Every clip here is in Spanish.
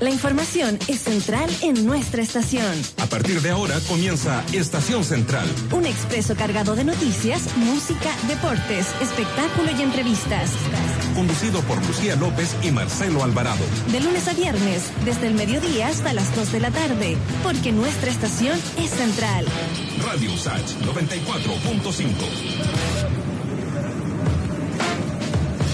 La información es central en nuestra estación. A partir de ahora comienza Estación Central. Un expreso cargado de noticias, música, deportes, espectáculo y entrevistas. Conducido por Lucía López y Marcelo Alvarado. De lunes a viernes, desde el mediodía hasta las 2 de la tarde, porque nuestra estación es central. Radio Sach 94.5.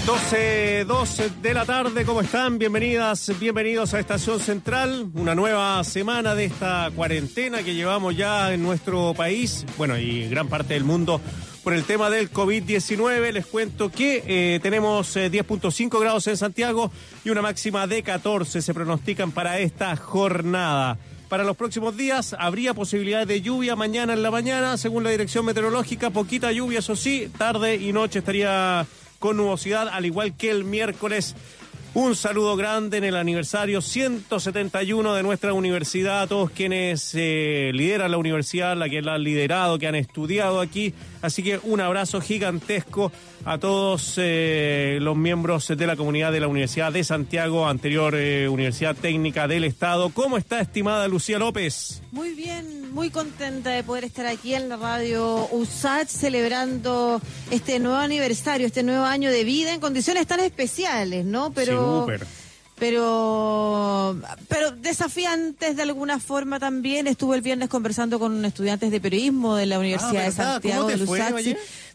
12, 12 de la tarde, ¿cómo están? Bienvenidas, bienvenidos a Estación Central, una nueva semana de esta cuarentena que llevamos ya en nuestro país, bueno, y gran parte del mundo por el tema del COVID-19. Les cuento que eh, tenemos 10.5 grados en Santiago y una máxima de 14 se pronostican para esta jornada. Para los próximos días habría posibilidad de lluvia mañana en la mañana, según la dirección meteorológica, poquita lluvia, eso sí, tarde y noche estaría con nubosidad, al igual que el miércoles. Un saludo grande en el aniversario 171 de nuestra universidad, a todos quienes eh, lideran la universidad, la que la han liderado, que han estudiado aquí. Así que un abrazo gigantesco a todos eh, los miembros de la comunidad de la Universidad de Santiago, anterior eh, Universidad Técnica del Estado. ¿Cómo está, estimada Lucía López? Muy bien, muy contenta de poder estar aquí en la radio USACH celebrando este nuevo aniversario, este nuevo año de vida en condiciones tan especiales, ¿no? Pero pero pero desafiantes de alguna forma también. Estuve el viernes conversando con estudiantes de periodismo de la Universidad Ah, de Santiago de Lusach.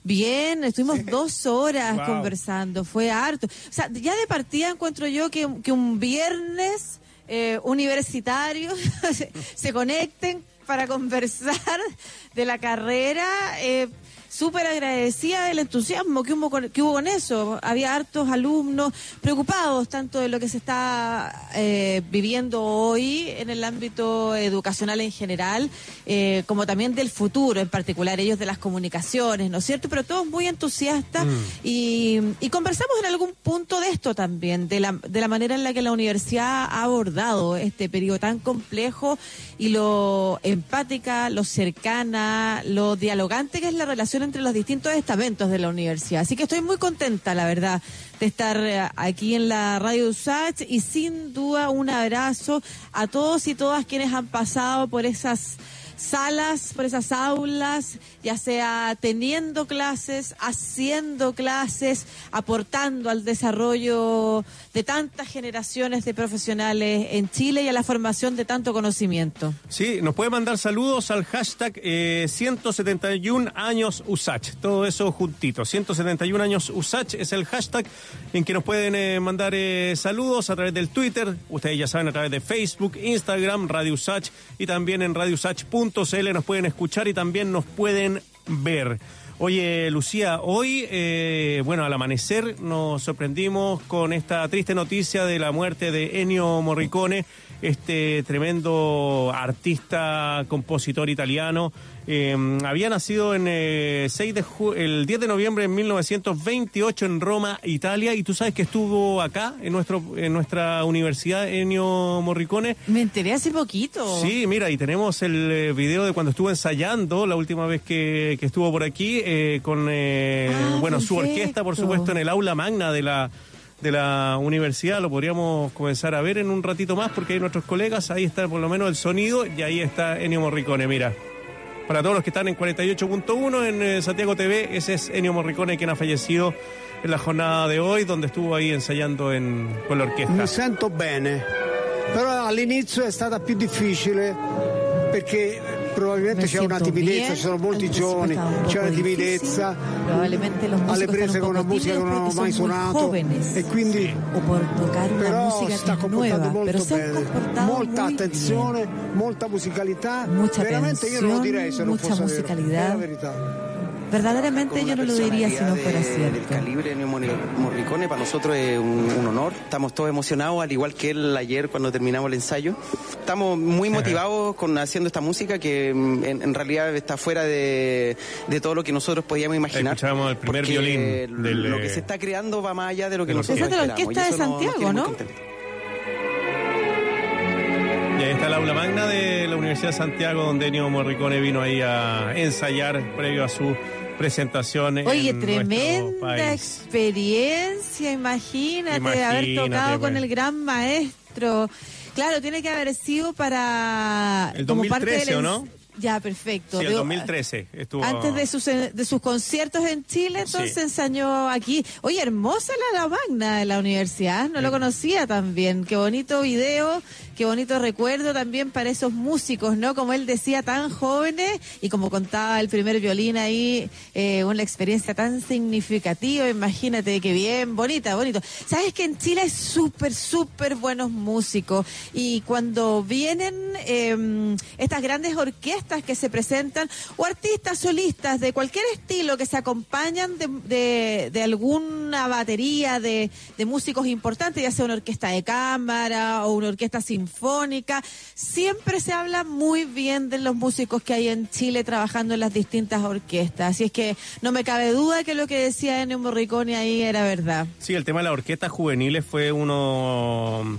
Bien, estuvimos dos horas Wow. conversando, fue harto. O sea, ya de partida encuentro yo que, que un viernes eh, universitario se, se conecten para conversar de la carrera. Eh, Súper agradecida del entusiasmo que hubo, con, que hubo con eso. Había hartos alumnos preocupados tanto de lo que se está eh, viviendo hoy en el ámbito educacional en general, eh, como también del futuro, en particular ellos de las comunicaciones, ¿no es cierto? Pero todos muy entusiastas y, y conversamos en algún punto de esto también, de la, de la manera en la que la universidad ha abordado este periodo tan complejo y lo empática, lo cercana, lo dialogante que es la relación entre los distintos estamentos de la universidad. Así que estoy muy contenta, la verdad, de estar eh, aquí en la Radio USACH y sin duda un abrazo a todos y todas quienes han pasado por esas salas, por esas aulas, ya sea teniendo clases, haciendo clases, aportando al desarrollo de tantas generaciones de profesionales en Chile y a la formación de tanto conocimiento. Sí, nos puede mandar saludos al hashtag eh, 171 años USACH. Todo eso juntito. 171 años USACH es el hashtag en que nos pueden eh, mandar eh, saludos a través del Twitter. Ustedes ya saben, a través de Facebook, Instagram, Radio USACH y también en radiousach.cl nos pueden escuchar y también nos pueden ver. Oye, Lucía, hoy, eh, bueno, al amanecer nos sorprendimos con esta triste noticia de la muerte de Ennio Morricone, este tremendo artista, compositor italiano. Eh, había nacido en eh, 6 de ju- el 10 de noviembre de 1928 en Roma, Italia, y tú sabes que estuvo acá, en, nuestro, en nuestra universidad, Ennio Morricone. Me enteré hace poquito. Sí, mira, y tenemos el eh, video de cuando estuvo ensayando la última vez que, que estuvo por aquí eh, con eh, Ah, bueno su orquesta, por supuesto, en el aula magna de la de la universidad. Lo podríamos comenzar a ver en un ratito más porque hay nuestros colegas. Ahí está por lo menos el sonido y ahí está Ennio Morricone, mira. Para todos los que están en 48.1 en eh, Santiago TV, ese es Ennio Morricone quien ha fallecido en la jornada de hoy, donde estuvo ahí ensayando en, con la orquesta. Mi sento bene, però all'inizio è stata più difficile perché probabilmente Me c'è una siento timidezza, bien, ci sono molti al principio giovani, estaba un c'è poco una timidezza, difícil, probablemente los músicos alle están prese un con una poco musica che non tímidos hanno mai porque son muy suonato jóvenes. e quindi o por tocar una però música sta que es comportando nueva, pero molto se han bene, comportado molta muy attenzione, molta musicalità, bien. Mucha veramente io non lo direi se non mucha fosse vero, è la musicalidad. verità. Verdaderamente yo no lo diría si no fuera cierto. calibre de Mor- Morricone para nosotros es un, un honor. Estamos todos emocionados, al igual que él ayer cuando terminamos el ensayo. Estamos muy motivados con haciendo esta música que mm, en, en realidad está fuera de, de todo lo que nosotros podíamos imaginar. Escuchamos el primer violín del, lo eh, que se está creando va más allá de lo que nosotros Esa es de la Orquesta de Santiago, ¿no? Y ahí está el aula magna de la Universidad de Santiago, donde Ennio Morricone vino ahí a ensayar previo a su presentación. Oye, tremenda experiencia, imagínate, haber Imagínate, tocado con el gran maestro. Claro, tiene que haber sido para... El como parte 2013, del ¿o no? Ya, perfecto. Sí, el Digo, 2013 estuvo. Antes de sus, de sus conciertos en Chile, entonces Sí. ensañó aquí. Oye, hermosa la, la magna de la universidad, no lo conocía también. Qué bonito video, qué bonito recuerdo también para esos músicos, ¿no? Como él decía, tan jóvenes y como contaba el primer violín ahí, eh, una experiencia tan significativa, imagínate, qué bien, bonita, bonito. Sabes que en Chile hay súper, súper buenos músicos y cuando vienen eh, estas grandes orquestas que se presentan o artistas solistas de cualquier estilo que se acompañan de alguna batería de, de músicos importantes, ya sea una orquesta de cámara o una orquesta sinfónica, siempre se habla muy bien de los músicos que hay en Chile trabajando en las distintas orquestas. Así es que no me cabe duda que lo que decía Ennio Morricone ahí era verdad. Sí, el tema de las orquestas juveniles fue uno,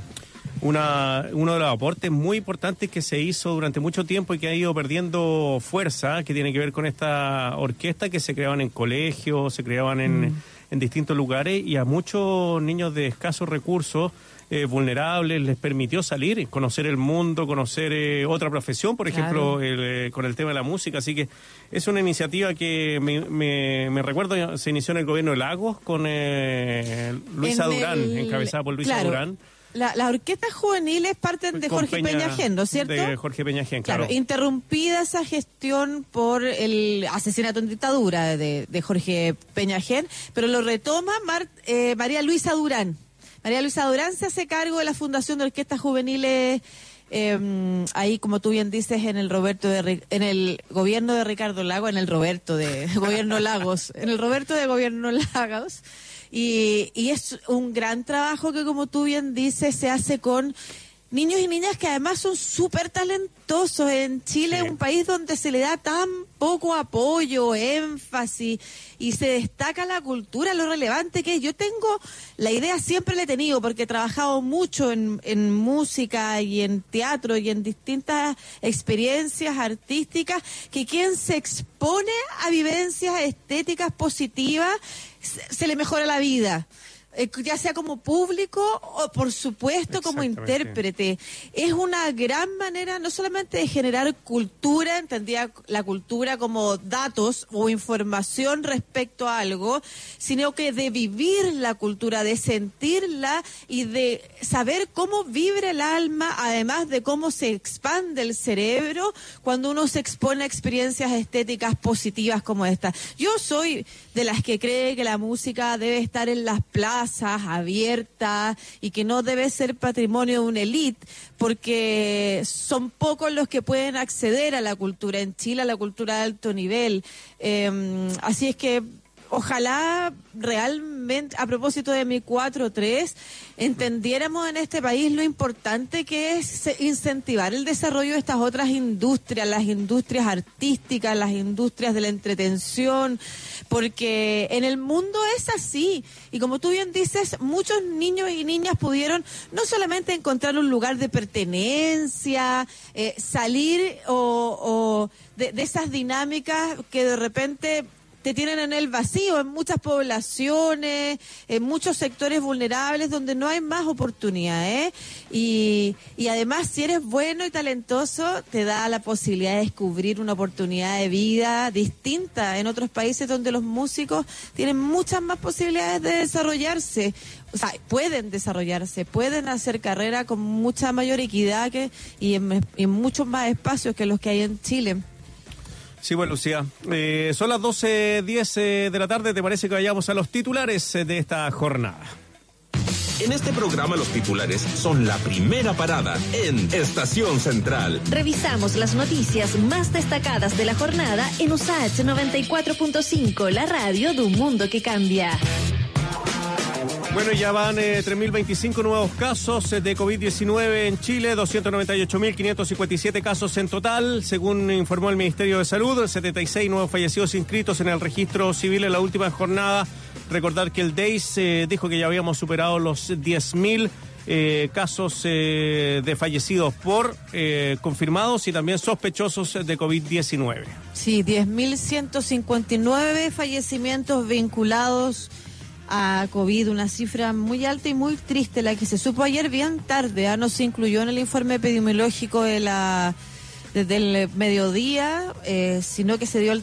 una, uno de los aportes muy importantes que se hizo durante mucho tiempo y que ha ido perdiendo fuerza, que tiene que ver con esta orquesta que se creaban en colegios, se creaban en, en distintos lugares y a muchos niños de escasos recursos. Eh, vulnerables les permitió salir, conocer el mundo, conocer eh, otra profesión, por ejemplo, Claro. el, eh, con el tema de la música. Así que es una iniciativa que me, me, me recuerdo, se inició en el gobierno de Lagos con eh, Luisa En Durán, el- encabezada por Luisa claro, Durán. la- las orquestas juveniles parten de con Jorge Peñajén, ¿no es cierto? De Jorge Peñajén, claro. Claro, interrumpida esa gestión por el asesinato en dictadura de, de Jorge Peñajén, pero lo retoma Mar- eh, María Luisa Durán. María Luisa Durán se hace cargo de la Fundación de Orquestas Juveniles, eh, ahí como tú bien dices, en el Roberto de, en el gobierno de Ricardo Lago, en el Roberto de Gobierno Lagos, en el Roberto de Gobierno Lagos. Y, y es un gran trabajo que, como tú bien dices, se hace con niños y niñas que además son súper talentosos. En Chile, Sí. un país donde se le da tan poco apoyo, énfasis y se destaca la cultura, lo relevante que es. Yo tengo, la idea siempre la he tenido porque he trabajado mucho en, en música y en teatro y en distintas experiencias artísticas, que quien se expone a vivencias estéticas positivas se, se le mejora la vida. Eh, ya sea como público o por supuesto como intérprete. Es una gran manera no solamente de generar cultura, entendía la cultura como datos o información respecto a algo, sino que de vivir la cultura, de sentirla y de saber cómo vibra el alma, además de cómo se expande el cerebro cuando uno se expone a experiencias estéticas positivas como esta. Yo soy de las que cree que la música debe estar en las plazas, abierta, y que no debe ser patrimonio de una élite, porque son pocos los que pueden acceder a la cultura en Chile, a la cultura de alto nivel. Eh, así es que ojalá realmente, a propósito de mi 4-3, entendiéramos en este país lo importante que es incentivar el desarrollo de estas otras industrias, las industrias artísticas, las industrias de la entretención, porque en el mundo es así. Y como tú bien dices, muchos niños y niñas pudieron no solamente encontrar un lugar de pertenencia, eh, salir o, de esas dinámicas que de repente te tienen en el vacío en muchas poblaciones, en muchos sectores vulnerables donde no hay más oportunidades. Y, y además, si eres bueno y talentoso, te da la posibilidad de descubrir una oportunidad de vida distinta en otros países donde los músicos tienen muchas más posibilidades de desarrollarse. O sea, pueden desarrollarse, pueden hacer carrera con mucha mayor equidad que, y en, en muchos más espacios que los que hay en Chile. Sí, bueno, Lucía. Eh, son las 12.10 eh, de la tarde. ¿Te parece que vayamos a los titulares eh, de esta jornada? En este programa los titulares son la primera parada en Estación Central. Revisamos las noticias más destacadas de la jornada en USAH 94.5, la radio de un mundo que cambia. Bueno, ya van eh, 3.025 nuevos casos eh, de COVID-19 en Chile, 298.557 casos en total, según informó el Ministerio de Salud, 76 nuevos fallecidos inscritos en el registro civil en la última jornada. Recordar que el DEIS eh, dijo que ya habíamos superado los 10.000 eh, casos eh, de fallecidos por confirmados y también sospechosos de COVID-19. Sí, 10.159 fallecimientos vinculados a COVID, una cifra muy alta y muy triste, la que se supo ayer bien tarde, ¿ah? no se incluyó en el informe epidemiológico de la desde el mediodía, eh, sino que se dio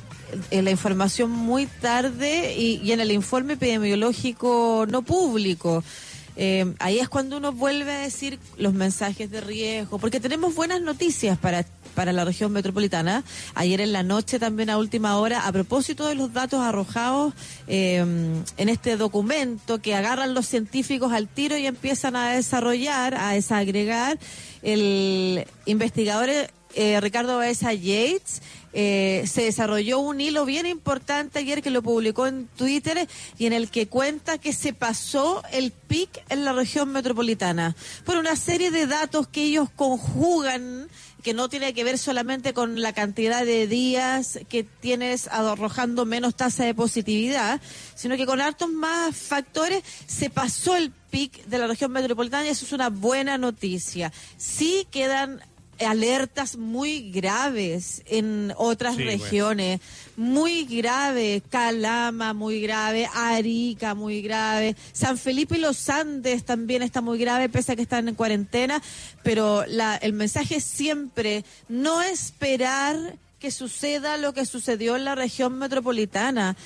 la información muy tarde y, y en el informe epidemiológico no público. Eh, ahí es cuando uno vuelve a decir los mensajes de riesgo, porque tenemos buenas noticias para, para la región metropolitana. Ayer en la noche, también a última hora, a propósito de los datos arrojados eh, en este documento que agarran los científicos al tiro y empiezan a desarrollar, a desagregar, el investigador eh, Ricardo Baeza Yates eh, se desarrolló un hilo bien importante ayer que lo publicó en Twitter y en el que cuenta que se pasó el pic en la región metropolitana por una serie de datos que ellos conjugan que no tiene que ver solamente con la cantidad de días que tienes arrojando menos tasa de positividad, sino que con hartos más factores se pasó el pic de la región metropolitana y eso es una buena noticia. Sí quedan alertas muy graves en otras regiones, muy grave, Calama muy grave, Arica muy grave, San Felipe y los Andes también está muy grave, pese a que están en cuarentena, pero la, el mensaje es siempre no esperar que suceda lo que sucedió en la región metropolitana.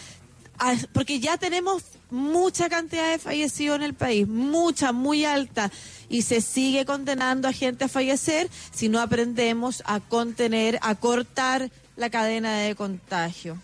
Porque ya tenemos mucha cantidad de fallecidos en el país, mucha, muy alta, y se sigue condenando a gente a fallecer si no aprendemos a contener, a cortar la cadena de contagio.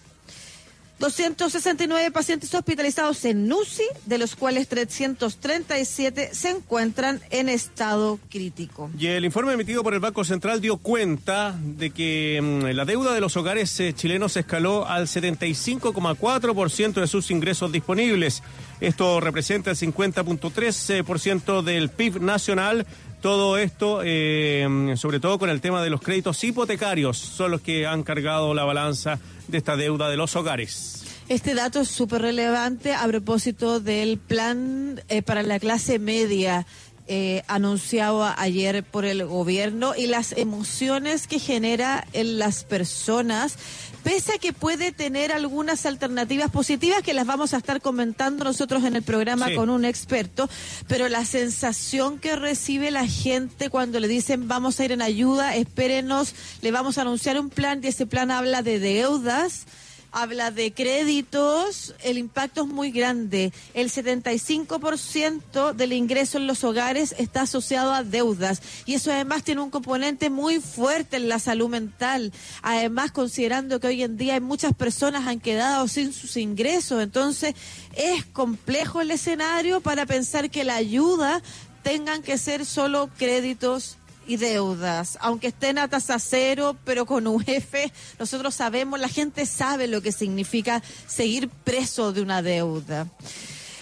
269 pacientes hospitalizados en UCI, de los cuales 337 se encuentran en estado crítico. Y el informe emitido por el Banco Central dio cuenta de que mm, la deuda de los hogares eh, chilenos escaló al 75,4% de sus ingresos disponibles. Esto representa el 50.3% del PIB nacional. Todo esto, eh, sobre todo con el tema de los créditos hipotecarios, son los que han cargado la balanza de esta deuda de los hogares. Este dato es súper relevante a propósito del plan eh, para la clase media. Eh, anunciado ayer por el gobierno y las emociones que genera en las personas, pese a que puede tener algunas alternativas positivas que las vamos a estar comentando nosotros en el programa con un experto, pero la sensación que recibe la gente cuando le dicen vamos a ir en ayuda, espérenos, le vamos a anunciar un plan y ese plan habla de deudas habla de créditos, el impacto es muy grande. El 75% del ingreso en los hogares está asociado a deudas y eso además tiene un componente muy fuerte en la salud mental. Además, considerando que hoy en día hay muchas personas han quedado sin sus ingresos, entonces es complejo el escenario para pensar que la ayuda tengan que ser solo créditos y deudas, aunque estén a tasa cero, pero con UF, nosotros sabemos, la gente sabe lo que significa seguir preso de una deuda.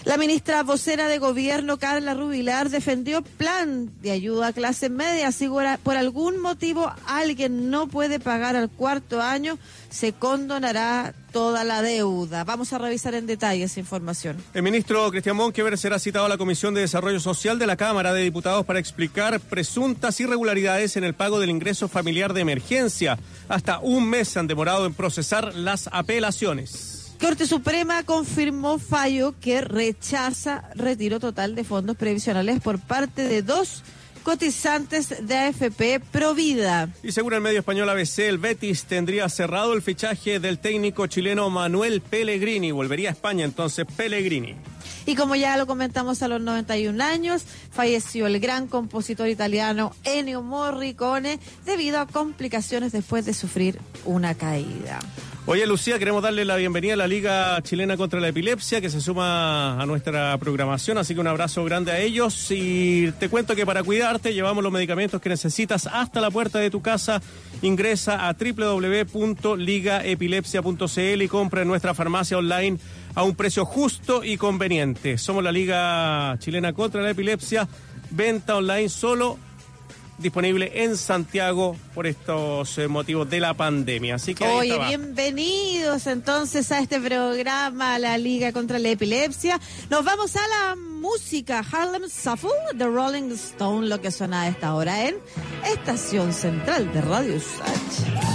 La ministra vocera de gobierno, Carla Rubilar, defendió plan de ayuda a clase media. Si por algún motivo alguien no puede pagar al cuarto año, se condonará toda la deuda. Vamos a revisar en detalle esa información. El ministro Cristian Monkever será citado a la Comisión de Desarrollo Social de la Cámara de Diputados para explicar presuntas irregularidades en el pago del ingreso familiar de emergencia. Hasta un mes se han demorado en procesar las apelaciones. Corte Suprema confirmó fallo que rechaza retiro total de fondos previsionales por parte de dos cotizantes de AFP Provida. Y según el medio español ABC, el Betis tendría cerrado el fichaje del técnico chileno Manuel Pellegrini. Volvería a España entonces Pellegrini. Y como ya lo comentamos a los 91 años, falleció el gran compositor italiano Ennio Morricone debido a complicaciones después de sufrir una caída. Oye, Lucía, queremos darle la bienvenida a la Liga Chilena contra la Epilepsia, que se suma a nuestra programación, así que un abrazo grande a ellos. Y te cuento que para cuidarte llevamos los medicamentos que necesitas hasta la puerta de tu casa. Ingresa a www.ligaepilepsia.cl y compra en nuestra farmacia online a un precio justo y conveniente. Somos la Liga Chilena contra la Epilepsia. Venta online solo disponible en Santiago por estos eh, motivos de la pandemia. Así que Oye, bienvenidos entonces a este programa, la Liga contra la Epilepsia. Nos vamos a la música, Harlem Shuffle, The Rolling Stone, lo que suena a esta hora en Estación Central de Radio Usach.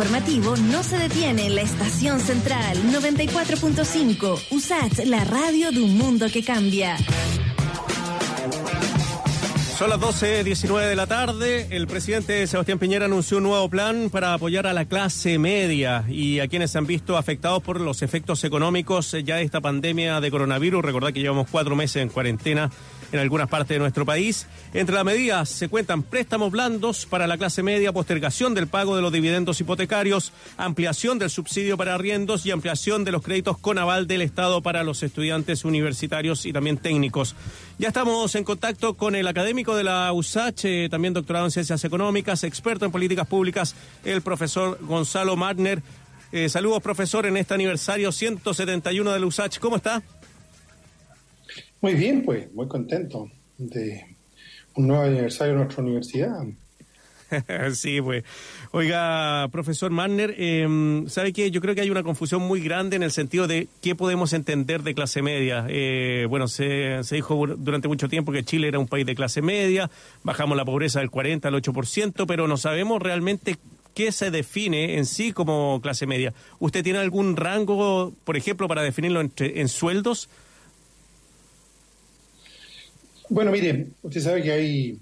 Informativo no se detiene en la estación central 94.5. USAT, la radio de un mundo que cambia. Son las 12.19 de la tarde. El presidente Sebastián Piñera anunció un nuevo plan para apoyar a la clase media y a quienes se han visto afectados por los efectos económicos ya de esta pandemia de coronavirus. Recordad que llevamos cuatro meses en cuarentena en algunas partes de nuestro país. Entre las medidas se cuentan préstamos blandos para la clase media, postergación del pago de los dividendos hipotecarios, ampliación del subsidio para arriendos y ampliación de los créditos con aval del Estado para los estudiantes universitarios y también técnicos. Ya estamos en contacto con el académico de la USACH, eh, también doctorado en Ciencias Económicas, experto en políticas públicas, el profesor Gonzalo Magner. Eh, saludos, profesor, en este aniversario 171 de la USACH. ¿Cómo está? Muy bien, pues, muy contento de un nuevo aniversario de nuestra universidad. sí, pues. Oiga, profesor Manner, eh, ¿sabe qué? Yo creo que hay una confusión muy grande en el sentido de qué podemos entender de clase media. Eh, bueno, se, se, dijo durante mucho tiempo que Chile era un país de clase media, bajamos la pobreza del 40 al 8%, pero no sabemos realmente qué se define en sí como clase media. ¿Usted tiene algún rango, por ejemplo, para definirlo entre, en sueldos? Bueno, mire, usted sabe que hay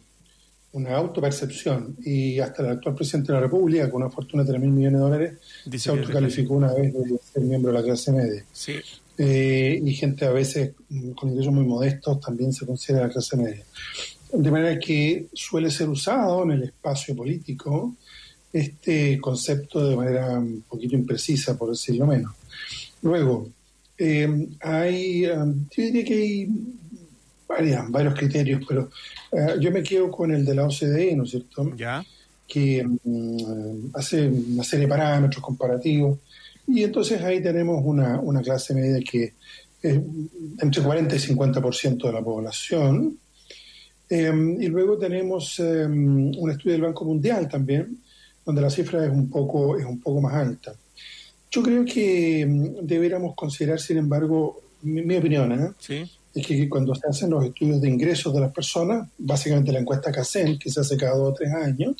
una autopercepción y hasta el actual presidente de la República, con una fortuna de 3 mil millones de dólares, Dice se autocalificó una vez de ser miembro de la clase media. Sí. Eh, y gente a veces con ingresos muy modestos también se considera la clase media. De manera que suele ser usado en el espacio político este concepto de manera un poquito imprecisa, por decirlo menos. Luego, eh, hay, um, yo diría que hay varios criterios, pero eh, yo me quedo con el de la OCDE, ¿no es cierto? Ya. Que mm, hace una serie de parámetros comparativos y entonces ahí tenemos una, una clase media que es entre 40 y 50% de la población. Em, y luego tenemos em, un estudio del Banco Mundial también, donde la cifra es un poco, es un poco más alta. Yo creo que mm, deberíamos considerar, sin embargo, mi, mi opinión, ¿eh? Sí es que cuando se hacen los estudios de ingresos de las personas, básicamente la encuesta CACEN, que se hace cada dos o tres años,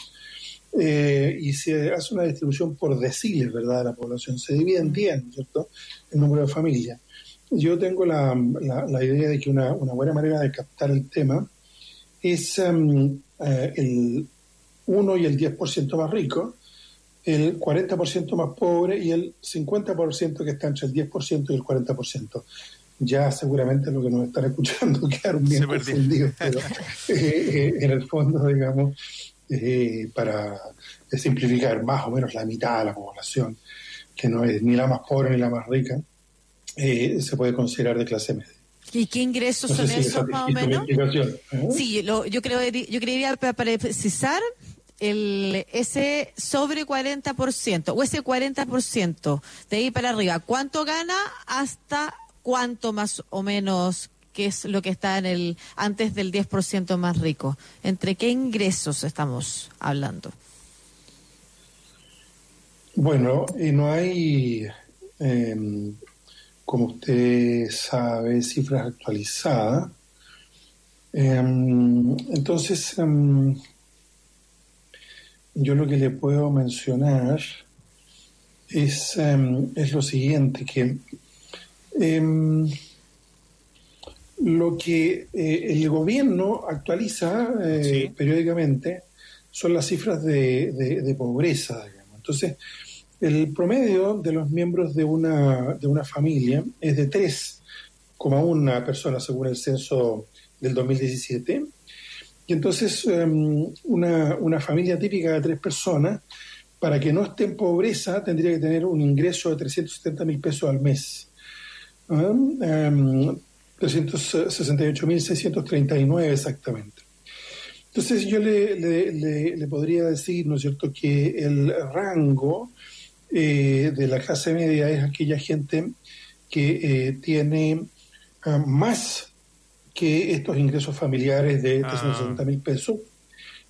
eh, y se hace una distribución por deciles, ¿verdad?, de la población. Se divide en 10, ¿cierto?, el número de familias. Yo tengo la, la, idea de que una, una, buena manera de captar el tema es um, eh, el 1 y el 10% más rico, el 40% más pobre y el 50% que está entre el 10% y el 40% ya seguramente lo que nos están escuchando quedaron bien confundidos, pero eh, eh, en el fondo, digamos, eh, para simplificar, más o menos la mitad de la población, que no es ni la más pobre ni la más rica, se puede considerar de clase media. ¿Y qué ingresos son esos más o menos? Sí, lo, yo creo yo creería para precisar el ese sobre 40% o ese 40% de ahí para arriba, ¿cuánto gana hasta cuánto más o menos qué es lo que está en el antes del 10% más rico. ¿Entre qué ingresos estamos hablando? Bueno, y no hay, em, como usted sabe, cifras actualizadas. Em, entonces, em, yo lo que le puedo mencionar es, es lo siguiente, que Em, lo que eh, el gobierno actualiza eh, periódicamente son las cifras de, pobreza. Entonces, el promedio de los miembros de una, de una familia es de 3,1 personas según el censo del 2017. Y entonces em, una, una familia típica de tres personas, para que no esté en pobreza, tendría que tener un ingreso de 370 mil pesos al mes. 368.639 ¿eh? exactamente. Entonces yo le, le, podría decir, ¿no es cierto?, que el rango eh, de la clase media es aquella gente que eh, tiene ah, más que estos ingresos familiares de 360 ah. mil pesos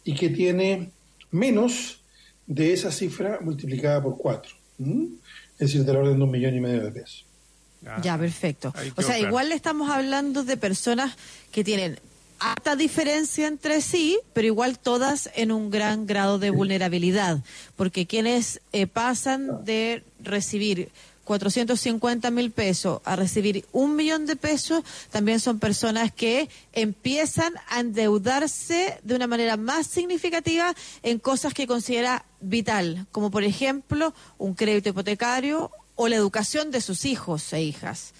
y que tiene menos de esa cifra multiplicada por cuatro, es decir, del orden de un millón y medio de pesos. Ya, perfecto. O sea, igual le estamos hablando de personas que tienen alta diferencia entre sí, pero igual todas en un gran grado de vulnerabilidad, porque quienes eh, pasan de recibir 450 mil pesos a recibir un millón de pesos, también son personas que empiezan a endeudarse de una manera más significativa en cosas que considera vital, como por ejemplo un crédito hipotecario o la educación de sus hijos e hijas.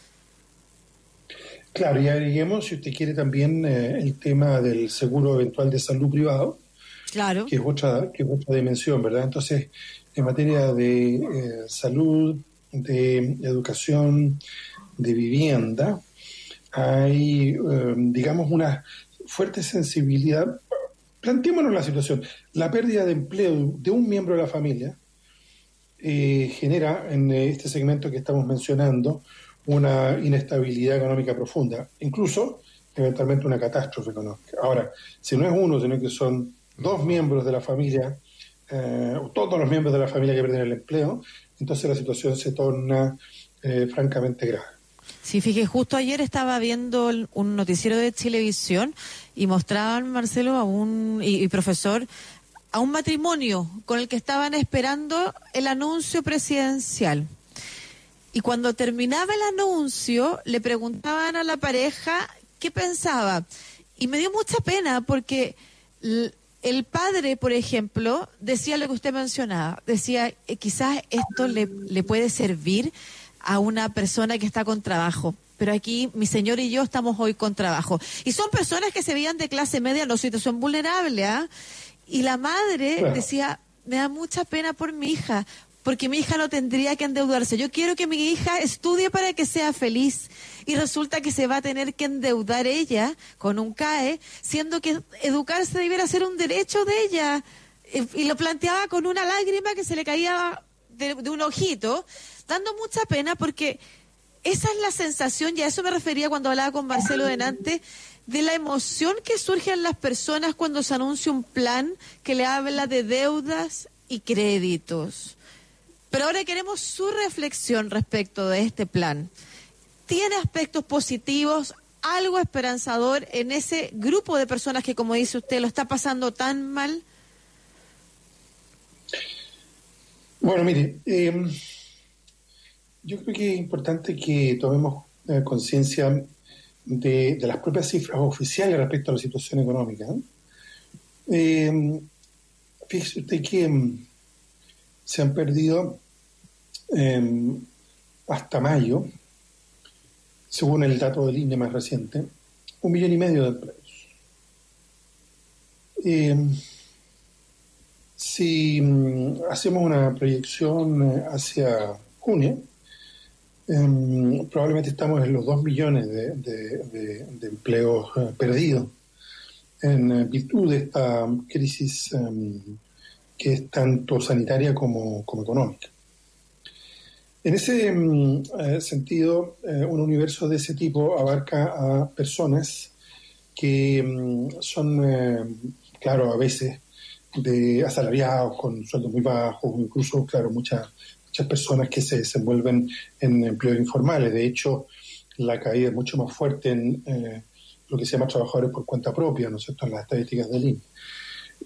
Claro, y agreguemos, si usted quiere, también eh, el tema del seguro eventual de salud privado, claro. que, es otra, que es otra dimensión, ¿verdad? Entonces, en materia de eh, salud, de educación, de vivienda, hay, eh, digamos, una fuerte sensibilidad. Planteémonos la situación. La pérdida de empleo de un miembro de la familia genera en este segmento que estamos mencionando una inestabilidad económica profunda, incluso eventualmente una catástrofe económica. Ahora, si no es uno, sino que son dos miembros de la familia, eh, o todos los miembros de la familia que pierden el empleo, entonces la situación se torna eh, francamente grave. Sí, fíjese, justo ayer estaba viendo un noticiero de televisión y mostraban, Marcelo, a un y profesor, a un matrimonio con el que estaban esperando el anuncio presidencial y cuando terminaba el anuncio, le preguntaban a la pareja qué pensaba. Y me dio mucha pena porque el padre, por ejemplo, decía lo que usted mencionaba. Decía, eh, quizás esto le, le puede servir a una persona que está con trabajo pero aquí mi señor y yo estamos hoy con trabajo. Y son personas que se veían de clase media, no situación vulnerable, ¿ah? Y la madre decía, me da mucha pena por mi hija, porque mi hija no tendría que endeudarse. Yo quiero que mi hija estudie para que sea feliz. Y resulta que se va a tener que endeudar ella con un CAE, siendo que educarse debiera ser un derecho de ella. Y lo planteaba con una lágrima que se le caía de, un ojito, dando mucha pena porque esa es la sensación, y a eso me refería cuando hablaba con Marcelo Denante, de la emoción que surge en las personas cuando se anuncia un plan que le habla de deudas y créditos. Pero ahora queremos su reflexión respecto de este plan. ¿Tiene aspectos positivos, algo esperanzador en ese grupo de personas que, como dice usted, lo está pasando tan mal? Bueno, mire, em, yo creo que es importante que tomemos eh, conciencia de, las propias cifras oficiales respecto a la situación económica. Eh, fíjese usted que em, se han perdido em, hasta mayo, según el dato del INE más reciente, un millón y medio de empleos. Em, si mm, hacemos una proyección eh, hacia junio, em, probablemente estamos en los dos millones de, empleos eh, perdidos en eh, virtud de esta crisis que es tanto sanitaria como, económica. En ese mm, eh, sentido, un universo de ese tipo abarca a personas que son, claro, a veces de asalariados con sueldos muy bajos, incluso, claro, muchas, muchas personas que se desenvuelven en empleos informales. De hecho, la caída es mucho más fuerte en lo que se llama trabajadores por cuenta propia, ¿no es cierto?, en las estadísticas del INE.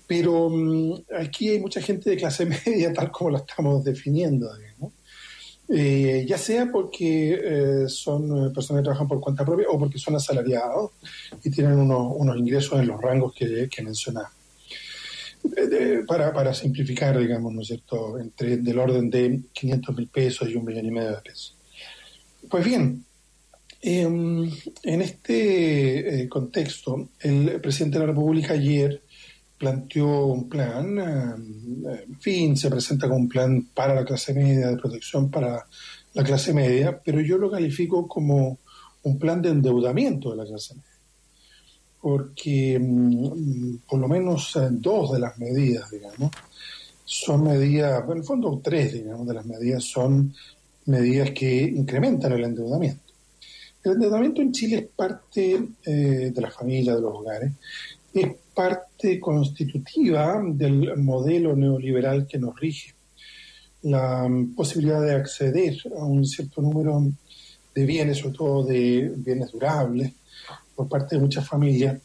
Pero mm, aquí hay mucha gente de clase media, tal como la estamos definiendo, eh, ya sea porque eh, son eh, personas que trabajan por cuenta propia o porque son asalariados y tienen unos, ingresos en los rangos que, que. Para, para simplificar, digamos, ¿no es cierto?, entre del orden de 500 mil pesos y un millón y medio de pesos. Pues bien, em, en este contexto, el presidente de la República ayer planteó un plan, eh, en fin, se presenta como un plan para la clase media, de protección para la clase media, pero yo lo califico como un plan de endeudamiento de la clase media. Porque mm, por lo menos dos de las medidas, digamos, son medidas, en el fondo tres, digamos, de las medidas son medidas que incrementan el endeudamiento. El endeudamiento en Chile es parte eh, de la familia, de los hogares, es parte constitutiva del modelo neoliberal que nos rige. La posibilidad de acceder a un cierto número de bienes, sobre todo de bienes durables, por parte de muchas familias,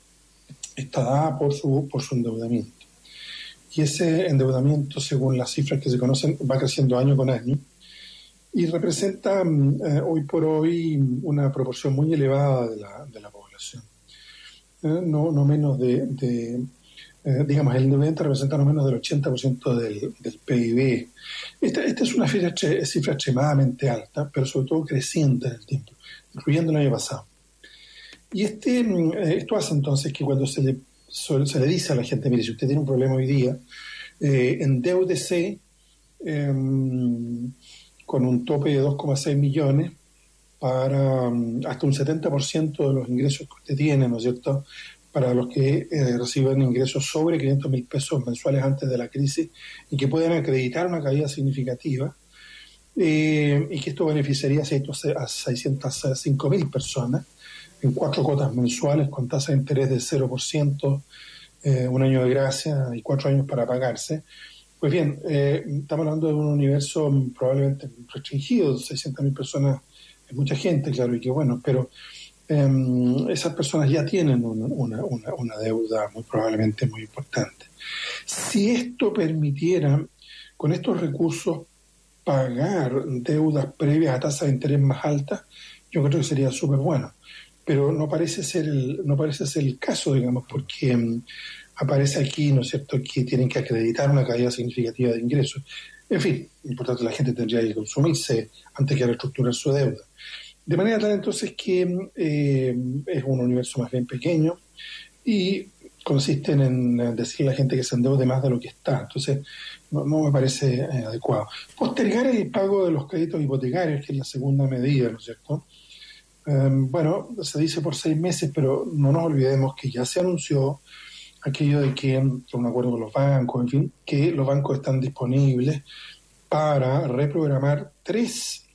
está dada por su, por su endeudamiento. Y ese endeudamiento, según las cifras que se conocen, va creciendo año con año y representa mm, eh, hoy por hoy una proporción muy elevada de la, de la población. Eh, no, no menos de, eh, digamos, el endeudamiento representa no menos del 80% del, del PIB. Esta, esta es una cifra, cifra extremadamente alta, pero sobre todo creciente en el tiempo, incluyendo el año pasado. Y este, mm, esto hace entonces que cuando se le, se le dice a la gente, mire, si usted tiene un problema hoy día, eh, endeudese eh, con un tope de 2,6 millones para mm, hasta un 70% de los ingresos que usted tiene, ¿no es cierto? Para los que eh, reciben ingresos sobre 500 mil pesos mensuales antes de la crisis y que puedan acreditar una caída significativa eh, y que esto beneficiaría a 605 mil personas en cuatro cuotas mensuales con tasa de interés del 0%, eh, un año de gracia y cuatro años para pagarse. Pues bien, eh, estamos hablando de un universo probablemente restringido, 600.000 personas es mucha gente, claro, y que bueno, pero em, esas personas ya tienen una, una, una, deuda muy probablemente muy importante. Si esto permitiera, con estos recursos, pagar deudas previas a tasas de interés más altas, yo creo que sería súper bueno pero no parece ser el, no parece ser el caso, digamos, porque mm, aparece aquí, ¿no es cierto?, que tienen que acreditar una caída significativa de ingresos. En fin, importante la gente tendría que consumirse antes que reestructurar su deuda. De manera tal entonces que mm, eh, es un universo más bien pequeño y consiste en decirle a la gente que se endeude más de lo que está. Entonces, no, me parece eh, adecuado. Postergar el pago de los créditos hipotecarios, que es la segunda medida, ¿no es cierto? Em, bueno, se dice por seis meses, pero no nos olvidemos que ya se anunció aquello de que, un acuerdo con los bancos, en fin, que los bancos están disponibles para reprogramar tres,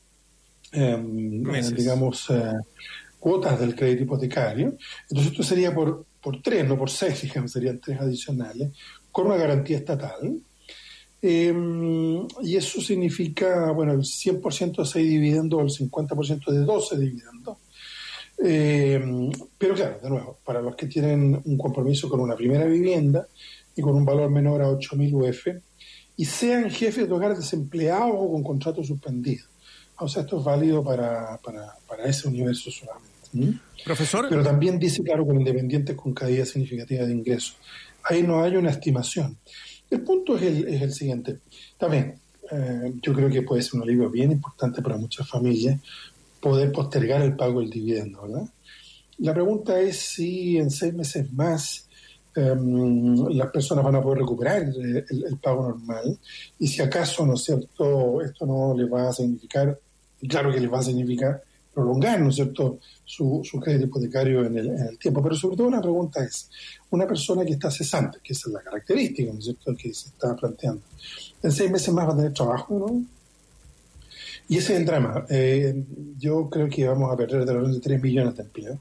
em, digamos, eh, cuotas del crédito hipotecario. Entonces esto sería por, por tres, no por seis, fíjense, serían tres adicionales, con una garantía estatal. Em, y eso significa, bueno, el 100% de 6 dividendos o el 50% de 12 dividendos. Eh, pero claro, de nuevo, para los que tienen un compromiso con una primera vivienda y con un valor menor a 8.000 UF, y sean jefes de hogar desempleados o con contrato suspendido. O sea, esto es válido para, para, para ese universo solamente. Profesor. Pero también dice, claro, con independientes con caída significativa de ingresos. Ahí no hay una estimación. El punto es el, es el siguiente. También, eh, yo creo que puede ser un alivio bien importante para muchas familias, poder postergar el pago del dividendo, ¿verdad? La pregunta es si en seis meses más em, las personas van a poder recuperar el, pago normal y si acaso, ¿no es cierto?, esto no les va a significar, claro que les va a significar prolongar, ¿no es cierto?, su, su crédito hipotecario en el, en el, tiempo. Pero sobre todo la pregunta es, una persona que está cesante, que esa es la característica, ¿no es cierto?, que se está planteando, en seis meses más va a tener trabajo, ¿no? Y ese es el drama. Eh, yo creo que vamos a perder de de 3 millones de empleos.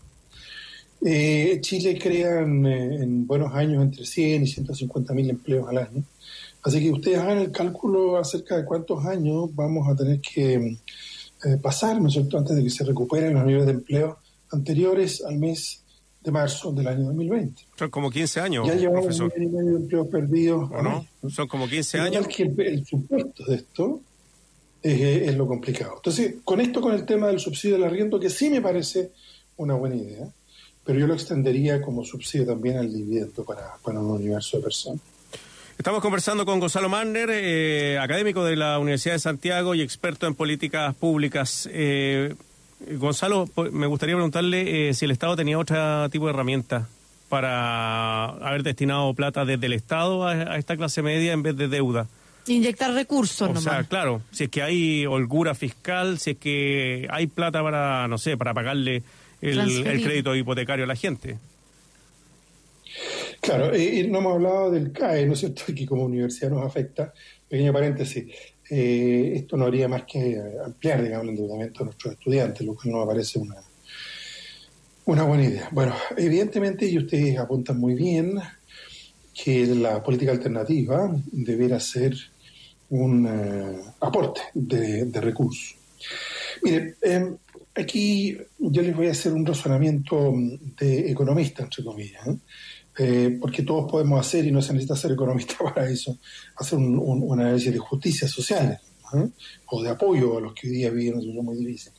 Eh, Chile crea en, buenos años entre 100 y 150 mil empleos al año. Así que ustedes hagan el cálculo acerca de cuántos años vamos a tener que eh, pasar, ¿no es cierto?, antes de que se recuperen los niveles de empleo anteriores al mes de marzo del año 2020. Son como 15 años. Ya llevamos un y medio de empleos perdidos. ¿O no? Son como 15 años. Que el supuesto de esto es, lo complicado. Entonces, con esto, con el tema del subsidio del arriendo, que sí me parece una buena idea, pero yo lo extendería como subsidio también al dividendo para, para un universo de personas. Estamos conversando con Gonzalo Manner, eh, académico de la Universidad de Santiago y experto en políticas públicas. Eh, Gonzalo, me gustaría preguntarle eh, si el Estado tenía otro tipo de herramienta para haber destinado plata desde el Estado a esta clase media en vez de deuda. Inyectar recursos, O sea, claro, si es que hay holgura fiscal, si es que hay plata para, no sé, para pagarle el, crédito hipotecario a la gente. Claro, y no hemos hablado del CAE, ¿no es cierto?, que como universidad nos afecta. Pequeño paréntesis, eh, esto no haría más que ampliar, digamos, el endeudamiento de nuestros estudiantes, lo cual nos parece una, una buena idea. Bueno, evidentemente, y ustedes apuntan muy bien, que la política alternativa debiera ser un eh, aporte de, recursos. Mire, em, aquí yo les voy a hacer un razonamiento de economista, entre comillas. ¿eh? eh, porque todos podemos hacer, y no se necesita ser economista para eso, hacer un, un, un análisis de justicia social o de apoyo a los que hoy día viven una situación muy difícil.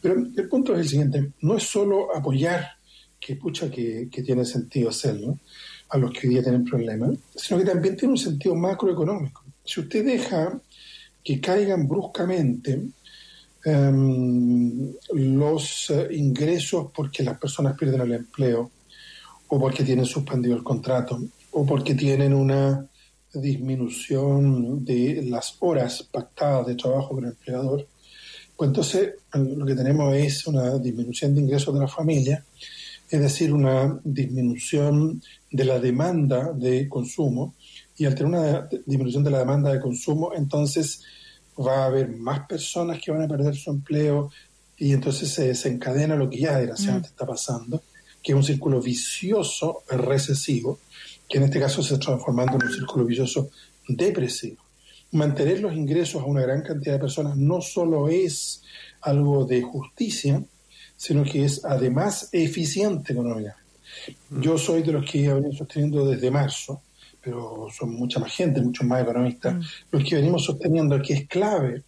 Pero el punto es el siguiente, no es solo apoyar, que pucha que, que tiene sentido hacerlo, a los que hoy día tienen problemas, sino que también tiene un sentido macroeconómico. Si usted deja que caigan bruscamente um, los uh, ingresos porque las personas pierden el empleo, o porque tienen suspendido el contrato, o porque tienen una disminución de las horas pactadas de trabajo con el empleador, pues entonces lo que tenemos es una disminución de ingresos de la familia, es decir, una disminución de la demanda de consumo, y al tener una disminución de la demanda de consumo, entonces va a haber más personas que van a perder su empleo y entonces se desencadena lo que ya desgraciadamente mm. está pasando, que es un círculo vicioso recesivo, que en este caso se está transformando en un círculo vicioso depresivo. Mantener los ingresos a una gran cantidad de personas no solo es algo de justicia, sino que es además eficiente económicamente. Yo soy de los que he venido sosteniendo desde marzo, pero son mucha más gente, muchos más economistas, mm. los que venimos sosteniendo que es clave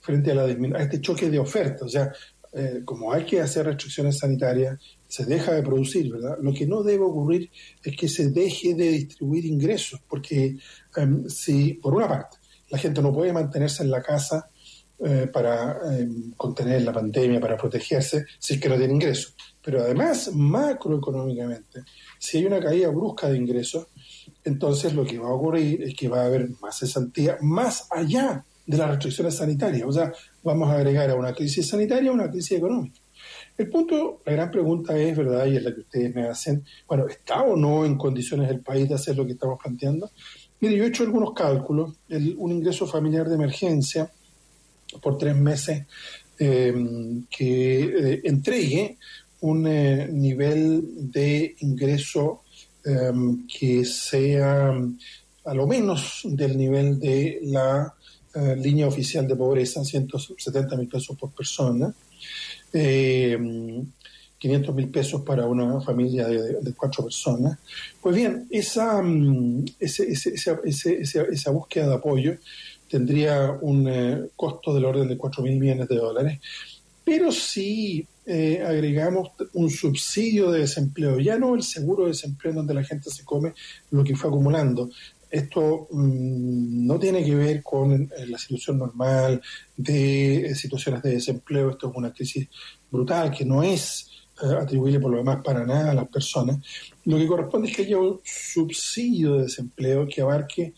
frente a, la, a este choque de ofertas. O sea, eh, como hay que hacer restricciones sanitarias, se deja de producir, ¿verdad? Lo que no debe ocurrir es que se deje de distribuir ingresos, porque um, si, por una parte, la gente no puede mantenerse en la casa eh, para eh, contener la pandemia, para protegerse, si es que no tiene ingresos. Pero además, macroeconómicamente, si hay una caída brusca de ingresos, entonces lo que va a ocurrir es que va a haber más cesantía más allá de las restricciones sanitarias. O sea, vamos a agregar a una crisis sanitaria una crisis económica. El punto, la gran pregunta es, ¿verdad? Y es la que ustedes me hacen, bueno, ¿está o no en condiciones el país de hacer lo que estamos planteando? Mire, yo he hecho algunos cálculos. El, un ingreso familiar de emergencia por tres meses eh, que eh, entregue un eh, nivel de ingreso Em, que sea a lo menos del nivel de la eh, línea oficial de pobreza, 170 mil pesos por persona, 500 em, mil pesos para una familia de, cuatro personas. Pues bien, esa, mm, esa búsqueda de apoyo tendría un eh, costo del orden de 4 mil millones de dólares, pero si eh, agregamos un subsidio de desempleo, ya no el seguro de desempleo donde la gente se come lo que fue acumulando. Esto mmm, no tiene que ver con eh, la situación normal de eh, situaciones de desempleo, esto es una crisis brutal que no es eh, atribuible por lo demás para nada a las personas. Lo que corresponde es que haya un subsidio de desempleo que abarque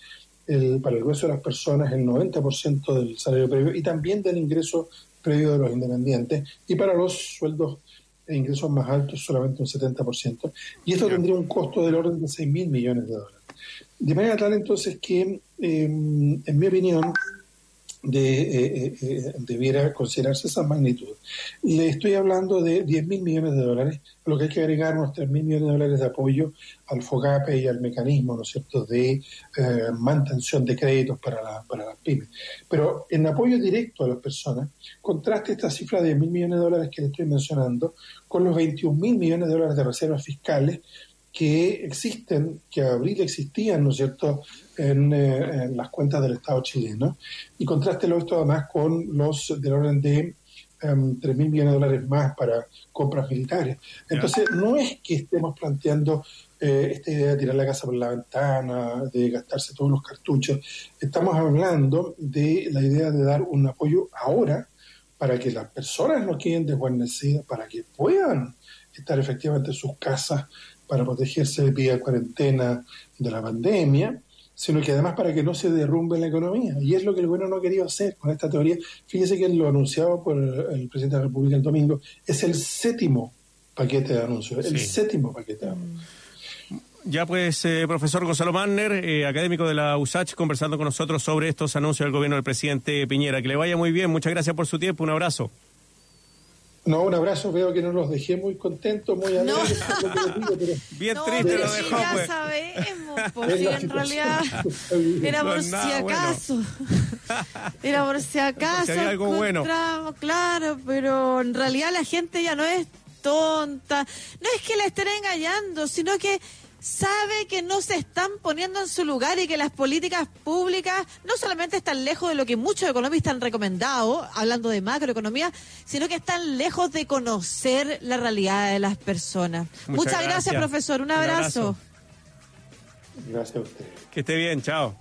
el, para el grueso de las personas el 90% del salario previo y también del ingreso previo de los independientes y para los sueldos e ingresos más altos solamente un 70%. Y esto tendría un costo del orden de 6 mil millones de dólares. De manera tal entonces que, em, en mi opinión, de, eh, eh, eh, debiera considerarse esa magnitud. Le estoy hablando de 10 mil millones de dólares, lo que hay que agregar unos 3 mil millones de dólares de apoyo al FOGAPE y al mecanismo, ¿no es cierto?, de mantención de créditos para, la, para las pymes. Pero en apoyo directo a las personas, contraste esta cifra de 10 mil millones de dólares que le estoy mencionando con los 21 mil millones de dólares de reservas fiscales que existen, que a abril existían, ¿no es cierto?, eh, en, las cuentas del Estado chileno. Y contrástelo esto además con los del orden de um, em, 3 mil millones de dólares más para compras militares. Entonces, no es que estemos planteando eh, esta idea de tirar la casa por la ventana, de gastarse todos los cartuchos. Estamos hablando de la idea de dar un apoyo ahora para que las personas no queden desguarnecidas, para que puedan estar efectivamente en sus casas para protegerse de vía cuarentena de la pandemia, sino que además para que no se derrumbe la economía. Y es lo que el gobierno no ha querido hacer con esta teoría. Fíjese que lo anunciado por el presidente de la República el domingo es el séptimo paquete de anuncios, el séptimo paquete de anuncios. Ya pues, eh, profesor Gonzalo Manner, eh, académico de la USACH, conversando con nosotros sobre estos anuncios del gobierno del presidente Piñera. Que le vaya muy bien, muchas gracias por su tiempo, un abrazo. No, un abrazo, veo que no los dejé muy contentos, muy alegres. No. Bien triste lo dejó. ya pues. sabemos, porque en realidad era por si acaso. Era por si acaso. Si algo bueno. Claro, pero en realidad la gente ya no es tonta. No es que la estén engañando, sino que sabe que no se están poniendo en su lugar y que las políticas públicas no solamente están lejos de lo que muchos economistas han recomendado, hablando de macroeconomía, sino que están lejos de conocer la realidad de las personas. Muchas, gracias, profesor. Un abrazo. Gracias a usted. Que esté bien, chao.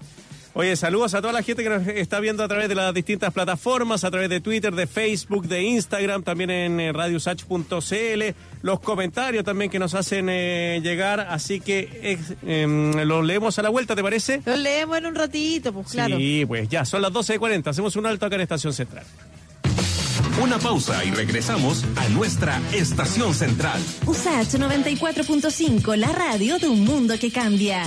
Oye, saludos a toda la gente que nos está viendo a través de las distintas plataformas, a través de Twitter, de Facebook, de Instagram, también en eh, radiosach.cl, los comentarios también que nos hacen eh, llegar, así que eh, los leemos a la vuelta, ¿te parece? Los leemos en un ratito, pues claro. Sí, pues ya, son las 12.40, hacemos un alto acá en Estación Central. Una pausa y regresamos a nuestra estación central. USACH 94.5, la radio de un mundo que cambia.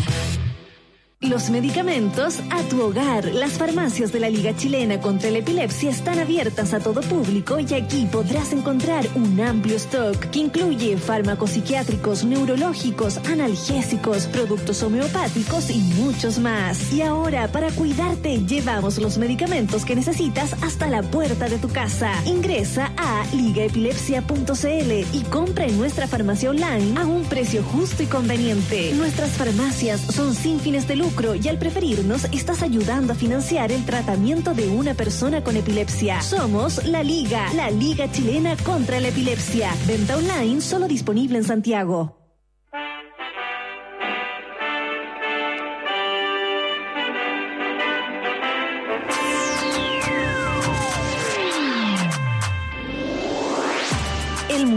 Los medicamentos a tu hogar. Las farmacias de la Liga Chilena contra la Epilepsia están abiertas a todo público y aquí podrás encontrar un amplio stock que incluye fármacos psiquiátricos, neurológicos, analgésicos, productos homeopáticos y muchos más. Y ahora, para cuidarte, llevamos los medicamentos que necesitas hasta la puerta de tu casa. Ingresa a ligaepilepsia.cl y compra en nuestra farmacia online a un precio justo y conveniente. Nuestras farmacias son sin fines de lucro y al preferirnos estás ayudando a financiar el tratamiento de una persona con epilepsia. Somos La Liga, la Liga Chilena contra la Epilepsia. Venta online solo disponible en Santiago.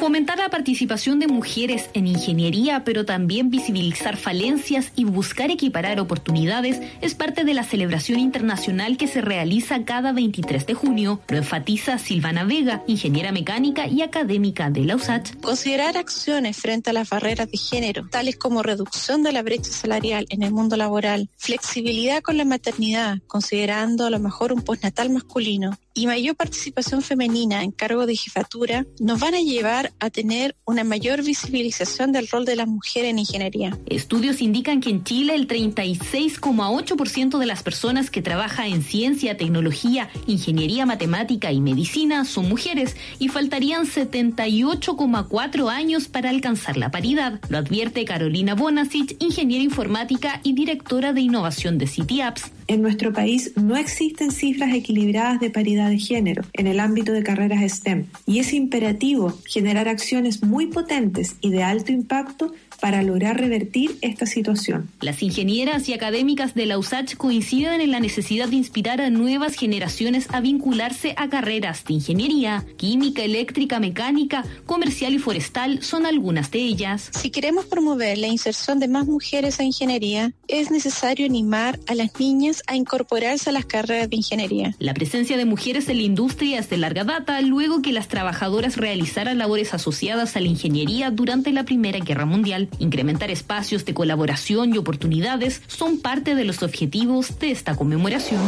Fomentar la participación de mujeres en ingeniería, pero también visibilizar falencias y buscar equiparar oportunidades es parte de la celebración internacional que se realiza cada 23 de junio. Lo enfatiza Silvana Vega, ingeniera mecánica y académica de la USACH. Considerar acciones frente a las barreras de género, tales como reducción de la brecha salarial en el mundo laboral, flexibilidad con la maternidad, considerando a lo mejor un postnatal masculino, y mayor participación femenina en cargo de jefatura, nos van a llevar a tener una mayor visibilización del rol de las mujeres en ingeniería. Estudios indican que en Chile el 36,8% de las personas que trabajan en ciencia, tecnología, ingeniería matemática y medicina son mujeres y faltarían 78,4 años para alcanzar la paridad. Lo advierte Carolina Bonasic, ingeniera informática y directora de innovación de City Apps. En nuestro país no existen cifras equilibradas de paridad de género en el ámbito de carreras STEM y es imperativo generar acciones muy potentes y de alto impacto para lograr revertir esta situación. Las ingenieras y académicas de la USACH coinciden en la necesidad de inspirar a nuevas generaciones a vincularse a carreras de ingeniería, química, eléctrica, mecánica, comercial y forestal son algunas de ellas. Si queremos promover la inserción de más mujeres a ingeniería, es necesario animar a las niñas a incorporarse a las carreras de ingeniería. La presencia de mujeres en la industria es de larga data, luego que las trabajadoras realizaran labores asociadas a la ingeniería durante la Primera Guerra Mundial. Incrementar espacios de colaboración y oportunidades son parte de los objetivos de esta conmemoración.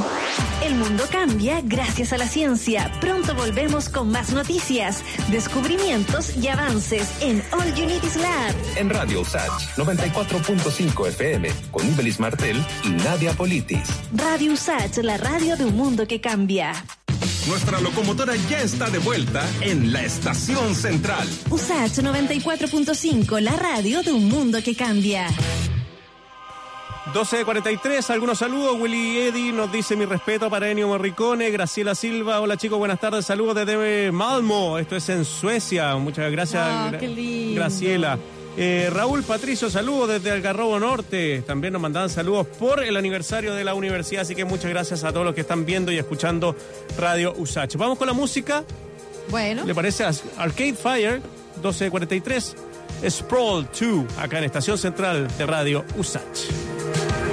El mundo cambia gracias a la ciencia. Pronto volvemos con más noticias, descubrimientos y avances en All Is Lab. En Radio USACH 94.5 FM con Ibelis Martel y Nadia Politis. Radio USACH, la radio de un mundo que cambia. Nuestra locomotora ya está de vuelta en la estación central. USACH 94.5, la radio de un mundo que cambia. 12.43, algunos saludos. Willy Eddy nos dice mi respeto para Ennio Morricone. Graciela Silva, hola chicos, buenas tardes. Saludos desde Malmo, esto es en Suecia. Muchas gracias, Ah, Gra- qué lindo. Graciela. Eh, Raúl Patricio, saludos desde Algarrobo Norte. También nos mandaban saludos por el aniversario de la universidad, así que muchas gracias a todos los que están viendo y escuchando Radio USACH. Vamos con la música. Bueno, ¿Le parece? Arcade Fire, 1243, Sprawl 2, acá en Estación Central de Radio USACH.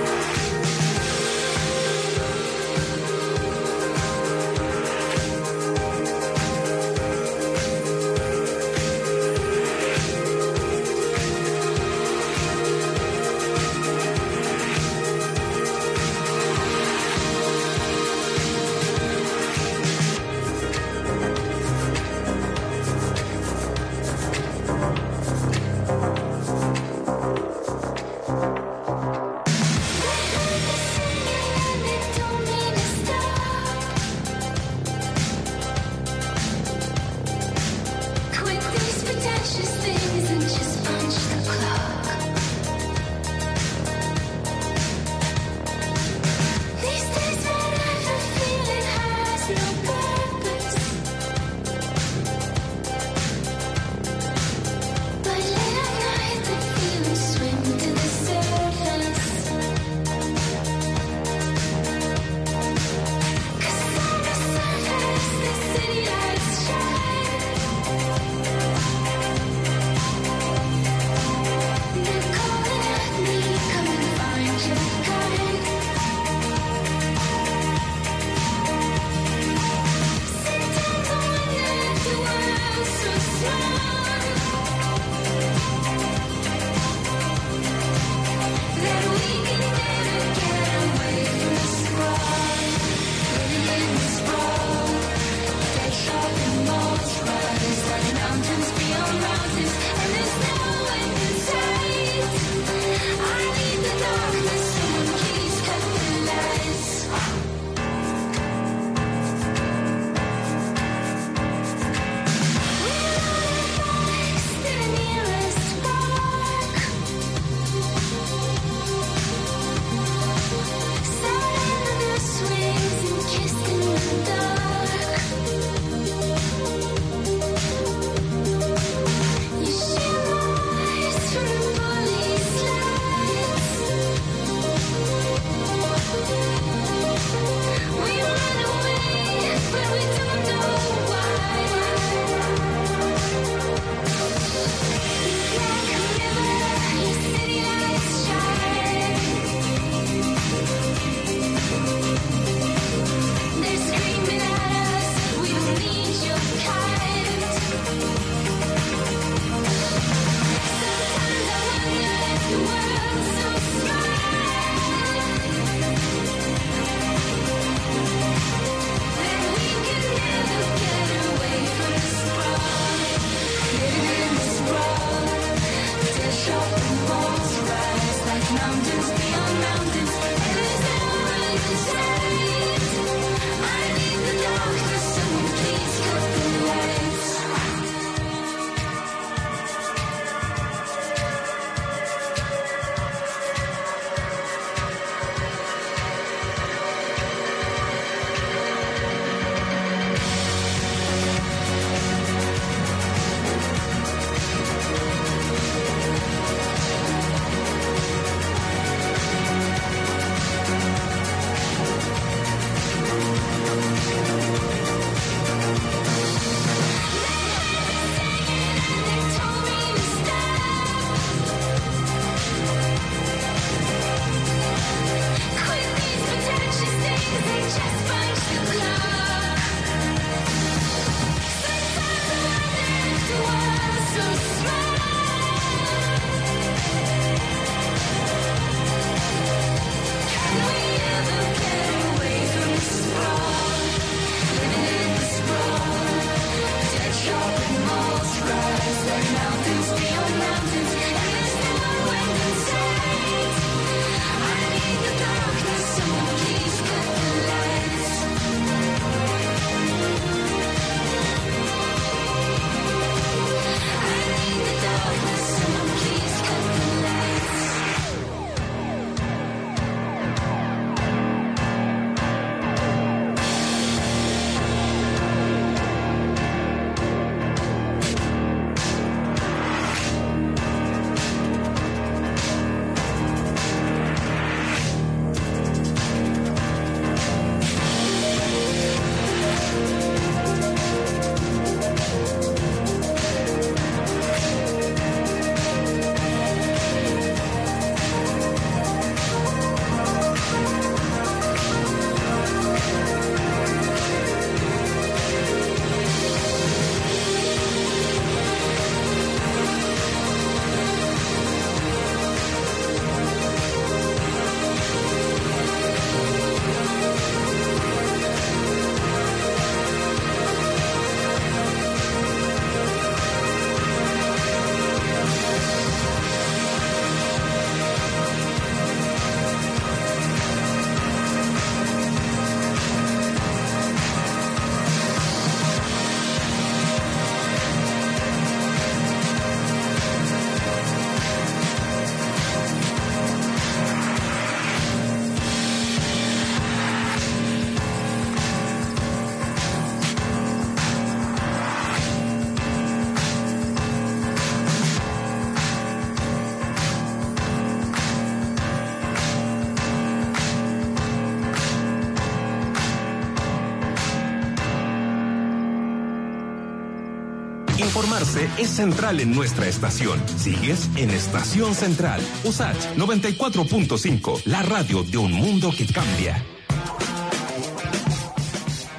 Es central en nuestra estación. Sigues en Estación Central. USACH 94.5, la radio de un mundo que cambia.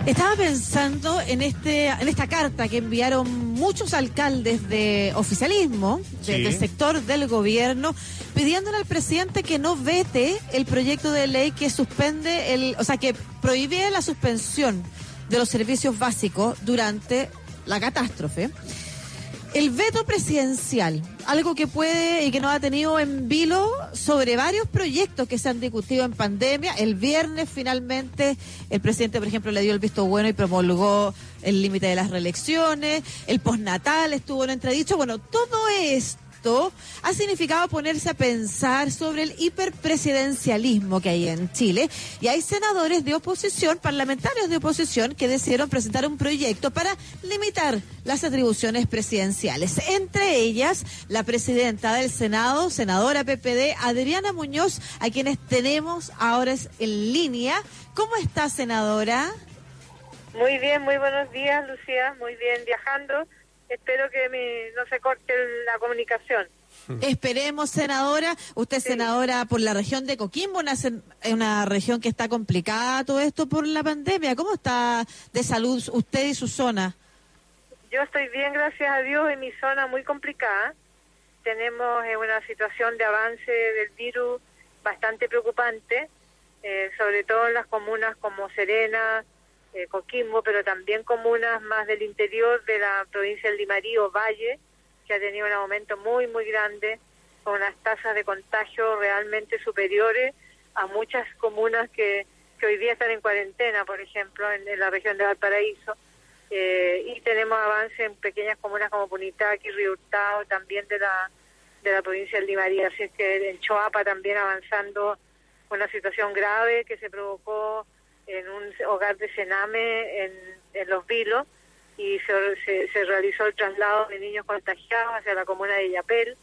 Estaba pensando en este en esta carta que enviaron muchos alcaldes de oficialismo, de- Sí. del sector del gobierno, pidiéndole al presidente que no vete el proyecto de ley que suspende el, o sea, que prohíbe la suspensión de los servicios básicos durante la catástrofe. El veto presidencial, algo que puede y que nos ha tenido en vilo sobre varios proyectos que se han discutido en pandemia. El viernes finalmente el presidente, por ejemplo, le dio el visto bueno y promulgó el límite de las reelecciones. El postnatal estuvo en entredicho. Bueno, todo esto ha significado ponerse a pensar sobre el hiperpresidencialismo que hay en Chile. Y hay senadores de oposición, parlamentarios de oposición, que decidieron presentar un proyecto para limitar las atribuciones presidenciales. Entre ellas, la presidenta del Senado, senadora PPD, Adriana Muñoz, a quienes tenemos ahora en línea. ¿Cómo está, senadora? Muy bien, muy buenos días, Lucía. Muy bien, viajando. Espero que me- no se corte la comunicación. Esperemos, senadora. Usted es senadora por la región de Coquimbo, una, sen- una región que está complicada todo esto por la pandemia. ¿Cómo está de salud usted y su zona? Yo estoy bien, gracias a Dios, en mi zona muy complicada. Tenemos eh, una situación de avance del virus bastante preocupante, eh, sobre todo en las comunas como Serena, eh, Coquimbo, pero también comunas más del interior de la provincia del Limarío, Valle, que ha tenido un aumento muy, muy grande, con unas tasas de contagio realmente superiores a muchas comunas que, hoy día están en cuarentena, por ejemplo, en, en la región de Valparaíso. Eh, y tenemos avance en pequeñas comunas como Punitaqui, Río Hurtado, también de la, de la provincia del Limarí. Así es que en Choapa también avanzando una situación grave que se provocó en un hogar de Sename en, Los Vilos y se, se, realizó el traslado de niños contagiados hacia la comuna de Yapel.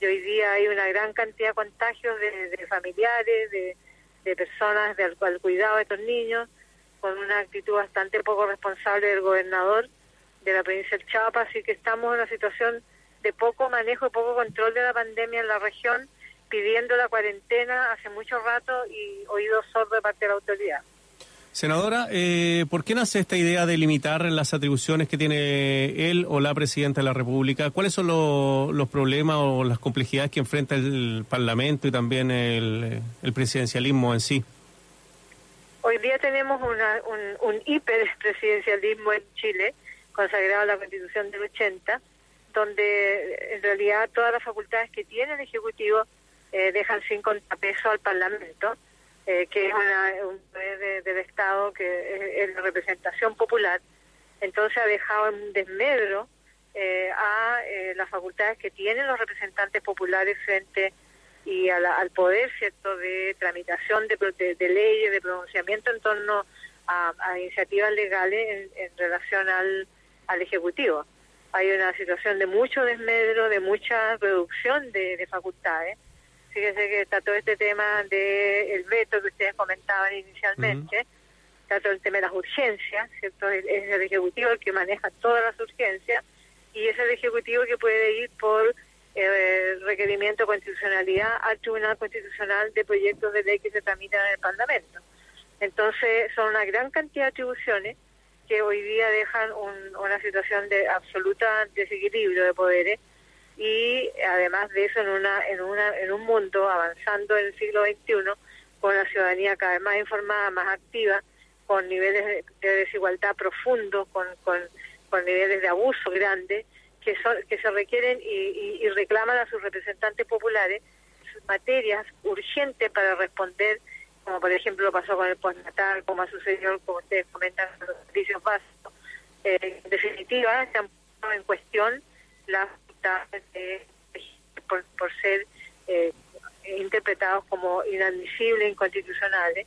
Y hoy día hay una gran cantidad de contagios de, de familiares, de, de personas del al cuidado de estos niños, con una actitud bastante poco responsable del gobernador de la provincia del Chiapas, así que estamos en una situación de poco manejo y poco control de la pandemia en la región, pidiendo la cuarentena hace mucho rato y oídos sordos de parte de la autoridad. Senadora, eh, ¿por qué nace esta idea de limitar las atribuciones que tiene él o la presidenta de la República? ¿Cuáles son lo- los problemas o las complejidades que enfrenta el Parlamento y también el, presidencialismo en sí? Hoy día tenemos una, un, un hiperpresidencialismo en Chile, consagrado en la Constitución del 80, donde en realidad todas las facultades que tiene el Ejecutivo eh, dejan sin contrapeso al Parlamento, eh, que es una, un poder de- del Estado que es, la representación popular. Entonces ha dejado en desmedro eh, a eh, las facultades que tienen los representantes populares frente y al poder cierto de tramitación de, de- de leyes, de pronunciamiento en torno a, iniciativas legales en, en relación al, al Ejecutivo. Hay una situación de mucho desmedro, de mucha reducción de facultades. Fíjese que está todo este tema del el veto que ustedes comentaban inicialmente, está todo el tema de las urgencias, ¿cierto? Es es el Ejecutivo el que maneja todas las urgencias y es el Ejecutivo que puede ir por eh, requerimiento de constitucionalidad al Tribunal Constitucional de proyectos de ley que se tramitan en el Parlamento. Entonces, son una gran cantidad de atribuciones que hoy día dejan un- una situación de absoluta desequilibrio de poderes y además de eso en una en una en un mundo avanzando en el siglo XXI con la ciudadanía cada vez más informada, más activa, con niveles de, de desigualdad profundos, con, con, con niveles de abuso grandes que son que se requieren y, y- y reclaman a sus representantes populares materias urgentes para responder como por ejemplo pasó con el postnatal, como ha sucedido, como ustedes comentan, los servicios básicos. Eh, en definitiva, se han puesto en cuestión las por, ser eh, interpretados como inadmisibles, inconstitucionales.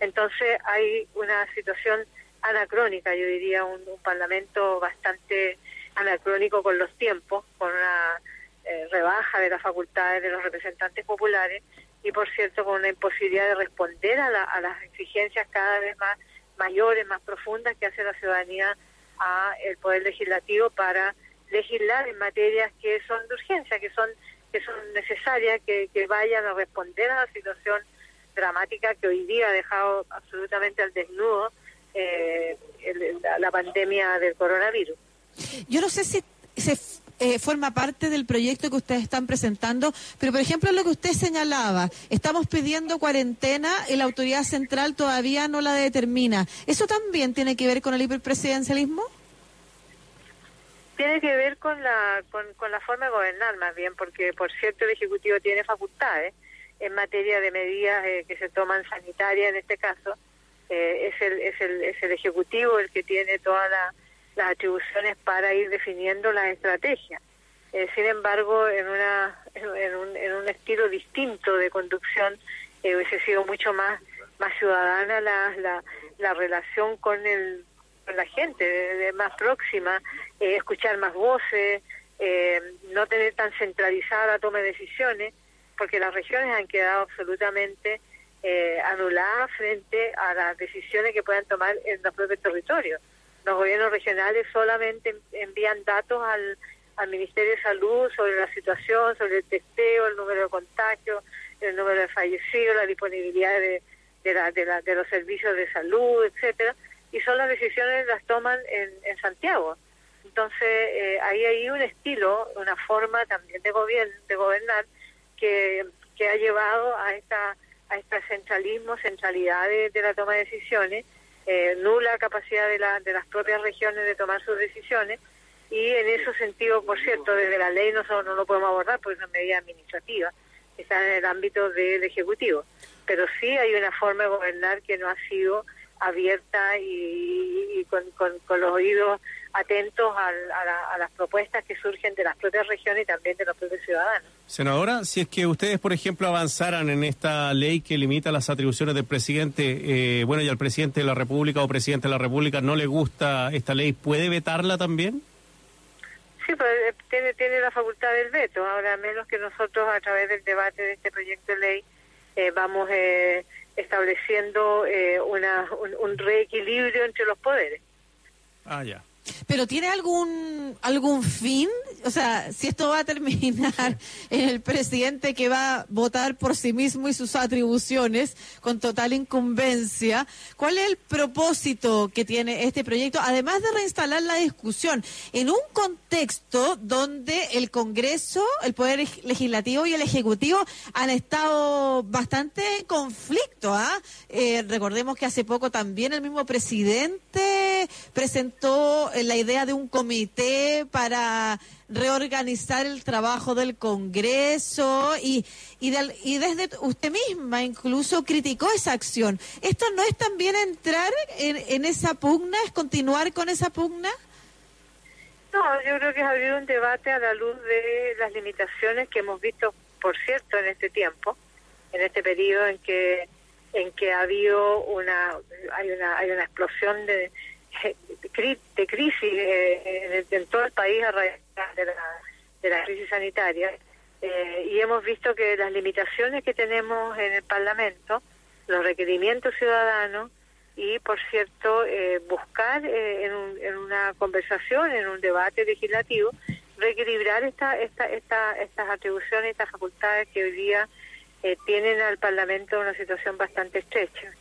Entonces hay una situación anacrónica, yo diría, un, un parlamento bastante anacrónico con los tiempos, con una eh, rebaja de las facultades de los representantes populares y, por cierto, con una imposibilidad de responder a, la- a las exigencias cada vez más mayores, más profundas que hace la ciudadanía a el poder legislativo para legislar en materias que son de urgencia, que son que son necesarias, que, que vayan a responder a la situación dramática que hoy día ha dejado absolutamente al desnudo eh, la, pandemia del coronavirus. Yo no sé si se eh, forma parte del proyecto que ustedes están presentando, pero por ejemplo lo que usted señalaba, estamos pidiendo cuarentena y la autoridad central todavía no la determina. ¿Eso también tiene que ver con el hiperpresidencialismo? Tiene que ver con la, con, la forma de gobernar más bien, porque por cierto el Ejecutivo tiene facultades en materia de medidas eh, que se toman sanitarias en este caso. Eh, es, el, es, el, es el Ejecutivo el que tiene todas las atribuciones para ir definiendo las estrategias. Eh, sin embargo, en, una, en, un, en un estilo distinto de conducción, hubiese sido mucho más, más ciudadana la, la, la relación con el la gente, de, más próxima, eh, escuchar más voces, eh, no tener tan centralizada la toma de decisiones, porque las regiones han quedado absolutamente eh, anuladas frente a las decisiones que puedan tomar en los propios territorios. Los gobiernos regionales solamente envían datos al, al Ministerio de Salud sobre la situación, sobre el testeo, el número de contagios, el número de fallecidos, la disponibilidad de, de, la, de, la, de los servicios de salud, etcétera y son las decisiones las toman en, en Santiago. Entonces, eh, ahí hay un estilo, una forma también de, gobierno, de gobernar que, que ha llevado a esta a este centralismo, centralidad de, la toma de decisiones, eh, nula capacidad de, la, de las propias regiones de tomar sus decisiones y en ese sentido, por cierto, desde la ley nosotros no lo podemos abordar porque es una medida administrativa, está en el ámbito del Ejecutivo. Pero sí hay una forma de gobernar que no ha sido abierta y, con, con, los oídos atentos a, las propuestas que surgen de las propias regiones y también de los propios ciudadanos. Senadora, si es que ustedes, por ejemplo, avanzaran en esta ley que limita las atribuciones del presidente, eh, bueno, y al presidente de la República o presidente de la República no le gusta esta ley, ¿puede vetarla también? Sí, pues eh, tiene, tiene la facultad del veto, ahora menos que nosotros a través del debate de este proyecto de ley eh, vamos... Eh, estableciendo eh, una, un, reequilibrio entre los poderes. Ah, ya. Pero tiene algún algún fin, o sea, si esto va a terminar en el presidente que va a votar por sí mismo y sus atribuciones con total incumbencia, ¿cuál es el propósito que tiene este proyecto? Además de reinstalar la discusión en un contexto donde el Congreso, el Poder Legislativo y el Ejecutivo han estado bastante en conflicto. ¿ah? Eh, recordemos que hace poco también el mismo presidente presentó la idea de un comité para reorganizar el trabajo del Congreso y, y, desde usted misma incluso criticó esa acción. ¿Esto no es también entrar en, esa pugna, es continuar con esa pugna? No, yo creo que es abrir un debate a la luz de las limitaciones que hemos visto, por cierto, en este tiempo, en este periodo en que en que ha habido una hay una hay una explosión de de crisis eh, en, todo el país a raíz de la, de la crisis sanitaria eh, y hemos visto que las limitaciones que tenemos en el Parlamento, los requerimientos ciudadanos y, por cierto, eh, buscar en, en, una conversación, en un debate legislativo, reequilibrar esta, esta, esta, estas atribuciones, estas facultades que hoy día tienen al Parlamento una situación bastante estrecha.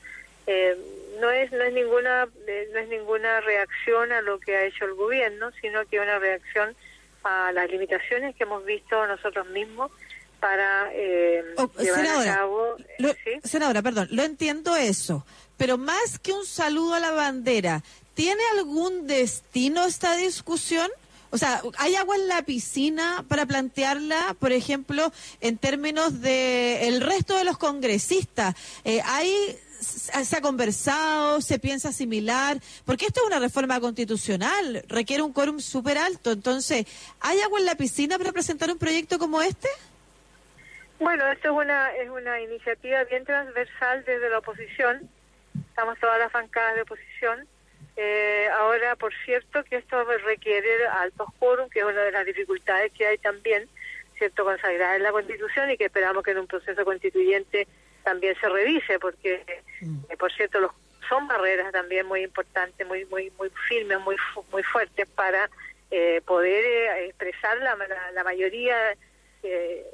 Eh, no es no es ninguna eh, no es ninguna reacción a lo que ha hecho el gobierno sino que una reacción a las limitaciones que hemos visto nosotros mismos para eh, oh, llevar a cabo senadora perdón lo entiendo eso pero más que un saludo a la bandera tiene algún destino esta discusión o sea, ¿hay agua en la piscina para plantearla, por ejemplo, en términos de el resto de los congresistas? Eh, ¿Hay se ha conversado, se piensa similar, porque esto es una reforma constitucional, requiere un quórum súper alto. Entonces, ¿hay agua en la piscina para presentar un proyecto como este? Bueno, esto es una, es una iniciativa bien transversal desde la oposición. Estamos todas las bancadas de oposición. Eh, ahora, por cierto, que esto requiere altos quórum, que es una de las dificultades que hay también, ¿cierto?, consagrada en la Constitución y que esperamos que en un proceso constituyente también se revise, porque, mm. eh, por cierto, los, son barreras también muy importantes, muy muy muy firmes, muy muy fuertes para eh, poder eh, expresar la, la, mayoría eh,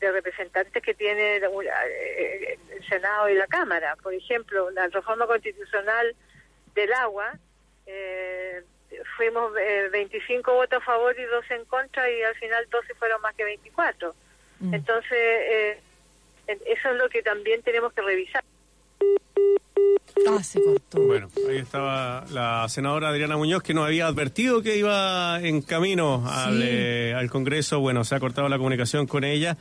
de representantes que tiene el Senado y la Cámara. Por ejemplo, la reforma constitucional del agua, fuimos 25 votos a favor y 12 en contra y al final 12 fueron más que 24. Mm. Entonces, eso es lo que también tenemos que revisar. Ah, se cortó. Bueno, ahí estaba la senadora Adriana Muñoz que nos había advertido que iba en camino al, eh, al Congreso. Bueno, se ha cortado la comunicación con ella.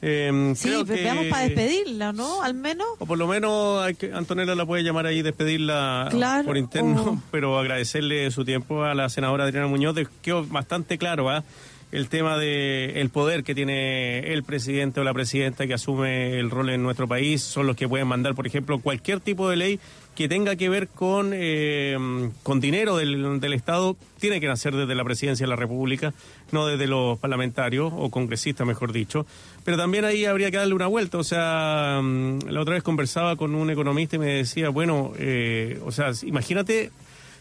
Eh, sí, veamos para despedirla, ¿no? Al menos. O por lo menos hay que, Antonella la puede llamar ahí y despedirla por interno, pero agradecerle su tiempo a la senadora Adriana Muñoz. Quedó bastante claro, ¿ah? El tema de el poder que tiene el presidente o la presidenta que asume el rol en nuestro país son los que pueden mandar, por ejemplo, cualquier tipo de ley que tenga que ver con, eh, con dinero del, del, Estado, tiene que nacer desde la presidencia de la República, no desde los parlamentarios o congresistas, mejor dicho. Pero también ahí habría que darle una vuelta. O sea, mm, la otra vez conversaba con un economista y me decía, bueno, eh, o sea, imagínate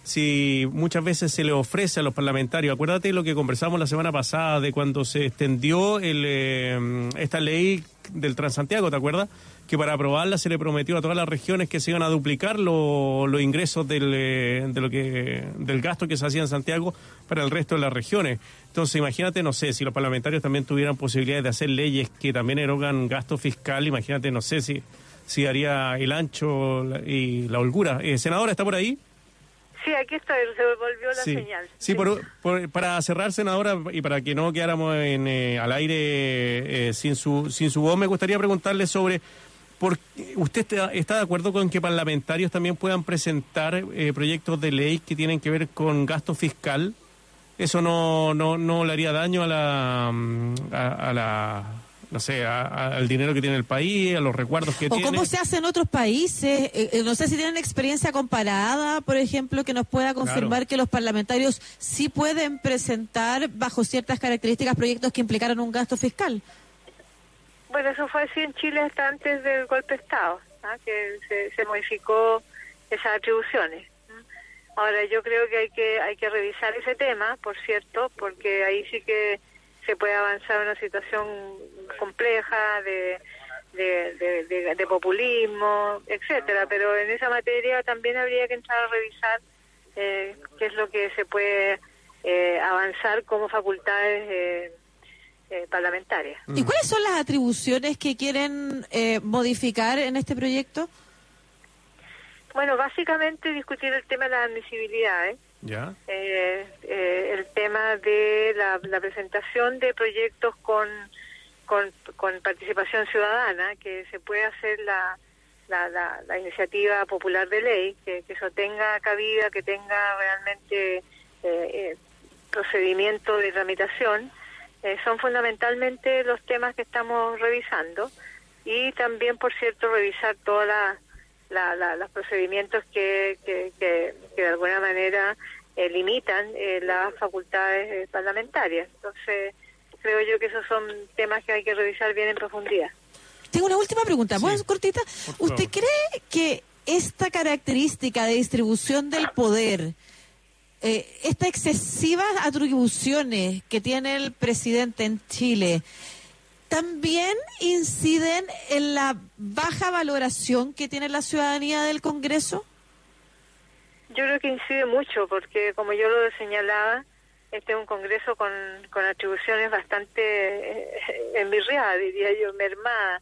si muchas veces se le ofrece a los parlamentarios, acuérdate lo que conversamos la semana pasada de cuando se extendió el, eh, esta ley del Transantiago, ¿te acuerdas? Que para aprobarla se le prometió a todas las regiones que se iban a duplicar los ingresos del, eh, de lo que, del gasto que se hacía en Santiago para el resto de las regiones. Entonces, imagínate, no sé, si los parlamentarios también tuvieran posibilidades de hacer leyes que también erogan gasto fiscal, imagínate, no sé si, si haría el ancho y la holgura. Eh, senadora, ¿está por ahí? Sí, aquí está, se volvió la señal. Sí, para cerrar, senadora, y para que no quedáramos en, eh, al aire eh, sin, su, sin su voz, me gustaría preguntarle sobre, por, ¿usted está, de acuerdo con que parlamentarios también puedan presentar eh, proyectos de ley que tienen que ver con gasto fiscal? ¿Eso no, no, no le haría daño a la, mm, a la no sé, al dinero que tiene el país, a los recuerdos que tiene. O cómo se hace en otros países. Eh, eh, no sé si tienen experiencia comparada, por ejemplo, que nos pueda confirmar que los parlamentarios sí pueden presentar, bajo ciertas características, proyectos que implicaron un gasto fiscal. Bueno, eso fue así en Chile hasta antes del golpe de Estado, ¿ah? que se, se modificó esas atribuciones. Ahora, yo creo que hay que hay que revisar ese tema, por cierto, porque ahí sí que se puede avanzar en una situación compleja de, de, populismo, etcétera. Pero en esa materia también habría que entrar a revisar eh, qué es lo que se puede eh, avanzar como facultades eh, parlamentarias. ¿Y cuáles son las atribuciones que quieren modificar en este proyecto? Bueno, básicamente discutir el tema de la admisibilidad, ¿eh? Eh, eh, el tema de la, presentación de proyectos con, con, participación ciudadana, que se puede hacer la, la, la, iniciativa popular de ley, que, eso tenga cabida, que tenga realmente eh, procedimiento de tramitación, son fundamentalmente los temas que estamos revisando. Y también, por cierto, revisar todas las la, los procedimientos que, que, que, de alguna manera eh, limitan eh, las facultades eh, parlamentarias. Entonces, creo yo que esos son temas que hay que revisar bien en profundidad. Tengo una última pregunta, muy cortita. ¿Usted cree que esta característica de distribución del poder, eh, estas excesivas atribuciones que tiene el presidente en Chile, también inciden en la baja valoración que tiene la ciudadanía del Congreso? Yo creo que incide mucho, porque como yo lo señalaba, este es un Congreso con, con atribuciones bastante eh, envirriadas, diría yo, mermadas,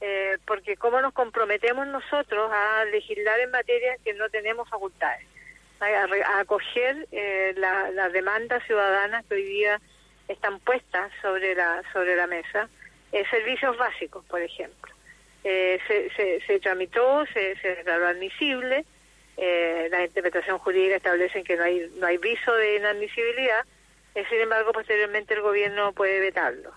eh, porque cómo nos comprometemos nosotros a legislar en materias que no tenemos facultades, a, acoger eh, las demandas ciudadanas que hoy día están puestas sobre la sobre la mesa eh, servicios básicos, por ejemplo. Eh, se, se, tramitó, se, se declaró admisible, eh, la interpretación jurídica establece que no hay, no hay viso de inadmisibilidad, sin embargo, posteriormente el gobierno puede vetarlo.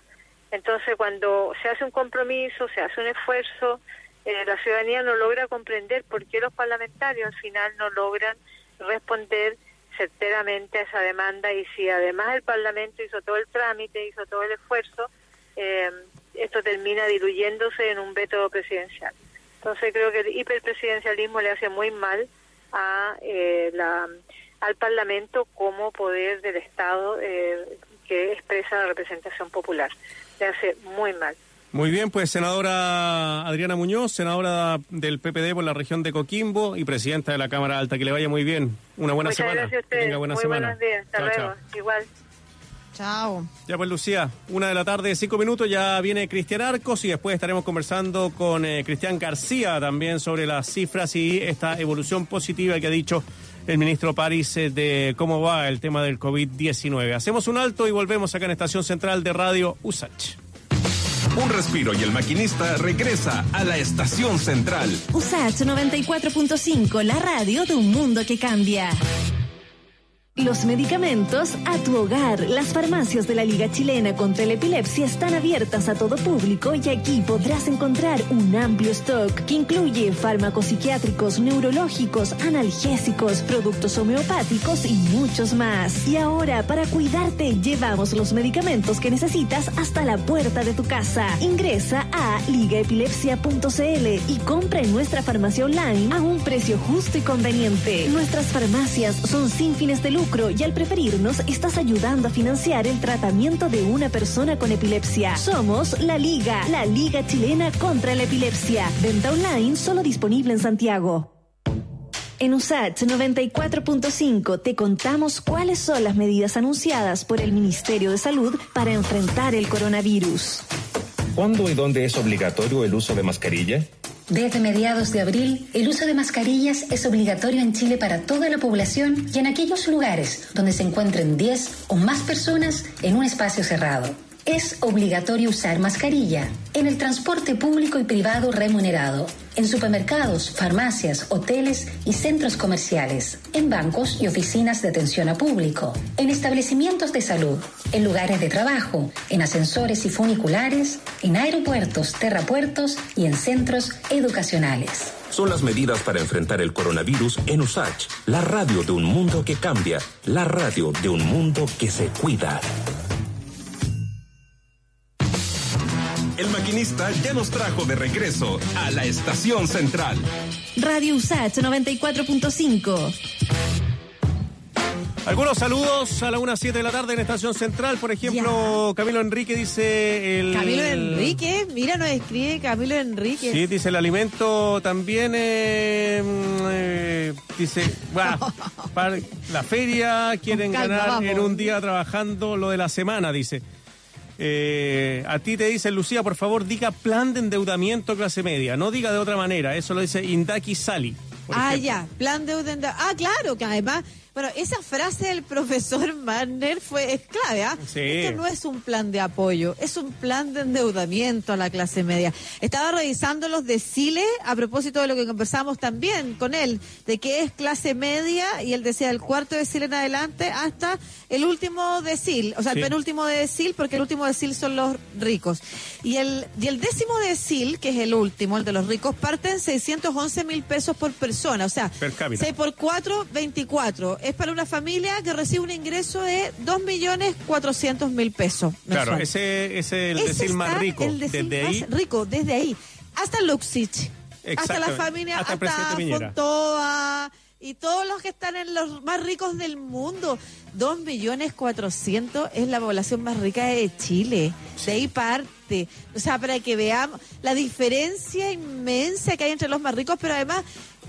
Entonces, cuando se hace un compromiso, se hace un esfuerzo, la ciudadanía no logra comprender por qué los parlamentarios al final no logran responder certeramente a esa demanda y si además el Parlamento hizo todo el trámite, hizo todo el esfuerzo, eh, esto termina diluyéndose en un veto presidencial. Entonces creo que el hiperpresidencialismo le hace muy mal a, eh, la, al Parlamento como poder del Estado eh, que expresa la representación popular. Le hace muy mal. Muy bien, pues senadora Adriana Muñoz, senadora del PPD por la región de Coquimbo y presidenta de la Cámara Alta. Que le vaya muy bien. Una buena Muchas semana. gracias a Que ustedes. tenga buena muy semana. buenos días. Hasta Chao, luego. chao. Igual. Chao. Ya pues Lucía, una de la tarde, cinco minutos, ya viene Cristian Arcos y después estaremos conversando con eh, Cristian García también sobre las cifras y esta evolución positiva que ha dicho el ministro París eh, de cómo va el tema del COVID-19. Hacemos un alto y volvemos acá en Estación Central de Radio USACH. Un respiro y el maquinista regresa a la estación central. USACH 94.5, la radio de un mundo que cambia. Los medicamentos a tu hogar. Las farmacias de la Liga Chilena contra la Epilepsia están abiertas a todo público y aquí podrás encontrar un amplio stock que incluye fármacos psiquiátricos, neurológicos, analgésicos, productos homeopáticos y muchos más. Y ahora, para cuidarte, llevamos los medicamentos que necesitas hasta la puerta de tu casa. Ingresa a ligaepilepsia.cl y compra en nuestra farmacia online a un precio justo y conveniente. Nuestras farmacias son sin fines de lucro y al preferirnos estás ayudando a financiar el tratamiento de una persona con epilepsia. Somos La Liga, la Liga Chilena contra la Epilepsia. Venta online solo disponible en Santiago. En USACH 94.5 te contamos cuáles son las medidas anunciadas por el Ministerio de Salud para enfrentar el coronavirus. ¿Cuándo y dónde es obligatorio el uso de mascarilla? Desde mediados de abril, el uso de mascarillas es obligatorio en Chile para toda la población y en aquellos lugares donde se encuentren 10 o más personas en un espacio cerrado. Es obligatorio usar mascarilla en el transporte público y privado remunerado, en supermercados, farmacias, hoteles y centros comerciales, en bancos y oficinas de atención a público, en establecimientos de salud, en lugares de trabajo, en ascensores y funiculares, en aeropuertos, terrapuertos y en centros educacionales. Son las medidas para enfrentar el coronavirus en USACH, la radio de un mundo que cambia, la radio de un mundo que se cuida. El maquinista ya nos trajo de regreso a la estación central. Radio USACH 94.5. Algunos saludos a la 1.07 de la tarde en Estación Central. Por ejemplo, Camilo Enrique dice... El... Camilo Enrique, mira, nos escribe Camilo Enrique. Sí, dice el alimento también, eh, mm, eh, dice, bah, para la feria quieren calma, ganar vamos. en un día trabajando lo de la semana, dice. Eh, a ti te dice Lucía, por favor, diga plan de endeudamiento clase media, no diga de otra manera, eso lo dice Indaki Sali. Ah, ejemplo. ya, plan de endeudamiento. Ah, claro, que además, bueno, esa frase del profesor Manner fue es clave, ¿ah? Sí. Esto no es un plan de apoyo, es un plan de endeudamiento a la clase media. Estaba revisando los deciles a propósito de lo que conversamos también con él, de qué es clase media, y él decía el cuarto decil en adelante hasta el último decil, o sea, el penúltimo decil, porque el último decil son los ricos. Y el, y el décimo decil, que es el último, el de los ricos, parte en 611 mil pesos por persona, o sea, Per cápita. 6 por 4, 24. Es para una familia que recibe un ingreso de 2 millones 400 mil pesos. Claro, mensual. ese es el Ese decir más rico. el decil Desde más ahí, rico, desde ahí. Hasta Luxich. Hasta la familia, Hasta hasta. Fontoa y todos los que están en los más ricos del mundo. 2 millones 400 es la población más rica de Chile. De ahí parte. O sea, para que veamos la diferencia inmensa que hay entre los más ricos, pero además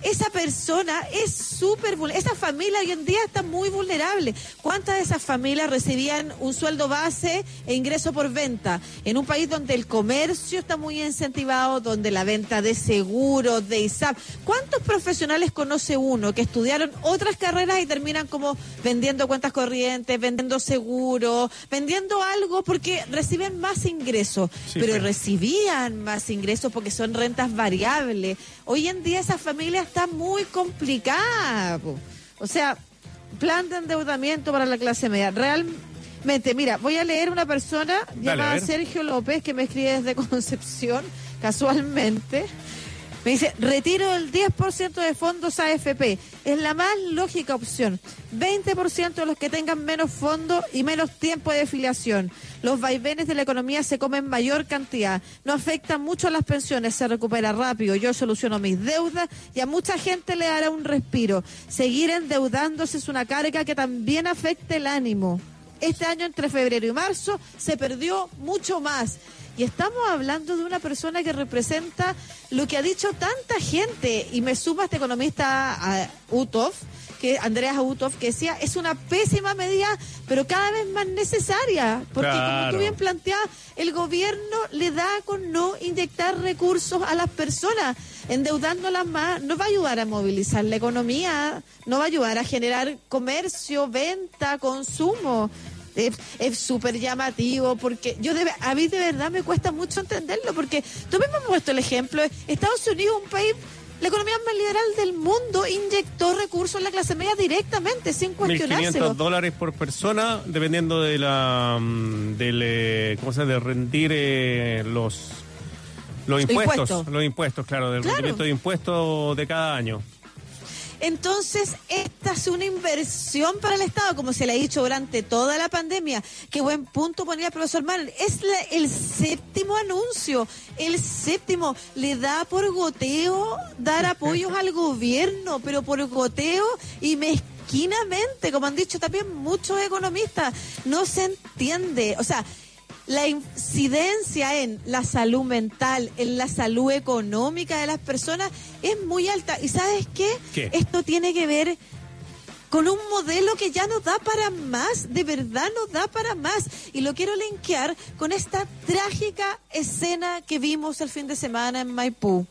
esa persona es súper vulnerable. Esa familia hoy en día está muy vulnerable. ¿Cuántas de esas familias recibían un sueldo base e ingreso por venta? En un país donde el comercio está muy incentivado, donde la venta de seguros, de ISAP. ¿Cuántos profesionales conoce uno que estudiaron otras carreras y terminan como vendiendo cuentas corrientes, vendiendo seguros, vendiendo algo porque reciben más ingresos? Sí, pero pero- recibían más ingresos porque son rentas variables. Hoy en día esa familia está muy complicada. po. O sea, plan de endeudamiento para la clase media. Realmente, mira, voy a leer una persona Dale, llamada. Sergio López que me escribe desde Concepción, casualmente. Me dice, retiro el 10% de fondos AFP. Es la más lógica opción. 20% de los que tengan menos fondos y menos tiempo de afiliación. Los vaivenes de la economía se comen mayor cantidad. No afectan mucho a las pensiones, se recupera rápido. Yo soluciono mis deudas y a mucha gente le dará un respiro. Seguir endeudándose es una carga que también afecta el ánimo. Este año entre febrero y marzo se perdió mucho más. Y estamos hablando de una persona que representa lo que ha dicho tanta gente. Y me suma este economista a Utov, que Andreas Utov, que decía, es una pésima medida, pero cada vez más necesaria. Porque como tú bien planteabas, el gobierno le da con no inyectar recursos a las personas, endeudándolas más, no va a ayudar a movilizar la economía, no va a ayudar a generar comercio, venta, consumo. Es súper llamativo porque yo de, a mí de verdad me cuesta mucho entenderlo porque tú mismo has puesto el ejemplo. Estados Unidos, un país, la economía más liberal del mundo, inyectó recursos en la clase media directamente, sin 1.500 cuestionárselo. dólares por persona, dependiendo de la mm, del, eh, ¿cómo se de rendir eh, los los impuestos, Impuestos. los impuestos, claro, del Claro. rendimiento de impuestos de cada año. Entonces, esta es una inversión para el Estado, como se le ha dicho durante toda la pandemia. Qué buen punto ponía el profesor Manuel. Es la- el séptimo anuncio, el séptimo. Le da por goteo dar apoyos al gobierno, pero por goteo y mezquinamente, como han dicho también muchos economistas. No se entiende. O sea, la incidencia en la salud mental, en la salud económica de las personas es muy alta. ¿Y sabes qué? ¿Qué? Esto tiene que ver con un modelo que ya no da para más, de verdad no da para más. Y lo quiero linkear con esta trágica escena que vimos el fin de semana en Maipú.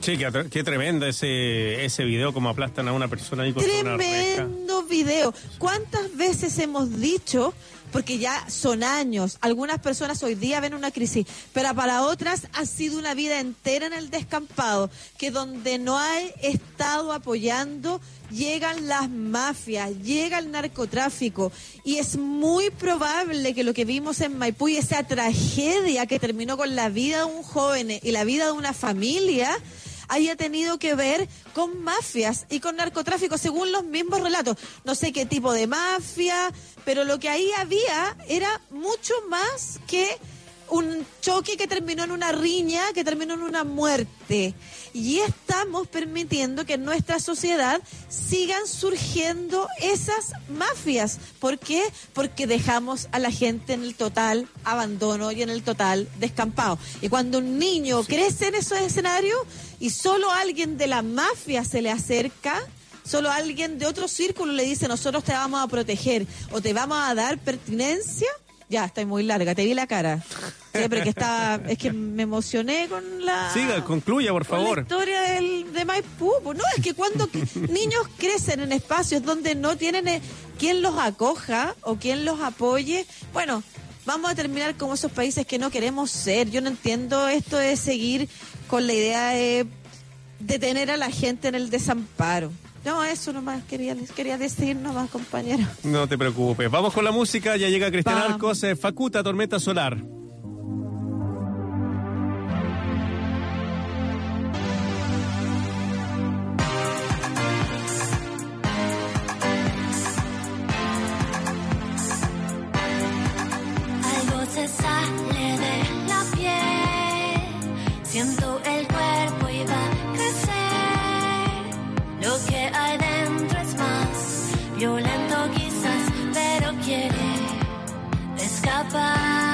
Sí, qué, qué tremendo ese ese video, como aplastan a una persona ahí una reja. Tremendo video. ¿Cuántas veces hemos dicho, porque ya son años, algunas personas hoy día ven una crisis, pero para otras ha sido una vida entera en el descampado, que donde no hay Estado apoyando, llegan las mafias, llega el narcotráfico, y es muy probable que lo que vimos en Maipú y esa tragedia que terminó con la vida de un joven y la vida de una familia, haya tenido que ver con mafias y con narcotráfico, según los mismos relatos. No sé qué tipo de mafia, pero lo que ahí había era mucho más que un choque que terminó en una riña, que terminó en una muerte. Y estamos permitiendo que en nuestra sociedad sigan surgiendo esas mafias. ¿Por qué? Porque dejamos a la gente en el total abandono y en el total descampado. Y cuando un niño crece en esos escenarios y solo alguien de la mafia se le acerca, solo alguien de otro círculo le dice nosotros te vamos a proteger o te vamos a dar pertinencia, ya, está muy larga, te vi la cara. Siempre que estaba, es que me emocioné con la... Siga, concluya, por con la favor. historia del, de Maipú. pues, No, es que cuando niños crecen en espacios donde no tienen eh, quien los acoja o quien los apoye, bueno, vamos a terminar como esos países que no queremos ser. Yo no entiendo esto de seguir con la idea de detener a la gente en el desamparo. No, eso nomás quería, les quería decir nomás, compañero. No te preocupes. Vamos con la música. Ya llega Cristian Vamos. Arcos, eh, Facuta, Tormenta Solar. Algo se sale siento el cuerpo y va a crecer. Lo que hay dentro es más violento quizás, pero quiere escapar.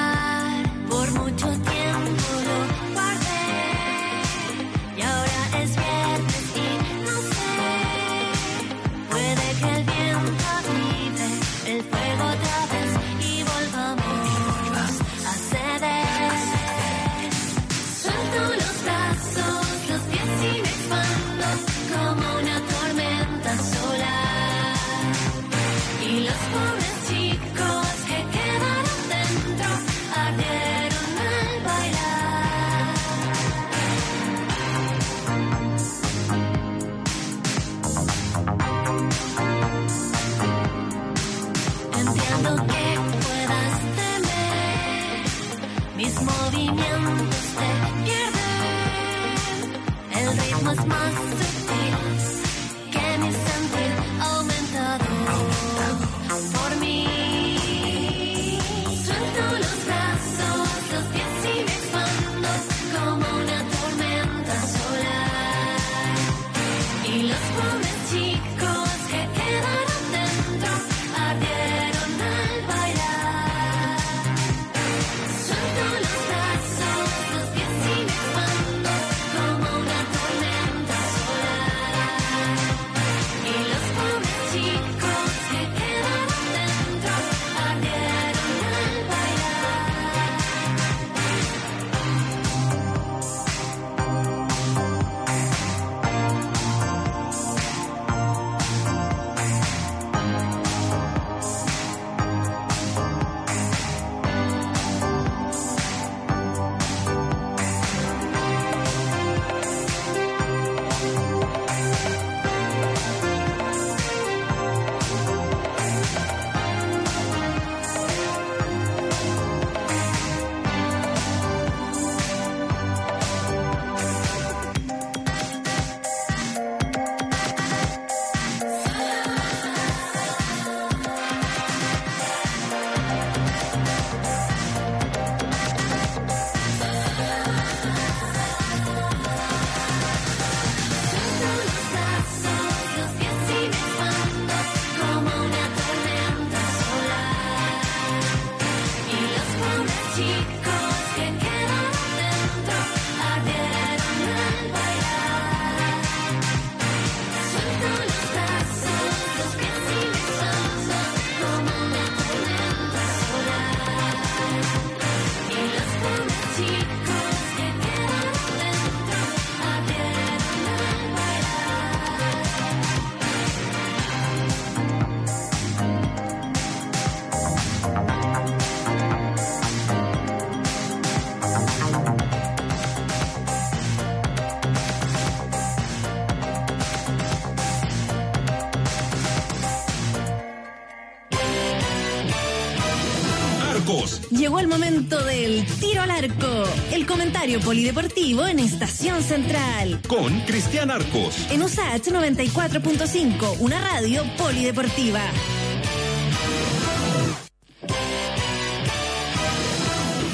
Momento del tiro al arco, el comentario polideportivo en Estación Central. Con Cristian Arcos. En USAH 94.5, una radio polideportiva.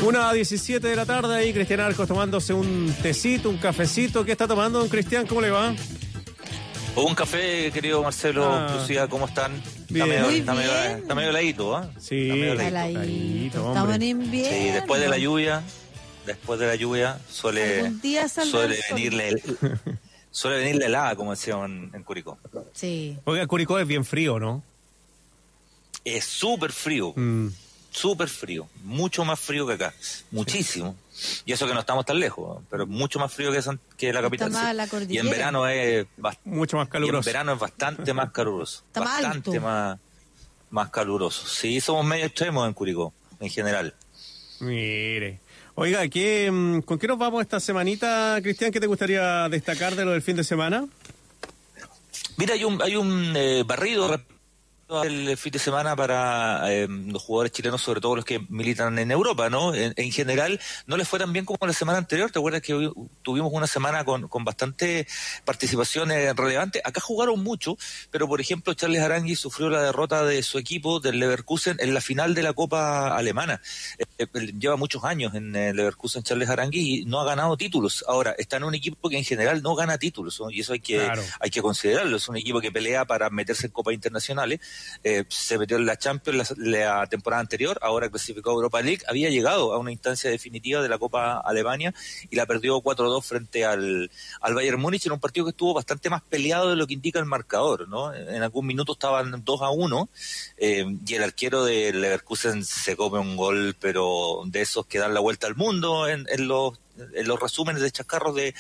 Una a 17 de la tarde ahí, Cristian Arcos tomándose un tecito, un cafecito. ¿Qué está tomando, don Cristian? ¿Cómo le va? Un café, querido Marcelo, Ah. Lucía, ¿cómo están? Bien. Está medio, Muy está medio- bien. está medio heladito, ¿ah? Sí, Está heladito. heladito, Estamos en invierno. Sí, después de la lluvia, después de la lluvia suele, suele venirle el- suele venirle helada, como decíamos en, en Curicó. Sí. Oiga, Curicó es bien frío, ¿no? Es súper frío, Mm. súper frío, mucho más frío que acá, muchísimo. Y eso que no estamos tan lejos, pero mucho más frío que, San- que la capital. más sí. a la y en cordillera. verano es Mucho más y en caluroso. verano es bastante más caluroso. Está más bastante alto. más, más caluroso. Sí, somos medio extremos en Curicó, en general. Mire. Oiga, ¿qué, mm, ¿con qué nos vamos esta semanita, Cristian? ¿Qué te gustaría destacar de lo del fin de semana? Mira, hay un, hay un eh, barrido al fin de semana para eh, los jugadores chilenos, sobre todo los que militan en Europa, ¿no? En, en general, no les fue tan bien como la semana anterior. ¿Te acuerdas que hoy tuvimos una semana con, con bastante participación eh, relevante? Acá jugaron mucho, pero por ejemplo, Charles Arangui sufrió la derrota de su equipo, del Leverkusen, en la final de la Copa Alemana. Eh, eh, lleva muchos años en Leverkusen Charles Arangui y no ha ganado títulos. Ahora, está en un equipo que en general no gana títulos, ¿no? y eso hay que, Claro. hay que considerarlo. Es un equipo que pelea para meterse en copas internacionales. Eh, se metió en la Champions la, la temporada anterior, ahora clasificó a Europa League. Había llegado a una instancia definitiva de la Copa Alemania y la perdió 4-2 frente al, al Bayern Múnich en un partido que estuvo bastante más peleado de lo que indica el marcador. ¿no? En algún minuto estaban 2 a 1 eh, y el arquero de Leverkusen se come un gol, pero de esos que dan la vuelta al mundo en, los los resúmenes de chascarros de,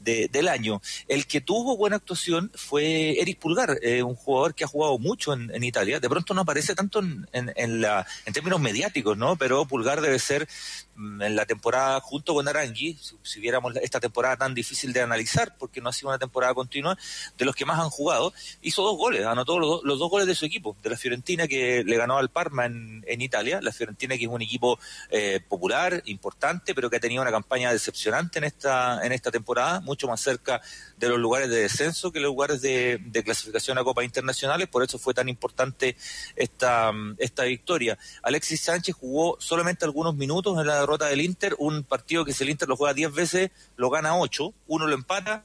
de- del año. El que tuvo buena actuación fue Eric Pulgar, eh, un jugador que ha jugado mucho en, en Italia. De pronto no aparece tanto en, en, en la, en términos mediáticos, ¿no? Pero Pulgar debe ser mm, en la temporada junto con Arangui, si, si viéramos esta temporada tan difícil de analizar, porque no ha sido una temporada continua, de los que más han jugado, hizo dos goles, anotó los, los dos goles de su equipo, de la Fiorentina que le ganó al Parma en, en Italia, la Fiorentina que es un equipo eh, popular, importante, pero que ha tenido una campaña decepcionante en esta, en esta temporada, mucho más cerca de los lugares de descenso que los lugares de, de clasificación a copas internacionales, por eso fue tan importante esta, esta victoria. Alexis Sánchez jugó solamente algunos minutos en la derrota del Inter, un partido que si el Inter lo juega 10 veces, lo gana 8, uno lo empata,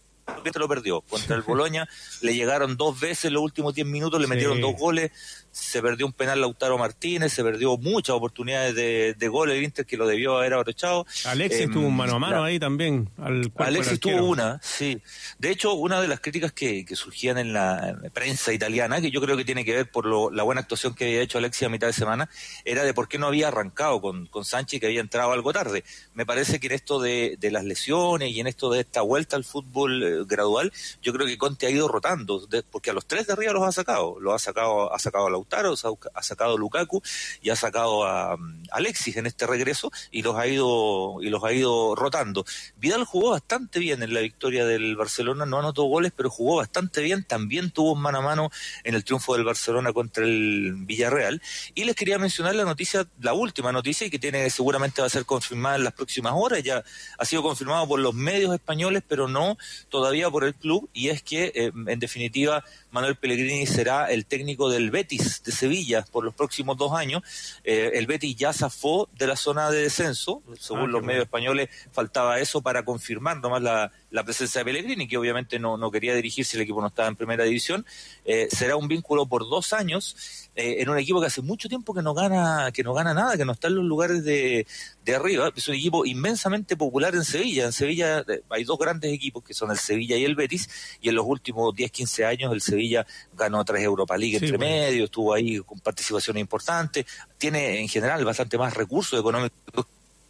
lo perdió. Contra el Boloña le llegaron dos veces en los últimos 10 minutos, le Sí. metieron dos goles, se perdió un penal Lautaro Martínez, se perdió muchas oportunidades de, de gol el Inter que lo debió haber aprovechado. Alexis Em, tuvo un mano a mano la- ahí también. Al Alexis tuvo una, sí. De hecho, una de las críticas que, que surgían en la prensa italiana, que yo creo que tiene que ver por lo- la buena actuación que había hecho Alexis a mitad de semana, era de por qué no había arrancado con, con Sánchez, que había entrado algo tarde. Me parece que en esto de, de las lesiones y en esto de esta vuelta al fútbol eh, gradual, yo creo que Conte ha ido rotando, de- porque a los tres de arriba los ha sacado. Lo ha sacado, ha sacado a Lautaro, ha ha sacado Lukaku y ha sacado a, mm, Alexis en este regreso y los ha ido y los ha ido rotando. Vidal jugó bastante bien en la victoria del Barcelona, no anotó goles, pero jugó bastante bien, también tuvo un mano a mano en el triunfo del Barcelona contra el Villarreal. Y les quería mencionar la noticia, la última noticia, y que tiene seguramente va a ser confirmada en las próximas horas, ya ha sido confirmado por los medios españoles, pero no todavía por el club, y es que eh, en definitiva Manuel Pellegrini será el técnico del Betis de Sevilla por los próximos dos años. Eh, el Betis ya zafó de la zona de descenso, según Ah, qué los bueno. medios españoles faltaba eso para confirmar nomás la, la presencia de Pellegrini, que obviamente no, no quería dirigir si el equipo no estaba en primera división. Eh, será un vínculo por dos años eh, en un equipo que hace mucho tiempo que no gana que no gana nada, que no está en los lugares de, de arriba. Es un equipo inmensamente popular en Sevilla. En Sevilla eh, hay dos grandes equipos que son el Sevilla y el Betis, y en los últimos 10, 15 años el Sevilla ganó tres Europa League Sí, entre bueno. medio, estuvo ahí con participaciones importantes, tiene en general bastante más recursos económicos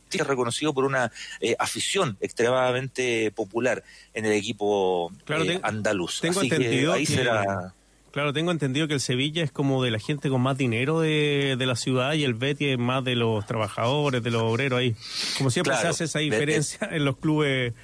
es reconocido por una eh, afición extremadamente popular en el equipo Claro, eh, andaluz. tengo Así que entendido ahí que- será. Claro, tengo entendido que el Sevilla es como de la gente con más dinero de, de la ciudad y el Betis es más de los trabajadores, de los obreros ahí. Como siempre Claro, se hace esa diferencia en los clubes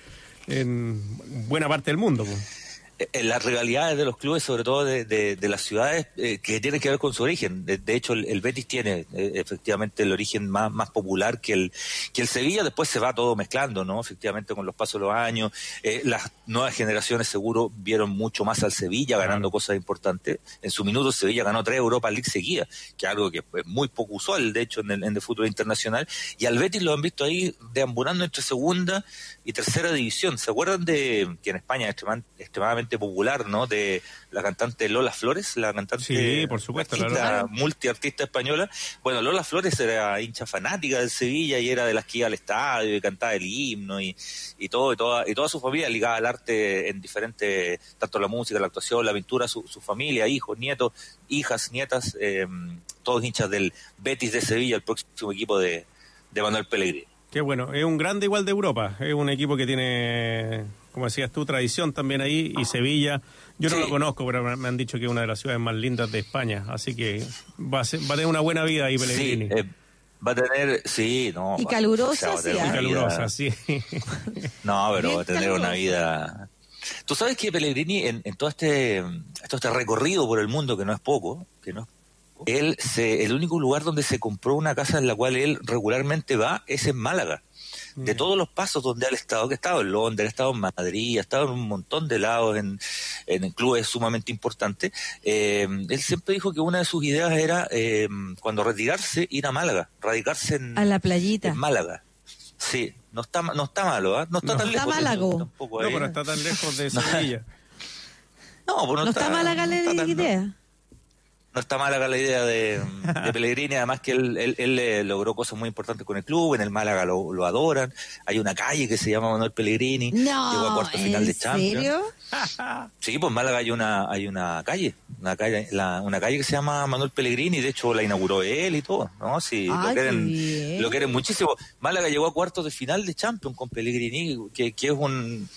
en buena parte del mundo. pues. En las rivalidades de los clubes, sobre todo de, de- de las ciudades, eh, que tienen que ver con su origen. De, de hecho, el, el Betis tiene eh, efectivamente el origen más, más popular que el, que el Sevilla. Después se va todo mezclando, ¿no? Efectivamente, con los pasos de los años. Eh, las nuevas generaciones seguro vieron mucho más al Sevilla ganando cosas importantes. En su minuto, Sevilla ganó tres Europa League seguidas, que es algo que es muy poco usual, de hecho, en el, en el fútbol internacional. Y al Betis lo han visto ahí deambulando entre segunda y tercera división. ¿Se acuerdan de que en España es extreman- popular, ¿no? De la cantante Lola Flores, la cantante Sí, por supuesto, artista, multiartista española. Bueno, Lola Flores era hincha fanática del Sevilla y era de las que iba al estadio y cantaba el himno y, y todo, y toda, y toda su familia ligada al arte en diferentes, tanto la música, la actuación, la pintura, su, su familia, hijos, nietos, hijas, nietas, eh, todos hinchas del Betis de Sevilla, el próximo equipo de, de Manuel Pellegrini. Qué bueno, es un grande igual de Europa, es un equipo que tiene, como decías tú, tradición también ahí y Sevilla. Yo no Sí. lo conozco, pero me han dicho que es una de las ciudades más lindas de España, así que va a, ser- va a tener una buena vida ahí Pellegrini. Sí, eh, va a tener, sí, no. Y va- calurosa, va a tener sí, vida- calurosa, sí. No, pero Bien va a tener una vida. Tú sabes que Pellegrini, en, en todo este, todo este recorrido por el mundo, que no es poco, que no es poco, él se, el único lugar donde se compró una casa en la cual él regularmente va es en Málaga. De todos los pasos donde él ha estado, que ha estado en Londres, ha estado en Madrid, ha estado en un montón de lados, en, en clubes sumamente importantes, eh, él siempre dijo que una de sus ideas era, eh, cuando retirarse, ir a Málaga, radicarse en, A la playita. en Málaga. Sí, no está, no está malo, ¿ah? No está No. tan Está lejos. de eso, Málago. tampoco, No, ¿eh? pero está tan lejos de No. Sevilla. No, pues No está no está la tan- idea. No está mala la idea de, de Pellegrini, además que él, él, él, eh, logró cosas muy importantes con el club, en el Málaga lo, lo adoran, hay una calle que se llama Manuel Pellegrini, No, llegó a cuarto final ¿en de Champions. serio? Sí, pues en Málaga hay una, hay una calle, una calle, la- una calle que se llama Manuel Pellegrini, de hecho la inauguró él y todo, ¿no? Sí, Ay, lo quieren, lo quieren muchísimo. Málaga llegó a cuartos de final de Champions con Pellegrini, que, que es un,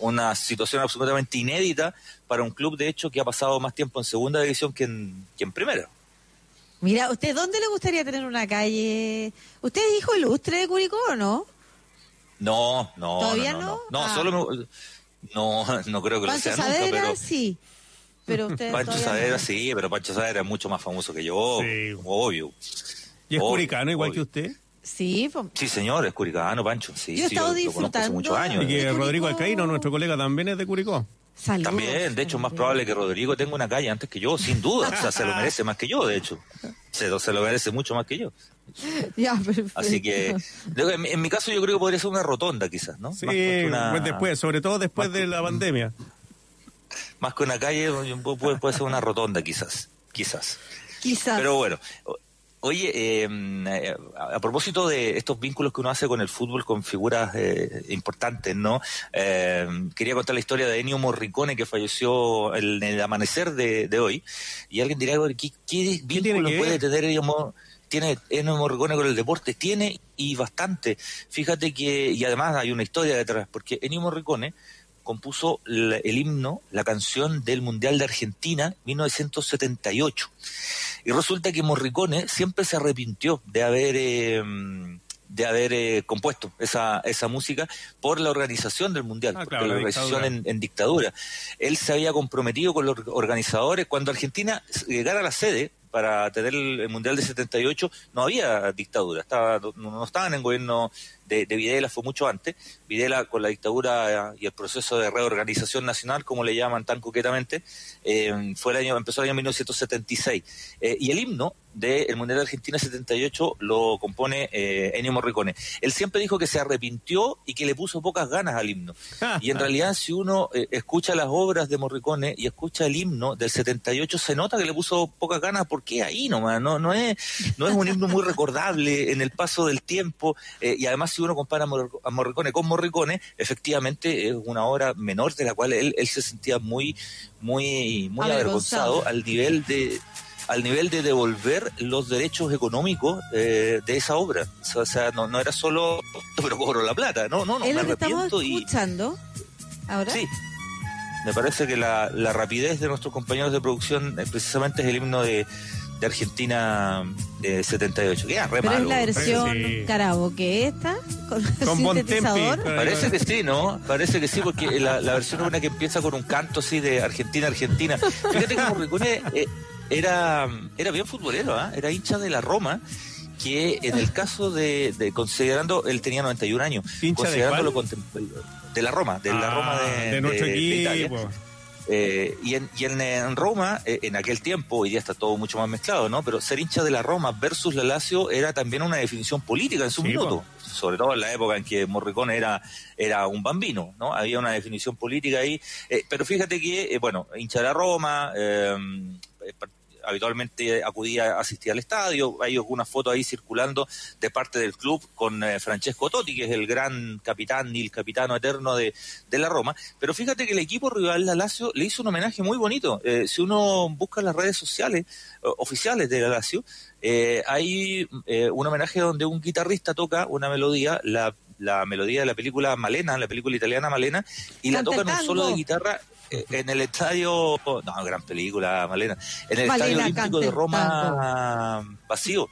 una situación absolutamente inédita para un club, de hecho, que ha pasado más tiempo en segunda división que en, que en primera. Mira, ¿usted dónde le gustaría tener una calle? ¿Usted es hijo ilustre de Curicó o no? No, no, ¿Todavía no, no, no? no, No, Ah. solo me- no, no creo que lo Pancho sea nunca, Saavedra, pero sí. Pero usted Pancho no. sí, pero Pancho Saavedra es mucho más famoso que yo, Sí. obvio. ¿Y es Obvio, curicano igual que usted? Sí, pues, Sí, señor, es curicano, Pancho. Sí, Yo he sí, estado lo, lo conozco hace disfrutando muchos años. Y que Rodrigo. Alcaíno, nuestro colega, también es de Curicó. Saludos. También, de hecho, es más probable que Rodrigo tenga una calle antes que yo, sin duda. O sea, se lo merece más que yo, de hecho. Se lo, se lo merece mucho más que yo. Ya, perfecto. Así que, en, mi- en mi caso, yo creo que podría ser una rotonda, quizás, ¿no? Sí, más, que una, pues después, sobre todo después de la pandemia. más que una calle, puede, puede ser una rotonda, quizás. Quizás. Quizás. Pero bueno, oye, eh, eh, a, a propósito de estos vínculos que uno hace con el fútbol, con figuras eh, importantes, ¿no? Eh, quería contar la historia de Ennio Morricone, que falleció en el amanecer de, de hoy. Y alguien dirá, "Bueno, ¿qué, qué vínculo puede tener Ennio, Mo- tiene Ennio Morricone con el deporte? Tiene y bastante. Fíjate que, y además hay una historia detrás, porque Ennio Morricone compuso la- el himno, la canción del Mundial de Argentina 1978. Y resulta que Morricone siempre se arrepintió de haber eh, de haber eh, compuesto esa, esa música por la organización del Mundial, Ah, porque claro, la la organización dictadura. en, en dictadura. Él se había comprometido con los organizadores. Cuando Argentina llegara a la sede para tener el, el Mundial de 78, no había dictadura, estaba, no, no estaban en gobierno de, de Videla, fue mucho antes. Videla con la dictadura eh, y el proceso de reorganización nacional, como le llaman tan coquetamente, eh, fue el año, empezó el año 1976. Eh, y el himno del Mundial de Argentina 78 lo compone eh, Ennio Morricone. Él siempre dijo que se arrepintió y que le puso pocas ganas al himno. Y en realidad, si uno eh, escucha las obras de Morricone y escucha el himno del 78, se nota que le puso pocas ganas porque ahí nomás, no, no, es, no es un himno muy recordable en el paso del tiempo. eh, y además, si uno compara a Mor- a Morricone con Morricone, efectivamente es una obra menor de la cual él, él se sentía muy, muy, muy Avergonzado. avergonzado al nivel de al nivel de devolver los derechos económicos eh, de esa obra. O sea, no, no era solo, pero cobro la plata, no, no, no, es me lo que arrepiento y... escuchando ahora. Sí. Me parece que la, la rapidez de nuestros compañeros de producción eh, precisamente es el himno de, de Argentina eh, 78. Queda re Pero es malo. la versión Sí. karaoke esta, con, Con sintetizador. Parece que sí, ¿no? Parece que sí, porque la, la versión es una que empieza con un canto así de Argentina, Argentina. Fíjate que Morricone eh, era, era bien futbolero, ¿ah? era hincha de la Roma, que en el caso de, de considerando, él tenía 91 años, ¿Hincha de contem- de la Roma, de la Ah, Roma de, de nuestro de- de Italia. Eh, y en, y en, en Roma, eh, en aquel tiempo, hoy día está todo mucho más mezclado, ¿no? Pero ser hincha de la Roma versus la Lazio era también una definición política en su Sí, minuto. Sobre todo en la época en que Morricone era, era un bambino, ¿no? Había una definición política ahí. Eh, pero fíjate que, eh, bueno, hincha de la Roma, eh, habitualmente acudía a asistir al estadio. Hay algunas fotos ahí circulando de parte del club con eh, Francesco Totti, que es el gran capitán y el capitano eterno de, de la Roma. Pero fíjate que el equipo rival, la Lazio, le hizo un homenaje muy bonito. Eh, si uno busca las redes sociales eh, oficiales de la Lazio, eh, hay eh, un homenaje donde un guitarrista toca una melodía, la, la melodía de la película Malena, la película italiana Malena, y la toca en un solo de guitarra en el estadio, no, gran película, Malena, en el Malena estadio olímpico de Roma vacío.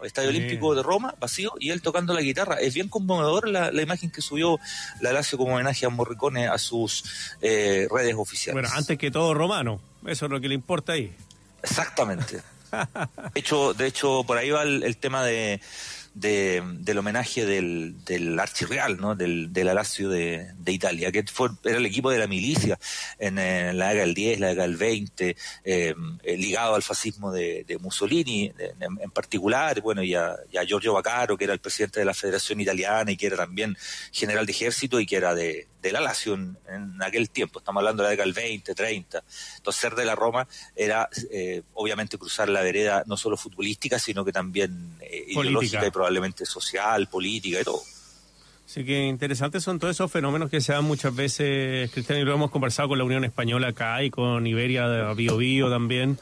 el Estadio Sí. Olímpico de Roma, vacío, y él tocando la guitarra. Es bien conmovedor la, la imagen que subió la Lazio como homenaje a Morricone a sus eh, redes oficiales. Bueno, antes que todo romano. Eso es lo que le importa ahí. Exactamente. De hecho, de hecho por ahí va el, el tema de, de- del homenaje del, del archirreal, ¿no? Del, del Lazio de, de Italia, que fue, era el equipo de la milicia en, eh, la década del 10, la década del 20, eh, eh, ligado al fascismo de, de Mussolini en, en particular, bueno, y a, y a Giorgio Vaccaro, que era el presidente de la Federación Italiana y que era también general de ejército y que era de, de la Lazio en, en aquel tiempo, estamos hablando de la década del 20, 30. Entonces, ser de la Roma era eh, obviamente cruzar la vereda no solo futbolística, sino que también eh, ideológica y probablemente social, política y todo. Así que interesantes son todos esos fenómenos que se dan muchas veces, Cristian, y lo hemos conversado con la Unión Española acá y con Iberia Bio Bio también.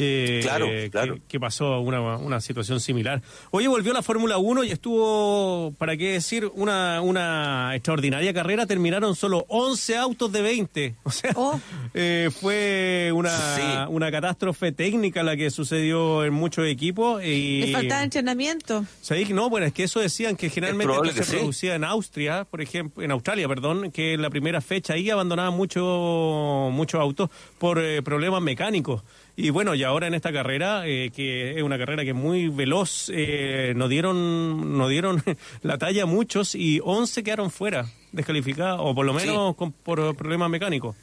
Eh, Claro, que- claro. Que, pasó una, una situación similar. Oye, volvió la Fórmula 1 y estuvo, para qué decir, una, una extraordinaria carrera. Terminaron solo 11 autos de 20. O sea, eh, fue una, Sí. una catástrofe técnica la que sucedió en muchos equipos. Y, Le faltaba entrenamiento. ¿Sabéis? No, bueno, es que eso decían que generalmente se que sí. producía en Austria, por ejemplo, en Australia, perdón, que en la primera fecha ahí abandonaban mucho, muchos autos por eh, problemas mecánicos. Y bueno, y ahora en esta carrera, eh, que es una carrera que es muy veloz, eh, nos dieron, nos dieron la talla muchos y 11 quedaron fuera, descalificados, o por lo menos con- por problemas mecánicos.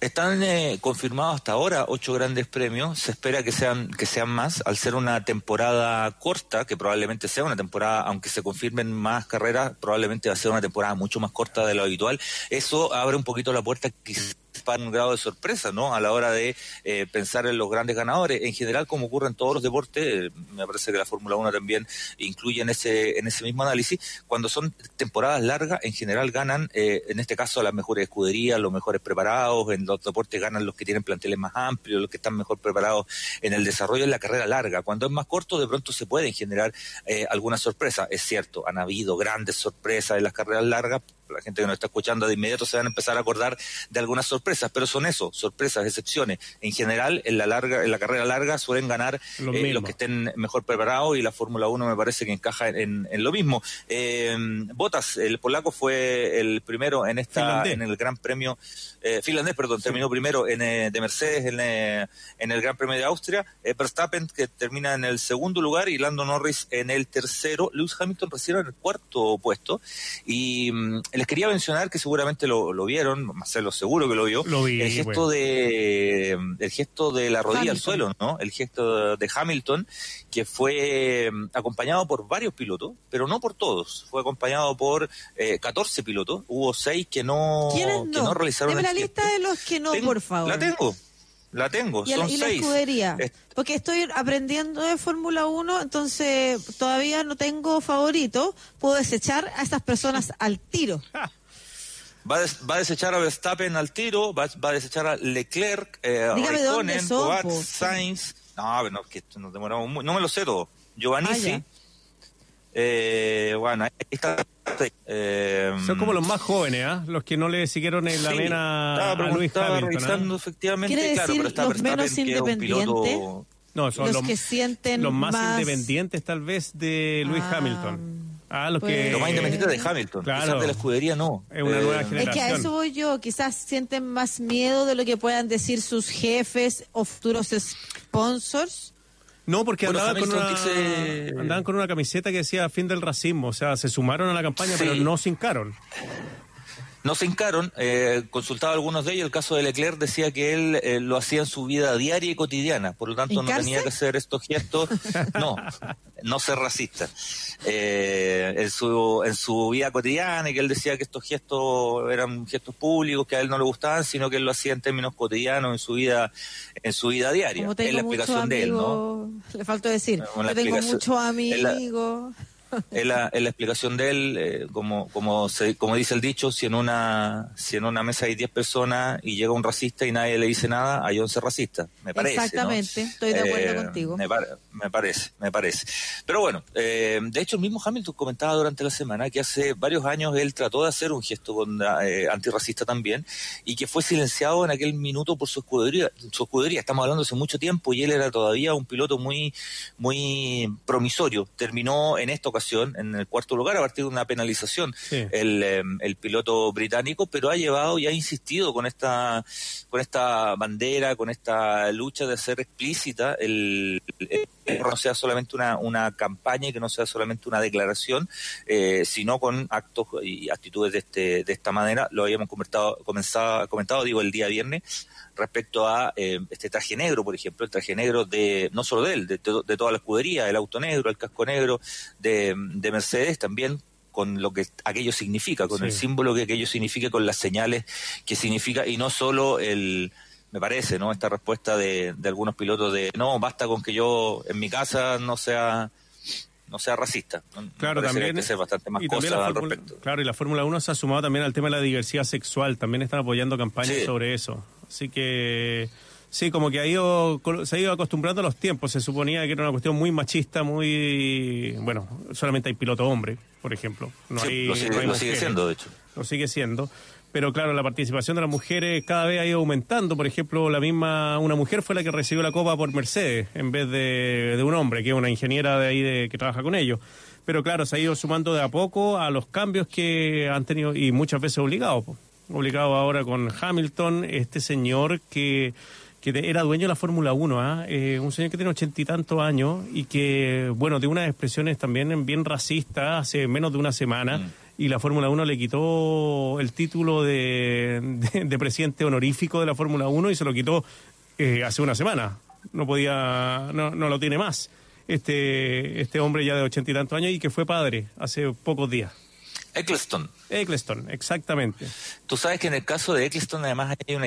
Están eh, confirmados hasta ahora ocho grandes premios. Se espera que sean que sean más. Al ser una temporada corta, que probablemente sea una temporada, aunque se confirmen más carreras, probablemente va a ser una temporada mucho más corta de lo habitual. Eso abre un poquito la puerta quizás para un grado de sorpresa, ¿no? A la hora de eh, pensar en los grandes ganadores. En general, como ocurre en todos los deportes, eh, me parece que la Fórmula 1 también incluye en ese en ese mismo análisis. Cuando son temporadas largas, en general ganan, eh, en este caso, las mejores escuderías, los mejores preparados. En los deportes ganan los que tienen planteles más amplios, los que están mejor preparados en el desarrollo en la carrera larga. Cuando es más corto, de pronto se pueden generar eh, algunas sorpresas. Es cierto, han habido grandes sorpresas en las carreras largas. La gente que nos está escuchando de inmediato se van a empezar a acordar de algunas sorpresas, pero son eso, sorpresas, excepciones. En general, en la larga, en la carrera larga suelen ganar Los eh, los que estén mejor preparados y la Fórmula 1 me parece que encaja en, en lo mismo. Eh, Botas, el polaco fue el primero en esta Finlandés. en el Gran Premio eh, finlandés, perdón, terminó primero en, eh, de Mercedes en, en el Gran Premio de Austria, Verstappen que termina en el segundo lugar y Lando Norris en el tercero, Lewis Hamilton recién en el cuarto puesto y mm, les quería mencionar que seguramente lo, lo vieron, Marcelo seguro que lo vio, Lo vi, el gesto bueno. de el gesto de la rodilla al suelo, ¿no? El gesto de Hamilton que fue mm, acompañado por varios pilotos, pero no por todos, fue acompañado por eh, 14 pilotos, hubo seis que no ¿Quiénes que no? no realizaron Deme el la gesto. lista de los que no, Tengo- por favor. La tengo, la tengo, Y, la- son y la seis. escudería. Es- Porque estoy aprendiendo de Fórmula 1, entonces todavía no tengo favorito. Puedo desechar a estas personas al tiro. Va a, des- va a desechar a Verstappen al tiro, va, va a desechar a Leclerc, eh, Raikkonen. Sainz. No, pero no, que nos demoramos muy- No me lo sé todo. Giovannizi. Ah. Eh, bueno, ahí está. Eh, Son como los más jóvenes, ¿ah? Los que no le siguieron en la sí, vena a Luis estaba Hamilton. revisando efectivamente, ¿Quiere claro, decir pero está los menos que es un piloto No, son los, los, que sienten los más, más independientes tal vez de Luis Ah, Hamilton. Ah, los pues- que... Lo más independiente de Hamilton. Claro. Quizás de la escudería no. Es una Eh, nueva Es que a generación. eso voy yo, quizás sienten más miedo de lo que puedan decir sus jefes o futuros sponsors. No, porque Bueno, andaban, con una, dice- andaban con una camiseta que decía fin del racismo. O sea, se sumaron a la campaña, Sí. pero no se hincaron. No se hincaron, eh, consultaba a algunos de ellos, el caso de Leclerc decía que él eh, lo hacía en su vida diaria y cotidiana, por lo tanto no tenía que hacer estos gestos, no, no ser racista. Eh, en, su, en su vida cotidiana y que él decía que estos gestos eran gestos públicos que a él no le gustaban, sino que él lo hacía en términos cotidianos en su vida, en su vida diaria. Es la explicación de él, ¿no? le faltó decir, yo tengo muchos amigos. es la, es la explicación de él, eh, como, como, se, como dice el dicho, si en una, si en una mesa hay 10 personas y llega un racista y nadie le dice nada, hay 11 racistas, me parece. ¿no? Exactamente, estoy de acuerdo Eh, contigo. Me, par- me parece, me parece. Pero bueno, eh, de hecho el mismo Hamilton comentaba durante la semana que hace varios años él trató de hacer un gesto con, eh, antirracista también y que fue silenciado en aquel minuto por su escudería, su escudería. Estamos hablando hace mucho tiempo y él era todavía un piloto muy, muy promisorio. Terminó en esta ocasión en el cuarto lugar a partir de una penalización Sí. el, eh, el piloto británico, pero ha llevado y ha insistido con esta, con esta bandera, con esta lucha de hacer explícita el, el- que no sea solamente una, una campaña y que no sea solamente una declaración, eh, sino con actos y actitudes de, este, de esta manera. Lo habíamos comentado, comenzado, comentado, digo, el día viernes respecto a eh, este traje negro, por ejemplo, el traje negro de, no solo de él, de, to- de toda la escudería, el auto negro, el casco negro de, de Mercedes, también con lo que aquello significa, con Sí. el símbolo que aquello significa, con las señales que significa, y no solo el, me parece, ¿no? Esta respuesta de, de algunos pilotos de, no, basta con que yo en mi casa no sea no sea racista. Claro, también. Que bastante más y cosas la al Fórmula- respecto. Claro, y la Fórmula 1 se ha sumado también al tema de la diversidad sexual. También están apoyando campañas Sí. sobre eso. Así que. Sí, como que ha ido, se ha ido acostumbrando a los tiempos. Se suponía que era una cuestión muy machista, muy. Bueno, solamente hay piloto hombre, por ejemplo. No Sí, hay, lo sigue, no hay lo sigue siendo, de hecho. Lo sigue siendo. Pero claro, la participación de las mujeres cada vez ha ido aumentando. Por ejemplo, la misma, una mujer fue la que recibió la copa por Mercedes en vez de, de un hombre, que es una ingeniera de ahí de, que trabaja con ellos. Pero claro, se ha ido sumando de a poco a los cambios que han tenido y muchas veces obligados. Obligado ahora con Hamilton, este señor que, que era dueño de la Fórmula 1, ¿ah? Eh, un señor que tiene ochenta y tantos años y que, bueno, de unas expresiones también bien racistas hace menos de una semana. Mm. Y la Fórmula 1 le quitó el título de, de- de presidente honorífico de la Fórmula 1 y se lo quitó eh, hace una semana. No podía, no, no lo tiene más. Este, este hombre ya de ochenta y tantos años y que fue padre hace pocos días. Eccleston. Eccleston, exactamente. Tú sabes que en el caso de Eccleston además hay una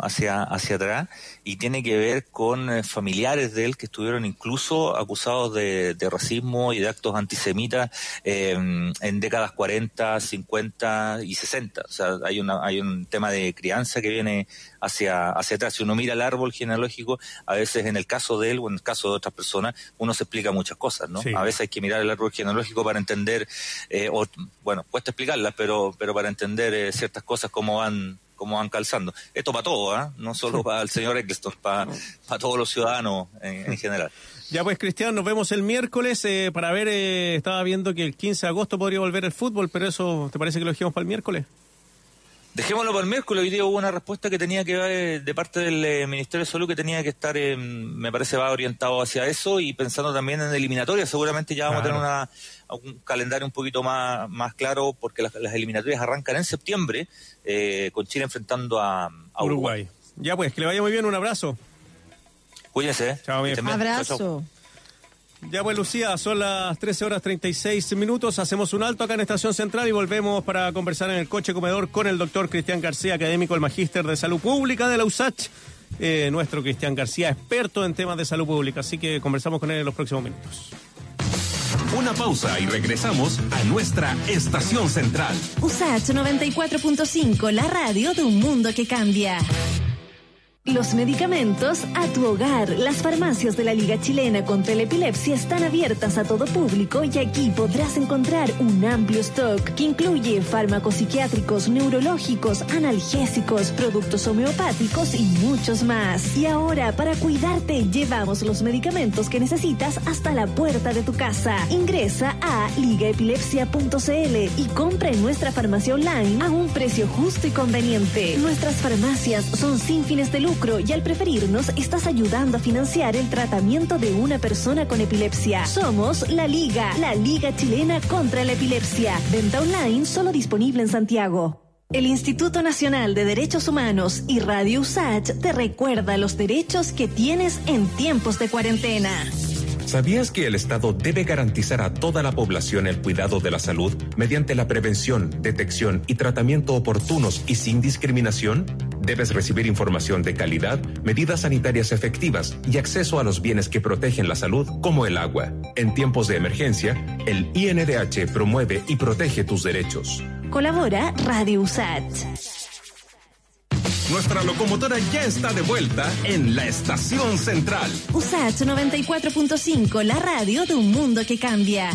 hacia, hacia atrás y tiene que ver con eh, familiares de él que estuvieron incluso acusados de, de racismo y de actos antisemitas eh, en décadas 40, 50 y 60. O sea, hay, una, hay un tema de crianza que viene hacia, hacia atrás. Si uno mira el árbol genealógico, a veces en el caso de él o en el caso de otras personas, uno se explica muchas cosas, ¿no? Sí. A veces hay que mirar el árbol genealógico para entender, eh, o, bueno, cuesta explicarlas, pero, pero para entender eh, ciertas cosas cómo van cómo van calzando. Esto para todo, ¿ah? no solo para el señor Eccleston, para, para todos los ciudadanos en, en general. Ya pues, Cristian, nos vemos el miércoles eh, para ver, eh, estaba viendo que el 15 de agosto podría volver el fútbol, pero eso, ¿te parece que lo dejemos para el miércoles? Dejémoslo para el miércoles. Hoy día hubo una respuesta que tenía que ver eh, de parte del eh, Ministerio de Salud que tenía que estar, eh, me parece, va orientado hacia eso y pensando también en eliminatorias. Seguramente ya vamos Claro. a tener una, un calendario un poquito más, más claro porque las, las eliminatorias arrancan en septiembre eh, con Chile enfrentando a, a Uruguay. Uruguay. Ya pues, que le vaya muy bien, un abrazo. Cuídense. ¿eh? Chao, bien. Chao, chao. Abrazo. Ya pues, Lucía, son las 13 horas 36 minutos. Hacemos un alto acá en Estación Central y volvemos para conversar en el coche comedor con el doctor Cristian García, académico del Magíster de Salud Pública de la USACH. Eh, nuestro Cristian García, experto en temas de salud pública. Así que conversamos con él en los próximos minutos. Una pausa y regresamos a nuestra estación central. USACH 94.5, la radio de un mundo que cambia. Los medicamentos a tu hogar. Las farmacias de la Liga Chilena contra la Epilepsia están abiertas a todo público y aquí podrás encontrar un amplio stock que incluye fármacos psiquiátricos, neurológicos, analgésicos, productos homeopáticos y muchos más. Y ahora, para cuidarte, llevamos los medicamentos que necesitas hasta la puerta de tu casa. Ingresa a ligaepilepsia.cl y compra en nuestra farmacia online a un precio justo y conveniente. Nuestras farmacias son sin fines de lucro y al preferirnos estás ayudando a financiar el tratamiento de una persona con epilepsia. Somos la Liga, la Liga Chilena contra la Epilepsia. Venta online solo disponible en Santiago. El Instituto Nacional de Derechos Humanos y Radio USACH te recuerda los derechos que tienes en tiempos de cuarentena. ¿Sabías que el Estado debe garantizar a toda la población el cuidado de la salud mediante la prevención, detección y tratamiento oportunos y sin discriminación? Debes recibir información de calidad, medidas sanitarias efectivas y acceso a los bienes que protegen la salud, como el agua. En tiempos de emergencia, el INDH promueve y protege tus derechos. Colabora Radio USACH. Nuestra locomotora ya está de vuelta en la estación central. USACH 94.5, la radio de un mundo que cambia.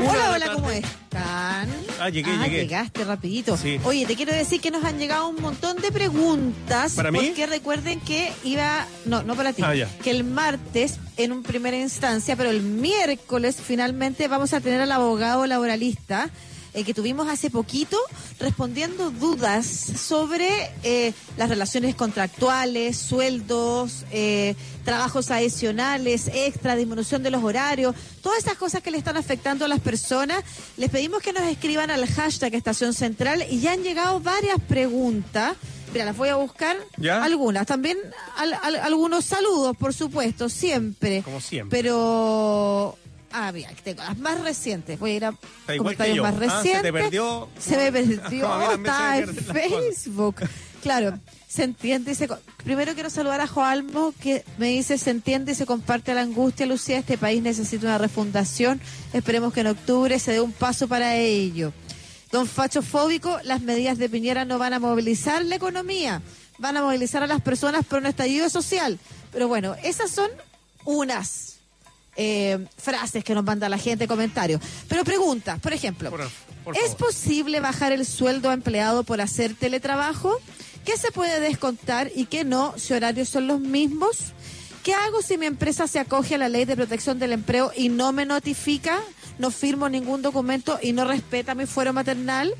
Hola, hola, ¿cómo están? Ah, llegué, llegué. llegaste rapidito. Sí. Oye, te quiero decir que nos han llegado un montón de preguntas. ¿Para mí? Porque recuerden que iba... No, no para ti. Ah. Que el martes, en un primera instancia, pero el miércoles finalmente vamos a tener al abogado laboralista eh, que tuvimos hace poquito respondiendo dudas sobre eh, las relaciones contractuales, sueldos, eh, trabajos adicionales, extra, disminución de los horarios, todas esas cosas que le están afectando a las personas. Les pedimos que nos escriban al hashtag Estación Central y ya han llegado varias preguntas. Mira, las voy a buscar ¿Ya? algunas. También al- al- algunos saludos, por supuesto, siempre. Como siempre. Pero. Ah, mira, tengo las más recientes. Voy a ir a comentarios más Ah, se te recientes. perdió. Se me perdió. Se está me en. Facebook. Claro, se entiende y se. Primero quiero saludar a Joalmo, que me dice: se entiende y se comparte la angustia, Lucía. Este país necesita una refundación. Esperemos que en octubre se dé un paso para ello. Don Facho Fóbico, las medidas de Piñera no van a movilizar la economía, van a movilizar a las personas por un estallido social. Pero bueno, esas son unas eh, frases que nos manda la gente, comentarios. Pero preguntas, por ejemplo, por ¿es posible bajar el sueldo a empleado por hacer teletrabajo? ¿Qué se puede descontar y qué no si horarios son los mismos? ¿Qué hago si mi empresa se acoge a la ley de protección del empleo y no me notifica? No firmo ningún documento y no respeta mi fuero maternal.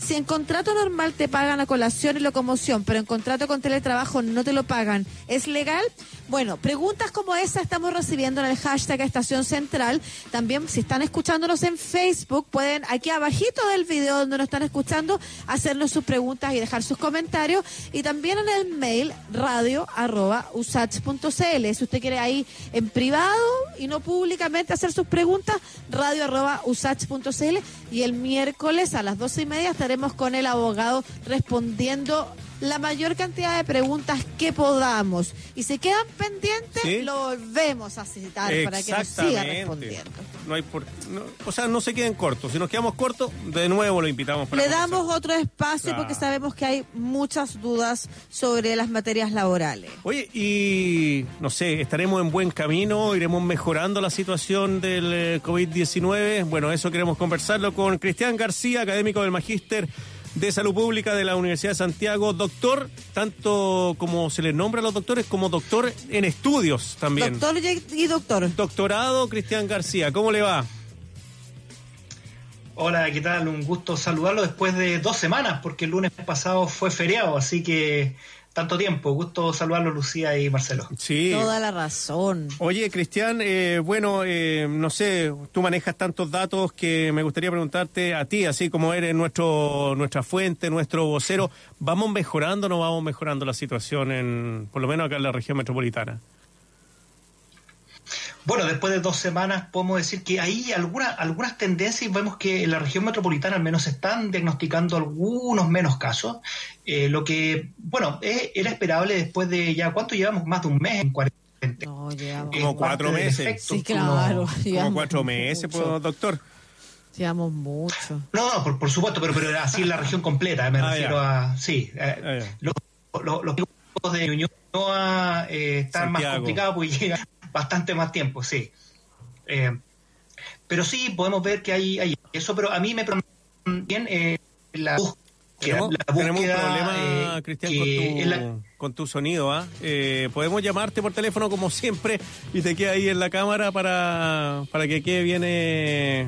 Si en contrato normal te pagan a colación y locomoción, pero en contrato con teletrabajo no te lo pagan, ¿es legal? Bueno, preguntas como esa estamos recibiendo en el hashtag Estación Central. También, si están escuchándonos en Facebook, pueden aquí abajito del video donde nos están escuchando, hacernos sus preguntas y dejar sus comentarios. Y también en el mail radio arroba usach.cl. Si usted quiere ahí en privado y no públicamente hacer sus preguntas, radio arroba usach.cl. Y el miércoles a las doce y media estaremos con el abogado respondiendo la mayor cantidad de preguntas que podamos. Y si quedan pendientes, Sí. lo volvemos a citar para que nos siga respondiendo. No hay por, no- o sea, no se queden cortos. Si nos quedamos cortos, de nuevo lo invitamos para Le damos otro espacio Claro. porque sabemos que hay muchas dudas sobre las materias laborales. Oye, y no sé, estaremos en buen camino, iremos mejorando la situación del eh, COVID-19. Bueno, eso queremos conversarlo con Cristian García, académico del Magíster de Salud Pública de la Universidad de Santiago, doctor, tanto como se les nombra a los doctores, como doctor en estudios también. Doctor y y doctor. Doctorado Cristian García, ¿cómo le va? Hola, ¿qué tal? Un gusto saludarlo después de dos semanas, porque el lunes pasado fue feriado, así que tanto tiempo. Gusto saludarlo, Lucía y Marcelo. Sí. Toda la razón. Oye, Cristian, eh, bueno, eh, no sé, tú manejas tantos datos que me gustaría preguntarte a ti, así como eres nuestro nuestra fuente, nuestro vocero, ¿vamos mejorando o no vamos mejorando la situación, en, por lo menos acá en la región metropolitana? Bueno, después de dos semanas podemos decir que hay algunas algunas tendencias y vemos que en la región metropolitana al menos se están diagnosticando algunos menos casos, eh, lo que, bueno, eh, era esperable después de ya, ¿cuánto llevamos? Más de un mes en cuarentena. No, llevamos. Como cuatro meses. Sí, claro. Como llevamos cuatro meses, pues, doctor. Llevamos mucho. No, no, por, por supuesto, pero, pero así en la región completa, me Ah, refiero ya. a... Sí, eh, Ah, los, los de Ñuñoa eh, están más Santiago. complicados porque llegan bastante más tiempo, sí. Eh, pero sí, podemos ver que hay, hay eso, pero a mí me también eh, la búsqueda. Tenemos, la tenemos un problema, eh, Cristian, con tu, la- con tu sonido. ¿ah? Eh, podemos llamarte por teléfono como siempre y te queda ahí en la cámara para, para que quede bien, eh,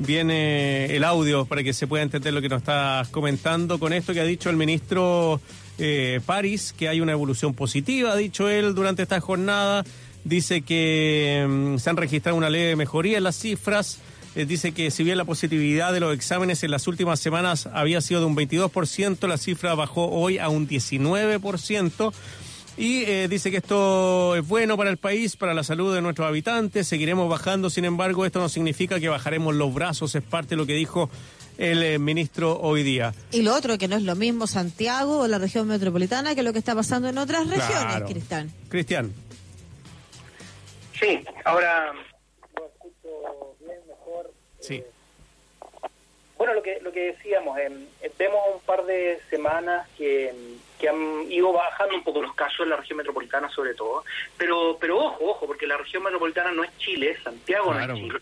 bien el audio, para que se pueda entender lo que nos estás comentando con esto que ha dicho el ministro eh, París, que hay una evolución positiva, ha dicho él durante esta jornada. Dice que mm, se han registrado una leve mejoría en las cifras. Eh, dice que si bien la positividad de los exámenes en las últimas semanas había sido de un 22%, la cifra bajó hoy a un 19%. Y eh, dice que esto es bueno para el país, para la salud de nuestros habitantes. Seguiremos bajando, sin embargo, esto no significa que bajaremos los brazos, es parte de lo que dijo el eh, ministro hoy día. Y lo otro, que no es lo mismo Santiago o la región metropolitana que lo que está pasando en otras regiones, Claro. Cristian. Cristian. Sí, ahora lo escucho bien, mejor. Sí. Bueno, lo que lo que decíamos, em, eh, vemos un par de semanas que, em, que han ido bajando un poco los casos en la región metropolitana sobre todo, pero pero ojo, ojo, porque la región metropolitana no es Chile, Santiago Claro. no es Chile.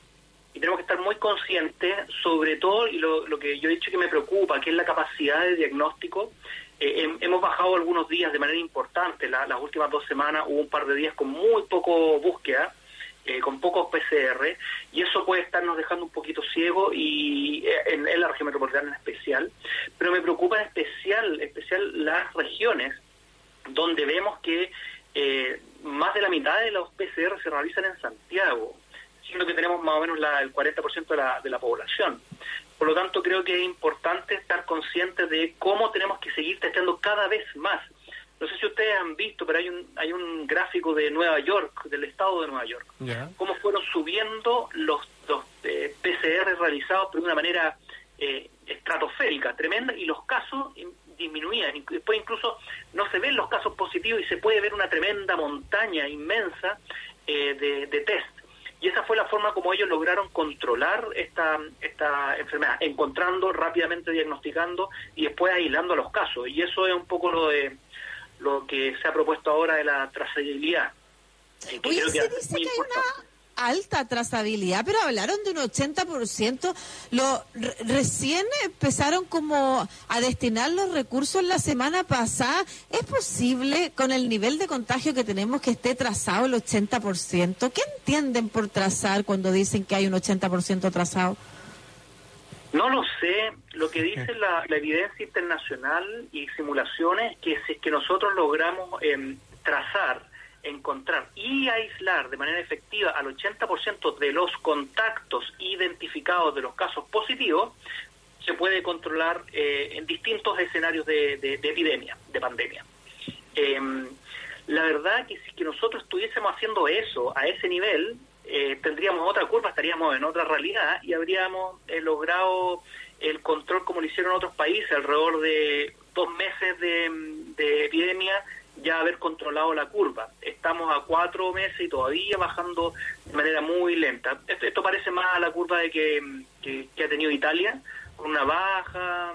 Y tenemos que estar muy conscientes, sobre todo, y lo, lo que yo he dicho que me preocupa, que es la capacidad de diagnóstico. Eh, hem- hemos bajado algunos días de manera importante, la- las últimas dos semanas hubo un par de días con muy poco búsqueda, eh, con pocos PCR, y eso puede estarnos dejando un poquito ciego y eh, en, en la región metropolitana en especial. Pero me preocupa en especial, especial las regiones donde vemos que eh, más de la mitad de los PCR se realizan en Santiago, siendo que tenemos más o menos la- el 40% de la, de la población. Por lo tanto, creo que es importante estar conscientes de cómo tenemos que seguir testeando cada vez más. No sé si ustedes han visto, pero hay un, hay un gráfico de Nueva York, del estado de Nueva York, cómo fueron subiendo los, los eh, PCR realizados de una manera eh, estratosférica, tremenda, y los casos in- disminuían. Después incluso no se ven los casos positivos y se puede ver una tremenda montaña inmensa eh, de, de test. Y esa fue la forma como ellos lograron controlar esta, esta enfermedad, encontrando, rápidamente diagnosticando y después aislando los casos. Y eso es un poco lo de lo que se ha propuesto ahora de la trazabilidad. Oye, creo que se dice que hay una alta trazabilidad, pero hablaron de un 80%. Lo, re- recién empezaron como a destinar los recursos la semana pasada. ¿Es posible con el nivel de contagio que tenemos que esté trazado el 80%? ¿Qué entienden por trazar cuando dicen que hay un 80% trazado? No lo sé. Lo que dice la, la evidencia internacional y simulaciones que si es que nosotros logramos em, trazar, encontrar y aislar de manera efectiva al 80% de los contactos identificados de los casos positivos, se puede controlar eh, en distintos escenarios de, de- de epidemia, de pandemia. Em, la verdad que si que nosotros estuviésemos haciendo eso a ese nivel, eh, tendríamos otra curva, estaríamos en otra realidad y habríamos eh, logrado el control como lo hicieron otros países, alrededor de dos meses de epidemia ya haber controlado la curva. Estamos a cuatro meses y todavía bajando de manera muy lenta. Esto, parece más a la curva de que, que- que ha tenido Italia, con una baja,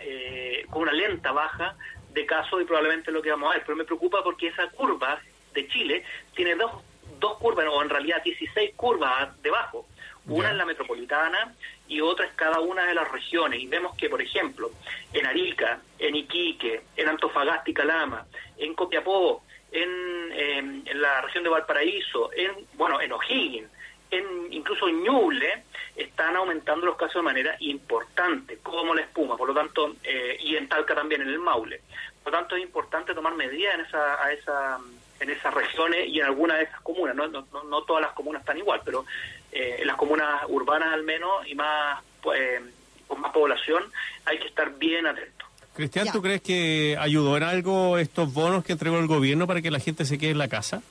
eh, con una lenta baja de casos y probablemente lo que vamos a ver. Pero me preocupa porque esa curva de Chile tiene dos, dos curvas, o en realidad 16 curvas debajo. Una en la metropolitana y otra es cada una de las regiones. Y vemos que, por ejemplo, en Arica, en Iquique, en Antofagasta y Calama, en Copiapó, en, em, en la región de Valparaíso, en bueno, en O'Higgins, en incluso en Ñuble, están aumentando los casos de manera importante, como la espuma, por lo tanto, eh, y en Talca también, en el Maule. Por lo tanto, es importante tomar medidas en esa, a esa, en esas regiones y en algunas de esas comunas. No, no- no todas las comunas están igual, pero eh, en las comunas urbanas al menos y más pues, con más población hay que estar bien atentos. Cristian, ¿tú crees que ayudó en algo estos bonos que entregó el gobierno para que la gente se quede en la casa?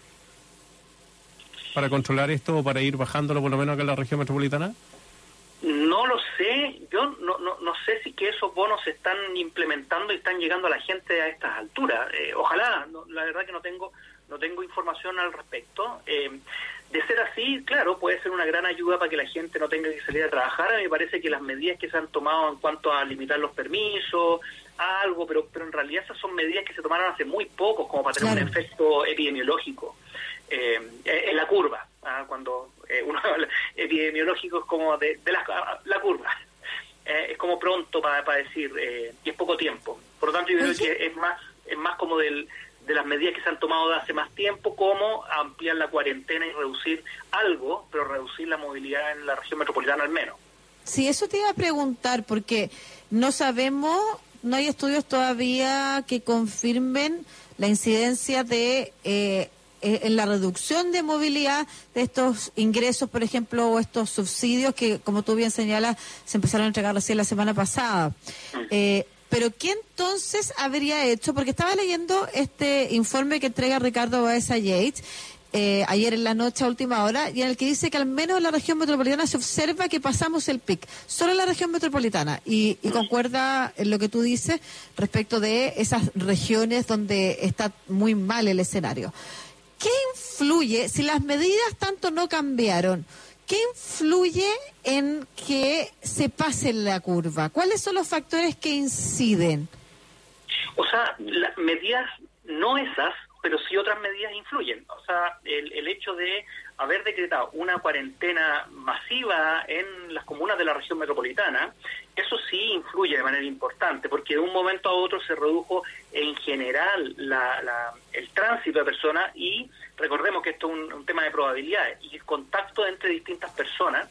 ¿Para controlar esto o para ir bajándolo por lo menos acá en la región metropolitana? No lo sé, yo no, no, no sé si que esos bonos se están implementando y están llegando a la gente a estas alturas. Eh, ojalá, no- la verdad que no tengo no tengo información al respecto. Eh, de ser así, claro, puede ser una gran ayuda para que la gente no tenga que salir a trabajar. A mí me parece que las medidas que se han tomado en cuanto a limitar los permisos, algo, pero, pero en realidad esas son medidas que se tomaron hace muy poco como para tener un efecto epidemiológico eh, en la curva. ¿ah? Cuando eh, uno habla epidemiológico es como de, de la, la curva. Eh, es como pronto para, para decir, eh, y es poco tiempo. Por lo tanto, yo creo que es más, es más como del de las medidas que se han tomado de hace más tiempo, como ampliar la cuarentena y reducir algo, pero reducir la movilidad en la región metropolitana al menos. Sí, eso te iba a preguntar, porque no sabemos, no hay estudios todavía que confirmen la incidencia de eh, eh, en la reducción de movilidad de estos ingresos, por ejemplo, o estos subsidios que, como tú bien señalas, se empezaron a entregar recién la semana pasada. Eh, pero ¿qué entonces habría hecho? Porque estaba leyendo este informe que entrega Ricardo Baeza Yates eh, ayer en la noche a última hora y en el que dice que al menos en la región metropolitana se observa que pasamos el pic, solo en la región metropolitana y, y concuerda en lo que tú dices respecto de esas regiones donde está muy mal el escenario. ¿Qué influye si las medidas tanto no cambiaron? ¿Qué influye en que se pase la curva? ¿Cuáles son los factores que inciden? O sea, las medidas no esas, pero sí otras medidas influyen. O sea, el, el hecho de haber decretado una cuarentena masiva en las comunas de la región metropolitana, eso sí influye de manera importante, porque de un momento a otro se redujo en general la, la, el tránsito de personas y recordemos que esto es un, un tema de probabilidades y el contacto entre distintas personas.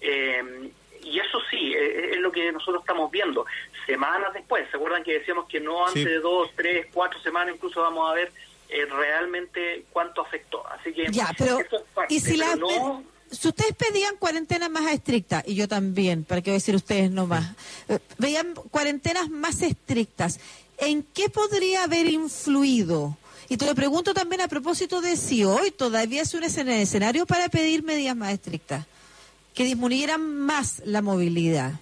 Eh, y eso sí, es, es, lo que nosotros estamos viendo. Semanas después, ¿se acuerdan que decíamos que no antes Sí. de dos, tres, cuatro semanas incluso vamos a ver eh, realmente cuánto afectó? Así que Ya, pero eso es parte, y si pero las no- si ustedes pedían cuarentena más estricta y yo también, para qué decir ustedes no más, eh, veían cuarentenas más estrictas, ¿en qué podría haber influido? Y te lo pregunto también a propósito de si hoy todavía es un escena- escenario para pedir medidas más estrictas, que disminuyeran más la movilidad.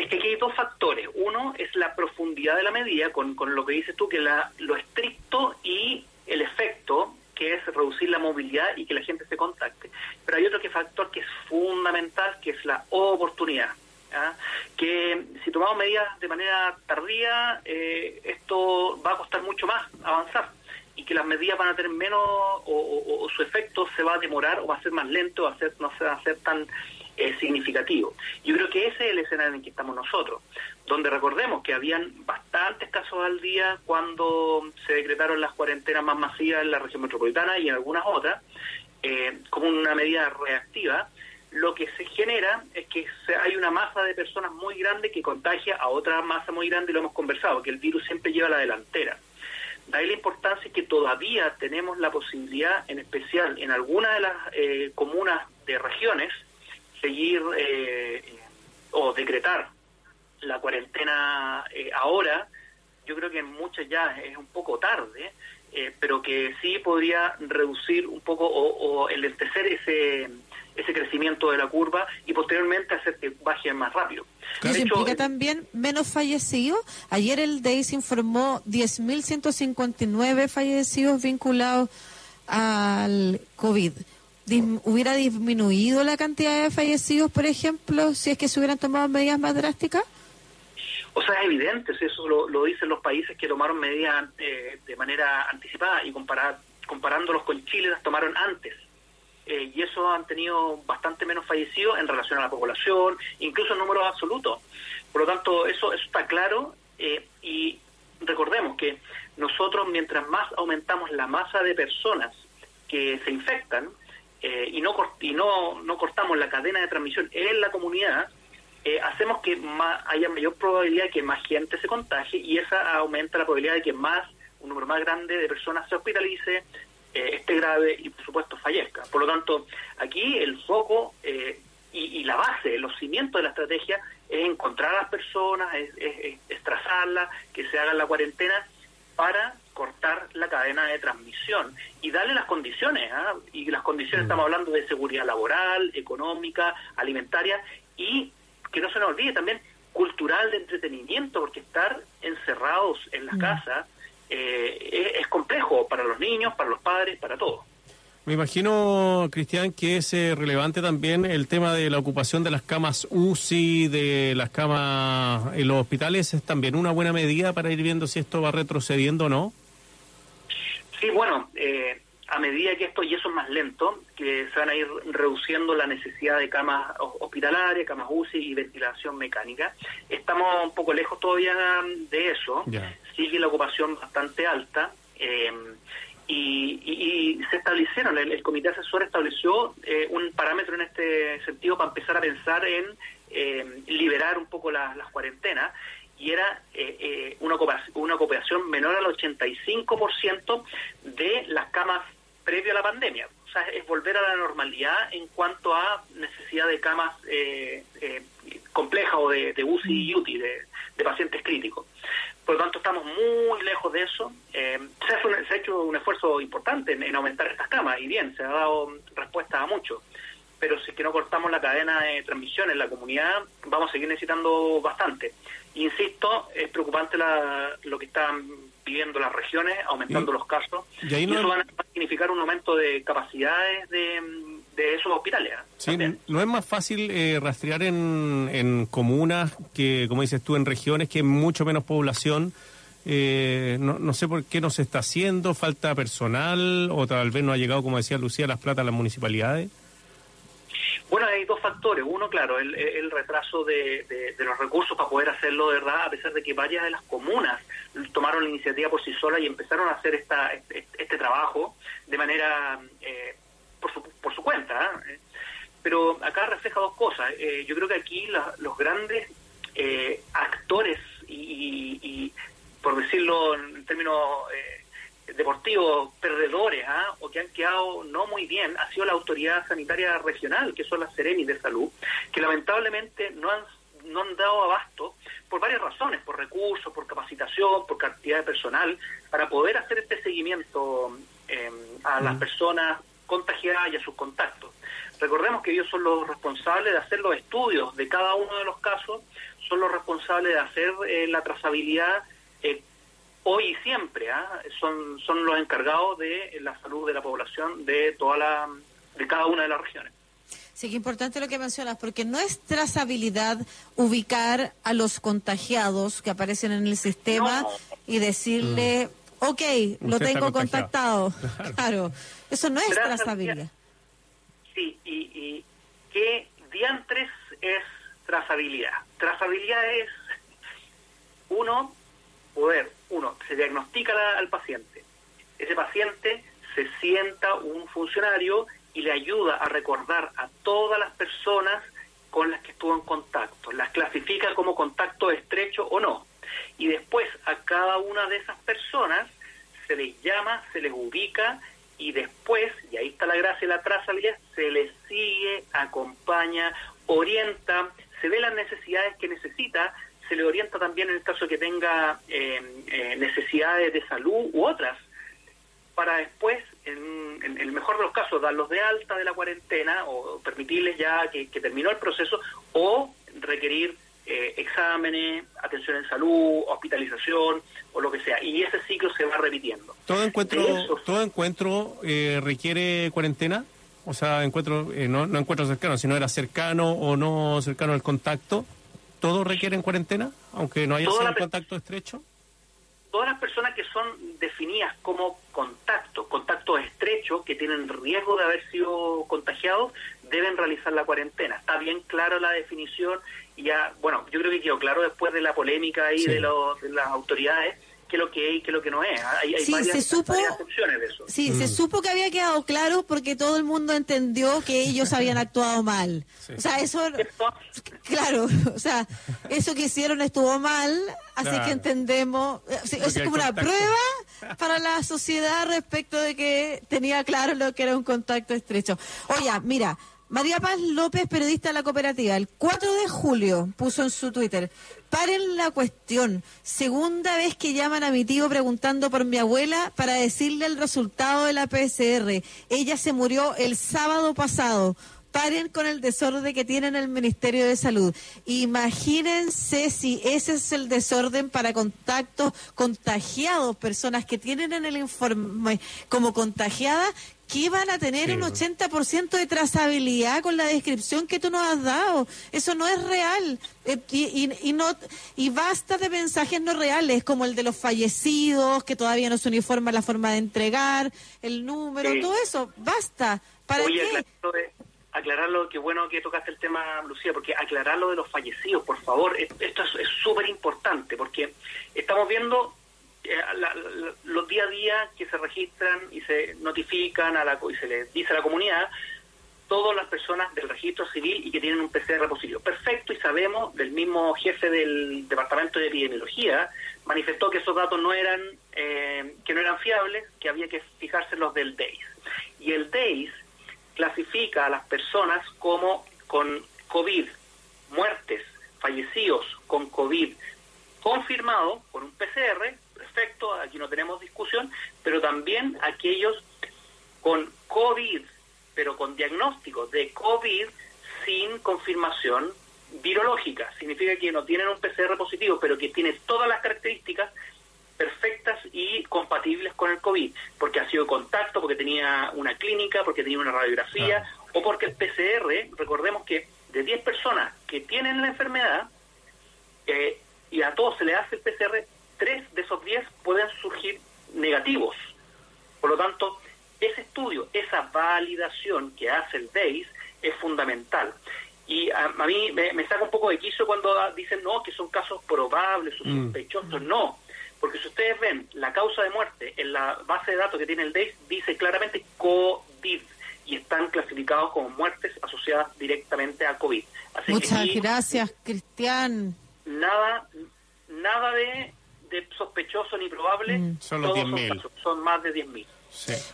Es que aquí hay dos factores. Uno es la profundidad de la medida, con, con lo que dices tú, que la, lo estricto y el efecto, que es reducir la movilidad y que la gente se contacte. Pero hay otro que factor que es fundamental, que es la oportunidad. ¿ah? Que si tomamos medidas de manera tardía, eh, esto va a costar mucho más avanzar y que las medidas van a tener menos o, o- o su efecto se va a demorar o va a ser más lento, va a ser, no se va a ser tan eh, significativo. Yo creo que ese es el escenario en el que estamos nosotros, donde recordemos que habían bastantes casos al día cuando se decretaron las cuarentenas más masivas en la región metropolitana y en algunas otras, eh, como una medida reactiva, lo que se genera es que hay una masa de personas muy grande que contagia a otra masa muy grande y lo hemos conversado, que el virus siempre lleva la delantera. De ahí la importancia que todavía tenemos la posibilidad, en especial en algunas de las eh, comunas de regiones, seguir eh, o decretar la cuarentena eh, ahora. Yo creo que en muchas ya es un poco tarde, eh, pero que sí podría reducir un poco o, o enlentecer ese ese crecimiento de la curva y posteriormente hacer que baje más rápido. ¿Y De eso hecho, implica también menos fallecidos? Ayer el DEIS informó 10.159 fallecidos vinculados al COVID. ¿Hubiera disminuido la cantidad de fallecidos, por ejemplo, si es que se hubieran tomado medidas más drásticas? O sea, es evidente, si eso lo, dicen los países que tomaron medidas eh, de manera anticipada y comparándolos con Chile las tomaron antes. Eh, y eso han tenido bastante menos fallecidos en relación a la población, incluso en números absolutos. Por lo tanto, eso, eso está claro eh, y recordemos que nosotros mientras más aumentamos la masa de personas que se infectan eh, y, no, y no, no cortamos la cadena de transmisión en la comunidad, eh, hacemos que ma- haya mayor probabilidad de que más gente se contagie y esa aumenta la probabilidad de que más un número más grande de personas se hospitalice, eh, esté grave y por supuesto fallezca. Por lo tanto, aquí el foco eh, y, y la base, los cimientos de la estrategia es encontrar a las personas, es trazarlas, que se hagan la cuarentena para cortar la cadena de transmisión y darle las condiciones, ¿ah? y las condiciones estamos hablando de seguridad laboral, económica, alimentaria y que no se nos olvide también cultural de entretenimiento, porque estar encerrados en las casas eh, es, complejo para los niños, para los padres, para todos. Me imagino, Cristian, que es eh, relevante también el tema de la ocupación de las camas UCI, de las camas en los hospitales. ¿Es también una buena medida para ir viendo si esto va retrocediendo o no? Sí, bueno, eh, a medida que esto, y eso es más lento, que se van a ir reduciendo la necesidad de camas ho- hospitalarias, camas UCI y ventilación mecánica. Estamos un poco lejos todavía de eso. Sigue la ocupación bastante alta. eh, y, y- y se establecieron, el, el comité asesor estableció eh, un parámetro en este sentido para empezar a pensar en eh, liberar un poco las cuarentenas y era eh, eh, una, ocupación, una ocupación menor al 85% de las camas previo a la pandemia. O sea, es volver a la normalidad en cuanto a necesidad de camas eh, eh, complejas o de, de UCI y UTI, de, pacientes críticos. Por lo tanto, estamos muy lejos de eso. Eh, se, un- se ha hecho un esfuerzo importante en, en aumentar estas camas y bien, se ha dado respuesta a mucho. Pero si es que no cortamos la cadena de transmisión en la comunidad, vamos a seguir necesitando bastante. Insisto, es preocupante la- lo que están viviendo las regiones, aumentando Y- los casos. y ahí y no- eso va a significar un aumento de capacidades de, de esos hospitales. ¿eh? Sí, no es más fácil eh, rastrear en, en comunas que, como dices tú, en regiones que hay mucho menos población. Eh, no, no sé por qué no se está haciendo, falta personal o tal vez no ha llegado, como decía Lucía, las plata a las municipalidades. Bueno, hay dos factores. Uno, claro, el, el retraso de, los recursos para poder hacerlo de verdad, a pesar de que varias de las comunas tomaron la iniciativa por sí solas y empezaron a hacer esta, este, este trabajo de manera eh, por, su, por su cuenta. ¿eh? Pero acá refleja dos cosas. Eh, yo creo que aquí la- los grandes eh, actores y, y- y, por decirlo en términos eh, deportivos, perdedores, ¿ah? o que han quedado no muy bien, ha sido la autoridad sanitaria regional, que son las Serenis de Salud, que lamentablemente no han, no han dado abasto por varias razones, por recursos, por capacitación, por cantidad de personal, para poder hacer este seguimiento eh, a las personas contagiadas y a sus contactos. Recordemos que ellos son los responsables de hacer los estudios de cada uno de los casos, son los responsables de hacer eh, la trazabilidad hoy y siempre, ¿ah? son, son los encargados de la salud de la población de toda la, de cada una de las regiones. Sí, que importante lo que mencionas, porque no es trazabilidad ubicar a los contagiados que aparecen en el sistema y decirle, ok, lo Usted tengo contagiado". contactado. Claro. eso no es Trazabilidad. trazabilidad. Sí, y, y ¿qué diantres es trazabilidad? Trazabilidad es, uno, poder, uno, se diagnostica la- al paciente. Ese paciente se sienta un funcionario y le ayuda a recordar a todas las personas con las que estuvo en contacto. Las clasifica como contacto estrecho o no. Y después a cada una de esas personas se les llama, se les ubica y después, y ahí está la gracia y la trazabilidad, se les sigue, acompaña, orienta, se ve las necesidades que necesita, se le orienta también en el caso que tenga eh, eh, necesidades de salud u otras, para después, en, en el mejor de los casos, darlos de alta de la cuarentena o permitirles ya que, que terminó el proceso o requerir eh, exámenes, atención en salud, hospitalización o lo que sea. Y ese ciclo se va repitiendo. ¿Todo encuentro, todo encuentro eh, requiere cuarentena? O sea, encuentro, eh, no, no encuentro cercano, sino era cercano o no cercano al contacto. ¿Todo requiere en cuarentena? Aunque no haya Toda sido contacto estrecho. todas las personas que son definidas como contacto, contacto estrecho, que tienen riesgo de haber sido contagiados, deben realizar la cuarentena. Está bien clara la definición y ya, bueno, yo creo que quedó claro después de la polémica ahí Sí. de, los- de las autoridades qué es lo que es y qué es lo que no es. Hay, hay Sí, varias, se supo- varias opciones de eso. Sí, Mm. se supo que había quedado claro porque todo el mundo entendió que ellos habían actuado mal. O sea, eso, claro, o sea, eso que hicieron estuvo mal, así Claro. que entendemos, eh, eso es como una prueba para la sociedad respecto de que tenía claro lo que era un contacto estrecho. Oye, mira, María Paz López, periodista de la cooperativa, el 4 de julio puso en su Twitter, paren la cuestión, segunda vez que llaman a mi tío preguntando por mi abuela para decirle el resultado de la PCR. Ella se murió el sábado pasado. paren con el desorden que tienen el Ministerio de Salud. Imagínense si ese es el desorden para contactos contagiados, personas que tienen en el informe como contagiadas, que van a tener un 80% de trazabilidad con la descripción que tú nos has dado. Eso no es real. Eh, y, y- y no, y basta de mensajes no reales, como el de los fallecidos, que todavía no se uniforma la forma de entregar, el número, Sí. todo eso. Basta. ¿Para Oye, qué? aclararlo, de- aclararlo, qué bueno que tocaste el tema, Lucía, porque aclararlo de los fallecidos, por favor, es- esto es es súper importante, porque estamos viendo eh, la- la- los día a día que se registran y se notifican a la, y se les dice a la comunidad todas las personas del registro civil y que tienen un PCR positivo. Perfecto, y sabemos del mismo jefe del Departamento de Epidemiología, manifestó que esos datos no eran, eh, que no eran fiables, que había que fijarse en los del DEIS. Y el DEIS clasifica a las personas como con COVID, muertes, fallecidos con COVID confirmado por un PCR, perfecto, aquí no tenemos discusión, pero también aquellos con COVID, pero con diagnóstico de COVID sin confirmación virológica. Significa que no tienen un PCR positivo, pero que tiene todas las características perfectas y compatibles con el COVID, porque ha sido contacto, porque tenía una clínica, porque tenía una radiografía, o porque el PCR, recordemos que de 10 personas que tienen la enfermedad, eh, y a todos se le hace el PCR, tres de esos 10 pueden surgir negativos. Por lo tanto, ese estudio, esa validación que hace el DEIS es fundamental. Y a, a mí me, me saca un poco de quiso cuando dicen no, que son casos probables o Mm. sospechosos. No, porque si ustedes ven la causa de muerte en la base de datos que tiene el DEIS, dice claramente COVID y están clasificados como muertes asociadas directamente a COVID. Así Muchas que gracias, Cristian. nada nada de, de sospechoso ni probable. Mm. Son los Todos 10.000. casos, Son más de 10.000.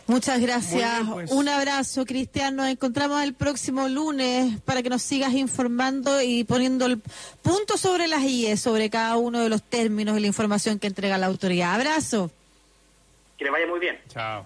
Muchas gracias. Bien, pues. Un abrazo, Cristian. Nos encontramos el próximo lunes para que nos sigas informando y poniendo el punto sobre las IE, sobre cada uno de los términos y la información que entrega la autoridad. Abrazo. Que le vaya muy bien. Chao.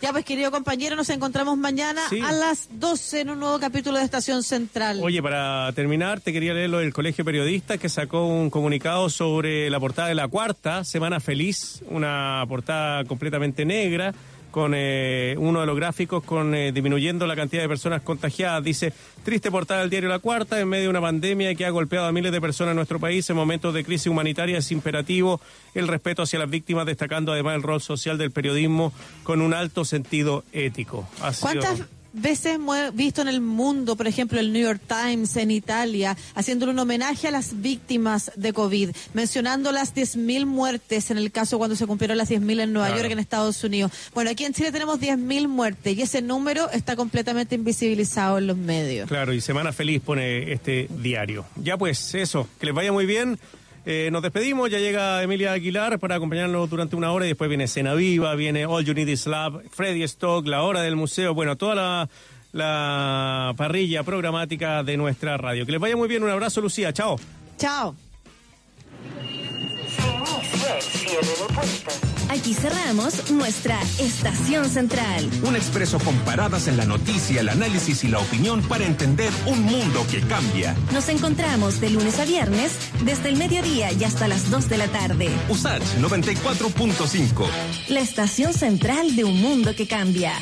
Ya pues, querido compañero, nos encontramos mañana Sí. a las 12 en un nuevo capítulo de Estación Central. Oye, para terminar, te quería leer lo del Colegio Periodista que sacó un comunicado sobre la portada de la cuarta Semana Feliz, una portada completamente negra con eh, uno de los gráficos con eh, disminuyendo la cantidad de personas contagiadas. Dice, triste portada del diario La Cuarta, en medio de una pandemia que ha golpeado a miles de personas en nuestro país en momentos de crisis humanitaria es imperativo el respeto hacia las víctimas, destacando además el rol social del periodismo con un alto sentido ético. Ha sido- ¿Cuántas veces hemos visto en el mundo, por ejemplo, el New York Times en Italia, haciéndole un homenaje a las víctimas de COVID, mencionando las 10.000 muertes en el caso cuando se cumplieron las 10.000 en Nueva Claro. York, en Estados Unidos? Bueno, aquí en Chile tenemos 10.000 muertes y ese número está completamente invisibilizado en los medios. Claro, y Semana Feliz pone este diario. Ya pues, eso, que les vaya muy bien. Eh, nos despedimos, ya llega Emilia Aguilar para acompañarnos durante una hora y después viene Cena Viva, viene All You Need Is Love, Freddy Stock, La Hora del Museo, bueno, toda la, la parrilla programática de nuestra radio. Que les vaya muy bien, un abrazo Lucía, chao. Chao. Aquí cerramos nuestra estación central. Un expreso con paradas en la noticia, el análisis y la opinión para entender un mundo que cambia. Nos encontramos de lunes a viernes desde el mediodía y hasta las 2 de la tarde. USACH 94.5. La estación central de un mundo que cambia.